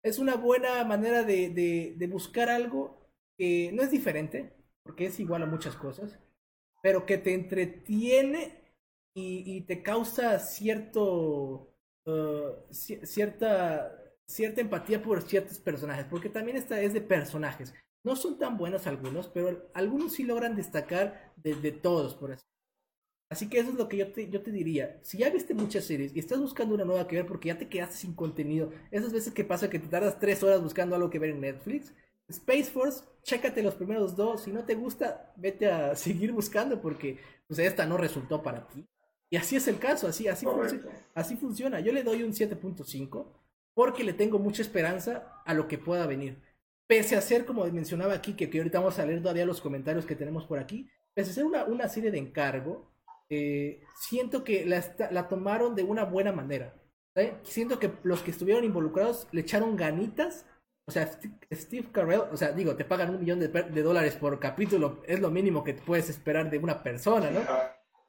Es una buena manera de, de, buscar algo que no es diferente, porque es igual a muchas cosas, pero que te entretiene y, y te causa cierto. Uh, cierta cierta empatía por ciertos personajes, porque también esta es de personajes. No son tan buenos algunos, pero algunos sí logran destacar de, todos, por eso. Así que eso es lo que yo te, yo te diría. Si ya viste muchas series y estás buscando una nueva que ver porque ya te quedaste sin contenido, esas veces que pasa que te tardas tres horas buscando algo que ver en Netflix, Space Force, chécate los primeros dos. Si no te gusta, vete a seguir buscando porque pues, esta no resultó para ti. Y así es el caso, así, así, así funciona. Yo le doy un 7.5 porque le tengo mucha esperanza a lo que pueda venir pese a ser, como mencionaba aquí, que, que, ahorita vamos a leer todavía los comentarios que tenemos por aquí, pese a ser una, una serie de encargo, eh, siento que la, la, tomaron de una buena manera. Siento que los que estuvieron involucrados le echaron ganitas. O sea, Steve Carell, o sea, digo, te pagan un millón de, de dólares por capítulo, es lo mínimo que puedes esperar de una persona, ¿no?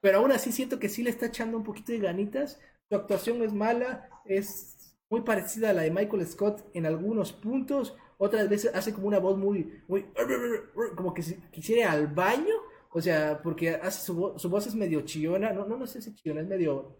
Pero aún así siento que sí le está echando un poquito de ganitas. Su actuación es mala, es muy parecida a la de Michael Scott en algunos puntos otras veces hace como una voz muy, muy, como que quisiera al baño, o sea, porque hace su, su voz es medio chillona, no, no, no sé si chillona, es medio,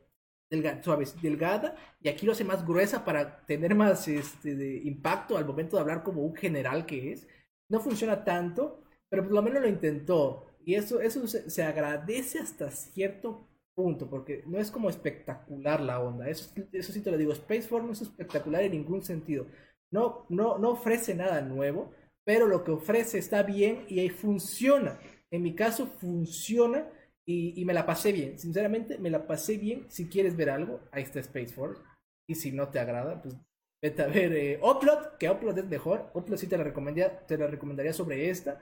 suave, delgada, y aquí lo hace más gruesa para tener más este, de impacto al momento de hablar como un general que es. No funciona tanto, pero por lo menos lo intentó. Y eso, eso se, agradece hasta cierto punto, porque no es como espectacular la onda. Eso, eso sí te lo digo, Spaceform no es espectacular en ningún sentido. No, no, no ofrece nada nuevo, pero lo que ofrece está bien y ahí funciona. En mi caso funciona y, me la pasé bien. Sinceramente, me la pasé bien. Si quieres ver algo, ahí está Space Force. Y si no te agrada, pues vete a ver eh, Upload, que Upload es mejor. Upload sí te la recomendaría, te la recomendaría sobre esta.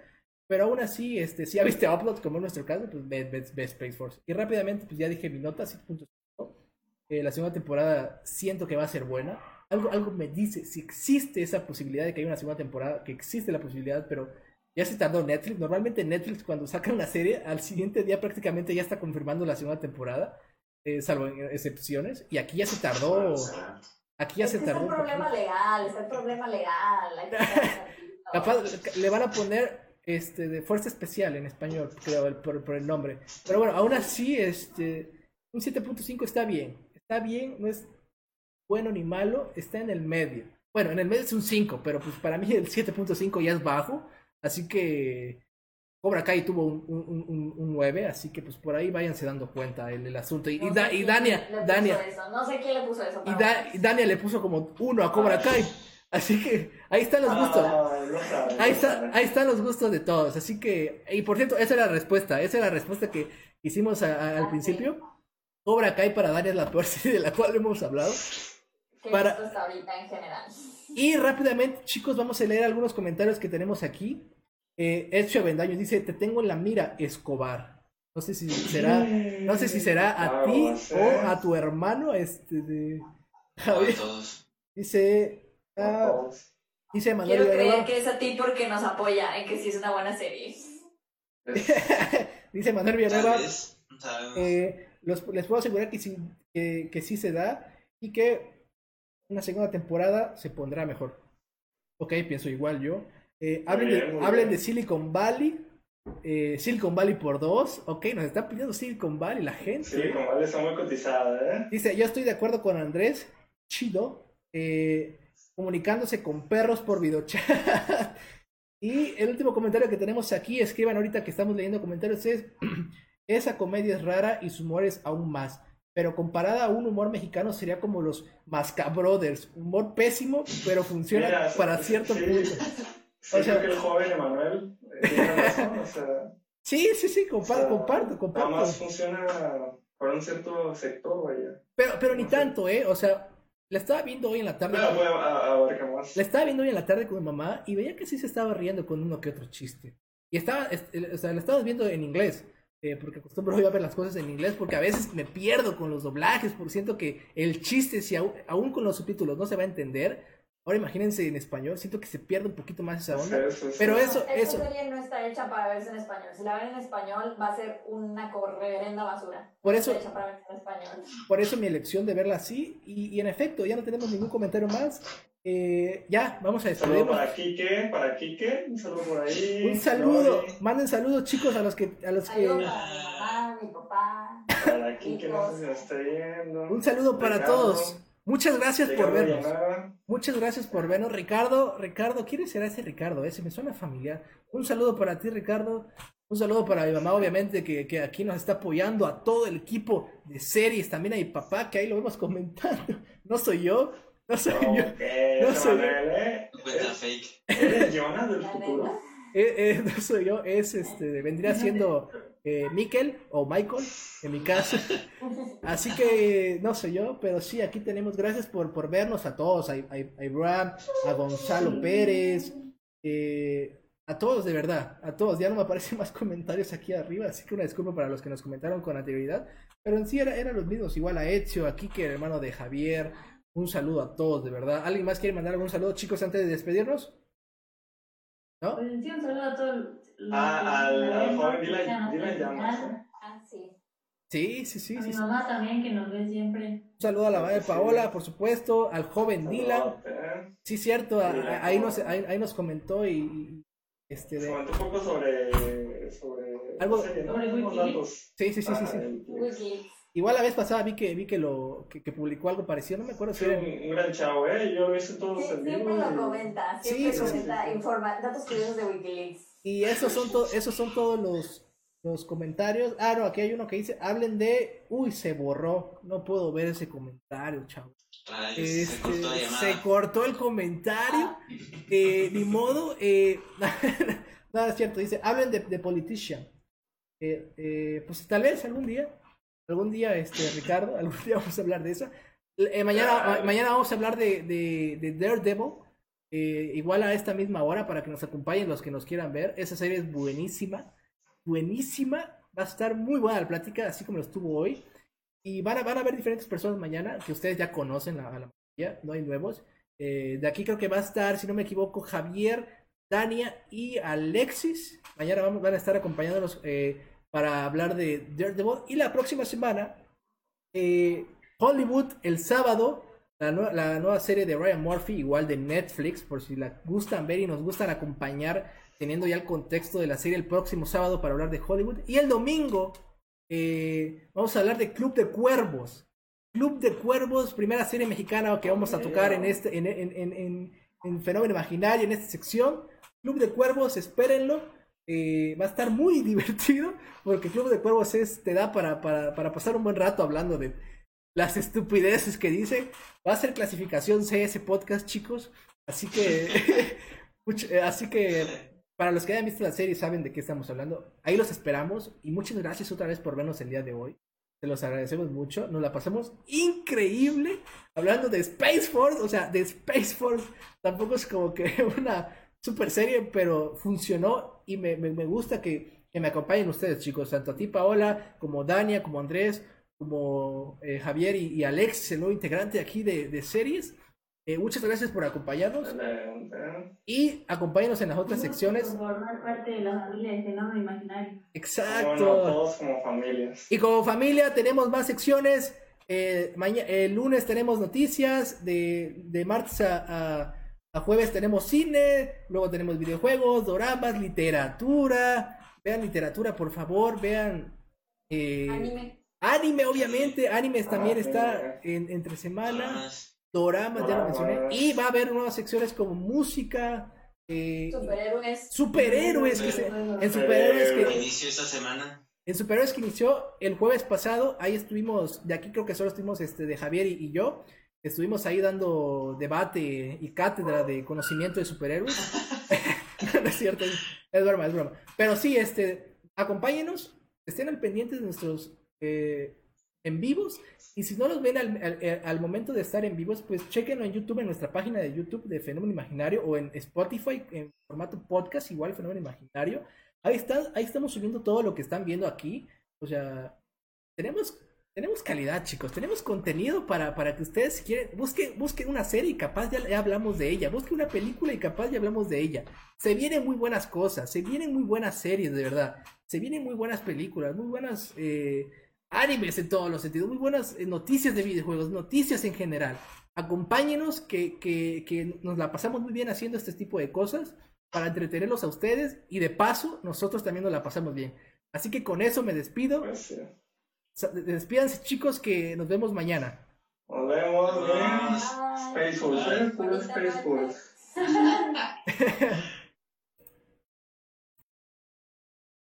Pero aún así, este, si ya viste Upload, como en nuestro caso, pues ve, ve, Space Force. Y rápidamente, pues ya dije mi nota, 7.5. Eh, la segunda temporada siento que va a ser buena. Algo, algo me dice, si existe esa posibilidad de que haya una segunda temporada, que existe la posibilidad, pero ya se tardó Netflix. Normalmente Netflix cuando saca una serie, al siguiente día prácticamente ya está confirmando la segunda temporada, eh, salvo en excepciones. Y aquí ya se tardó. Aquí ya se tardó. Es un problema legal, es el problema legal. Capaz, le van a poner este, de Fuerza Especial en español, creo, por, por, el nombre. Pero bueno, aún así, este, un 7.5 está bien. Está bien, no es bueno ni malo, está en el medio. Bueno, en el medio es un 5, pero pues para mí el 7.5 ya es bajo. Así que Cobra Kai tuvo un, un, un, 9, así que pues por ahí váyanse dando cuenta el, el asunto. Y, y, Dania, Dania, no sé quién le puso eso. Y, Dania le puso como 1 a Cobra Kai. Así que ahí están los gustos. ahí, está, ahí están los gustos de todos. Así que, y por cierto, esa es la respuesta. Esa es la respuesta que hicimos al ah, principio. Cobra Kai para Dania es la peor serie de la cual hemos hablado. Para... ahorita en general. Y rápidamente, chicos, vamos a leer algunos comentarios que tenemos aquí. Eh, Ezio Avendaño dice, te tengo en la mira, Escobar. No sé si será, no sé si será a ti o a tu hermano, este de Dice, ah, dice Manuel Quiero creer que es a ti porque nos apoya en que sí es una buena serie. dice Manuel Villanueva, eh, les puedo asegurar que sí, que, que sí se da y que una segunda temporada se pondrá mejor. Ok, pienso igual yo. Eh, hablen, de, Silicon Valley. Eh, Silicon Valley por dos. Ok, nos está pidiendo Silicon Valley la gente. Silicon Valley está muy cotizada, ¿eh? Dice, yo estoy de acuerdo con Andrés. Chido. Eh, comunicándose con perros por videochat. y el último comentario que tenemos aquí, escriban ahorita que estamos leyendo comentarios, es, esa comedia es rara y su humor es aún más pero comparada a un humor mexicano sería como los Masca Brothers, humor pésimo, pero funciona para cierto punto. o sea, que el joven Emanuel eh, tiene razón, o sea, Sí, sí, sí, comparto, comparto, comparto. Nada más funciona para un cierto sector, vaya. Pero, pero ni tanto, ¿eh? O sea, la estaba viendo hoy en la tarde. Con... La estaba viendo hoy en la tarde con mi mamá y veía que sí se estaba riendo con uno que otro chiste. Y estaba, o sea, la estaba viendo en inglés. Eh, porque acostumbro a ver las cosas en inglés, porque a veces me pierdo con los doblajes, porque siento que el chiste, si aún, con los subtítulos no se va a entender, ahora imagínense en español, siento que se pierde un poquito más esa onda. Pero eso, eso... Esta serie no está hecha para verse en español. Si la ven en español, va a ser una reverenda basura. Por eso, está hecha para verse en español. por eso mi elección de verla así, y, y en efecto, ya no tenemos ningún comentario más. Eh, ya, vamos a despedirnos. Un saludo para Kike, para Kike, un saludo por ahí. Un saludo, manden saludos chicos a los que... A los que... Para mi mamá, mi papá. Para Kike, no sé si nos está viendo. Un saludo para todos. Muchas gracias por vernos. Muchas gracias por vernos. Ricardo, Ricardo, ¿quién será ese Ricardo? Ese me suena familiar. Un saludo para ti, Ricardo. Un saludo para mi mamá, obviamente, que, que, aquí nos está apoyando, a todo el equipo de series, también a mi papá, que ahí lo vemos comentando. No soy yo, no soy yo. No soy yo. ¿eh? fake. ¿Eres Jonah del futuro? Eh, eh, no soy yo, es este, vendría siendo eh, Mikel o Michael, en mi caso. Así que no soy yo, pero sí, aquí tenemos, gracias por, por vernos a todos, a, a, a Ibrahim, a Gonzalo Pérez, eh, a todos de verdad, a todos. Ya no me aparecen más comentarios aquí arriba, así que una disculpa para los que nos comentaron con anterioridad, pero en sí eran era los mismos, igual a Ezio, aquí que el hermano de Javier, un saludo a todos, de verdad. ¿Alguien más quiere mandar algún saludo, chicos, antes de despedirnos? ¿No? Pues sí, un saludo a todos. Ah, al, joven Dylan Llamas. Ah, sí. Sí, sí, sí. A mi mamá también, que nos ve siempre. Un saludo a la mamá de Paola, por supuesto, al joven Dylan. Sí, cierto, ahí, nos, ahí, nos comentó y... Este de... Comentó un poco sobre... sobre algo sobre Wikileaks. Sí, sí, sí, sí. sí. Wikileaks. Igual la vez pasada vi que vi que lo que, publicó algo parecido, no me acuerdo si era. Un, gran chavo, ¿eh? Yo lo hice todos los Siempre lo comenta, siempre sí, comenta informa, datos curiosos de Wikileaks. Y esos son, esos son todos los, los comentarios. Ah, no, aquí hay uno que dice, hablen de... Uy, se borró. No puedo ver ese comentario, chavo. Este, se, cortó el comentario. Eh, ni modo. Eh, nada, es cierto. Dice, hablen de, de Politician. Eh, eh, pues tal vez algún día. Algún día, este, Ricardo, algún día vamos a hablar de eso. Eh, mañana, mañana vamos a hablar de, de, de Daredevil. igual a esta misma hora para que nos acompañen los que nos quieran ver. Esa serie es buenísima. Buenísima. Va a estar muy buena la plática, así como lo estuvo hoy. Y van a, van a ver diferentes personas mañana que ustedes ya conocen a la mayoría, no hay nuevos. de aquí creo que va a estar, si no me equivoco, Javier, Dania y Alexis. Mañana vamos, van a estar acompañándonos eh, para hablar de Daredevil. Y la próxima semana, eh, Hollywood, el sábado, la, la, nueva serie de Ryan Murphy, igual de Netflix, por si la gustan ver y nos gustan acompañar, teniendo ya el contexto de la serie el próximo sábado para hablar de Hollywood. Y el domingo, eh, vamos a hablar de Club de Cuervos. Club de Cuervos, primera serie mexicana que vamos a tocar en este en, en, en, en Fenómeno Imaginario, en esta sección. Club de Cuervos, espérenlo. Eh, va a estar muy divertido porque Club de Cuervos es, te da para, para, pasar un buen rato hablando de las estupideces que dice. Va a ser clasificación CS podcast, chicos. Así que, eh, así que para los que hayan visto la serie saben de qué estamos hablando. Ahí los esperamos y muchas gracias otra vez por vernos el día de hoy. Se los agradecemos mucho. Nos la pasamos increíble hablando de Space Force. O sea, de Space Force tampoco es como que una super serie, pero funcionó y me, me, gusta que, que, me acompañen ustedes, chicos. Tanto a ti, Paola, como Dania, como Andrés, como eh, Javier y, Alex, el nuevo integrante aquí de, de series. Eh, muchas gracias por acompañarnos. Y acompáñenos en las otras secciones. formar parte de la familia de Fenómeno Imaginario. Exacto. todos como familias. Y como familia tenemos más secciones. Eh, el lunes tenemos noticias. De, de martes a a jueves tenemos cine, luego tenemos videojuegos, doramas, literatura. Vean literatura, por favor, vean. Eh, anime. Anime, obviamente. Anime también está en, entre semanas. Doramas, ya lo mencioné. Y va a haber nuevas secciones como música. Eh, superhéroes. Superhéroes. Que en superhéroes que inició esta semana. En superhéroes que inició el jueves pasado. Ahí estuvimos. De aquí creo que solo estuvimos este, de Javier y yo estuvimos ahí dando debate y cátedra de conocimiento de superhéroes. no es cierto, es broma, es broma. Pero sí, este, acompáñenos, estén al pendiente de nuestros eh, en vivos. Y si no los ven al, al, momento de estar en vivos, pues chequenlo en YouTube, en nuestra página de YouTube de Fenómeno Imaginario o en Spotify en formato podcast, igual Fenómeno Imaginario. Ahí, está, ahí estamos subiendo todo lo que están viendo aquí. O sea, tenemos tenemos calidad, chicos. Tenemos contenido para, para que ustedes, si quieren, busquen, busquen una serie y capaz ya, hablamos de ella. Busquen una película y capaz ya hablamos de ella. Se vienen muy buenas cosas. Se vienen muy buenas series, de verdad. Se vienen muy buenas películas, muy buenas eh, animes en todos los sentidos. Muy buenas eh, noticias de videojuegos, noticias en general. Acompáñenos, que, que, que nos la pasamos muy bien haciendo este tipo de cosas para entretenerlos a ustedes y de paso nosotros también nos la pasamos bien. Así que con eso me despido. Gracias. Despídanse, chicos, que nos vemos mañana. Nos vemos en Space Force, ¿eh? Space Force.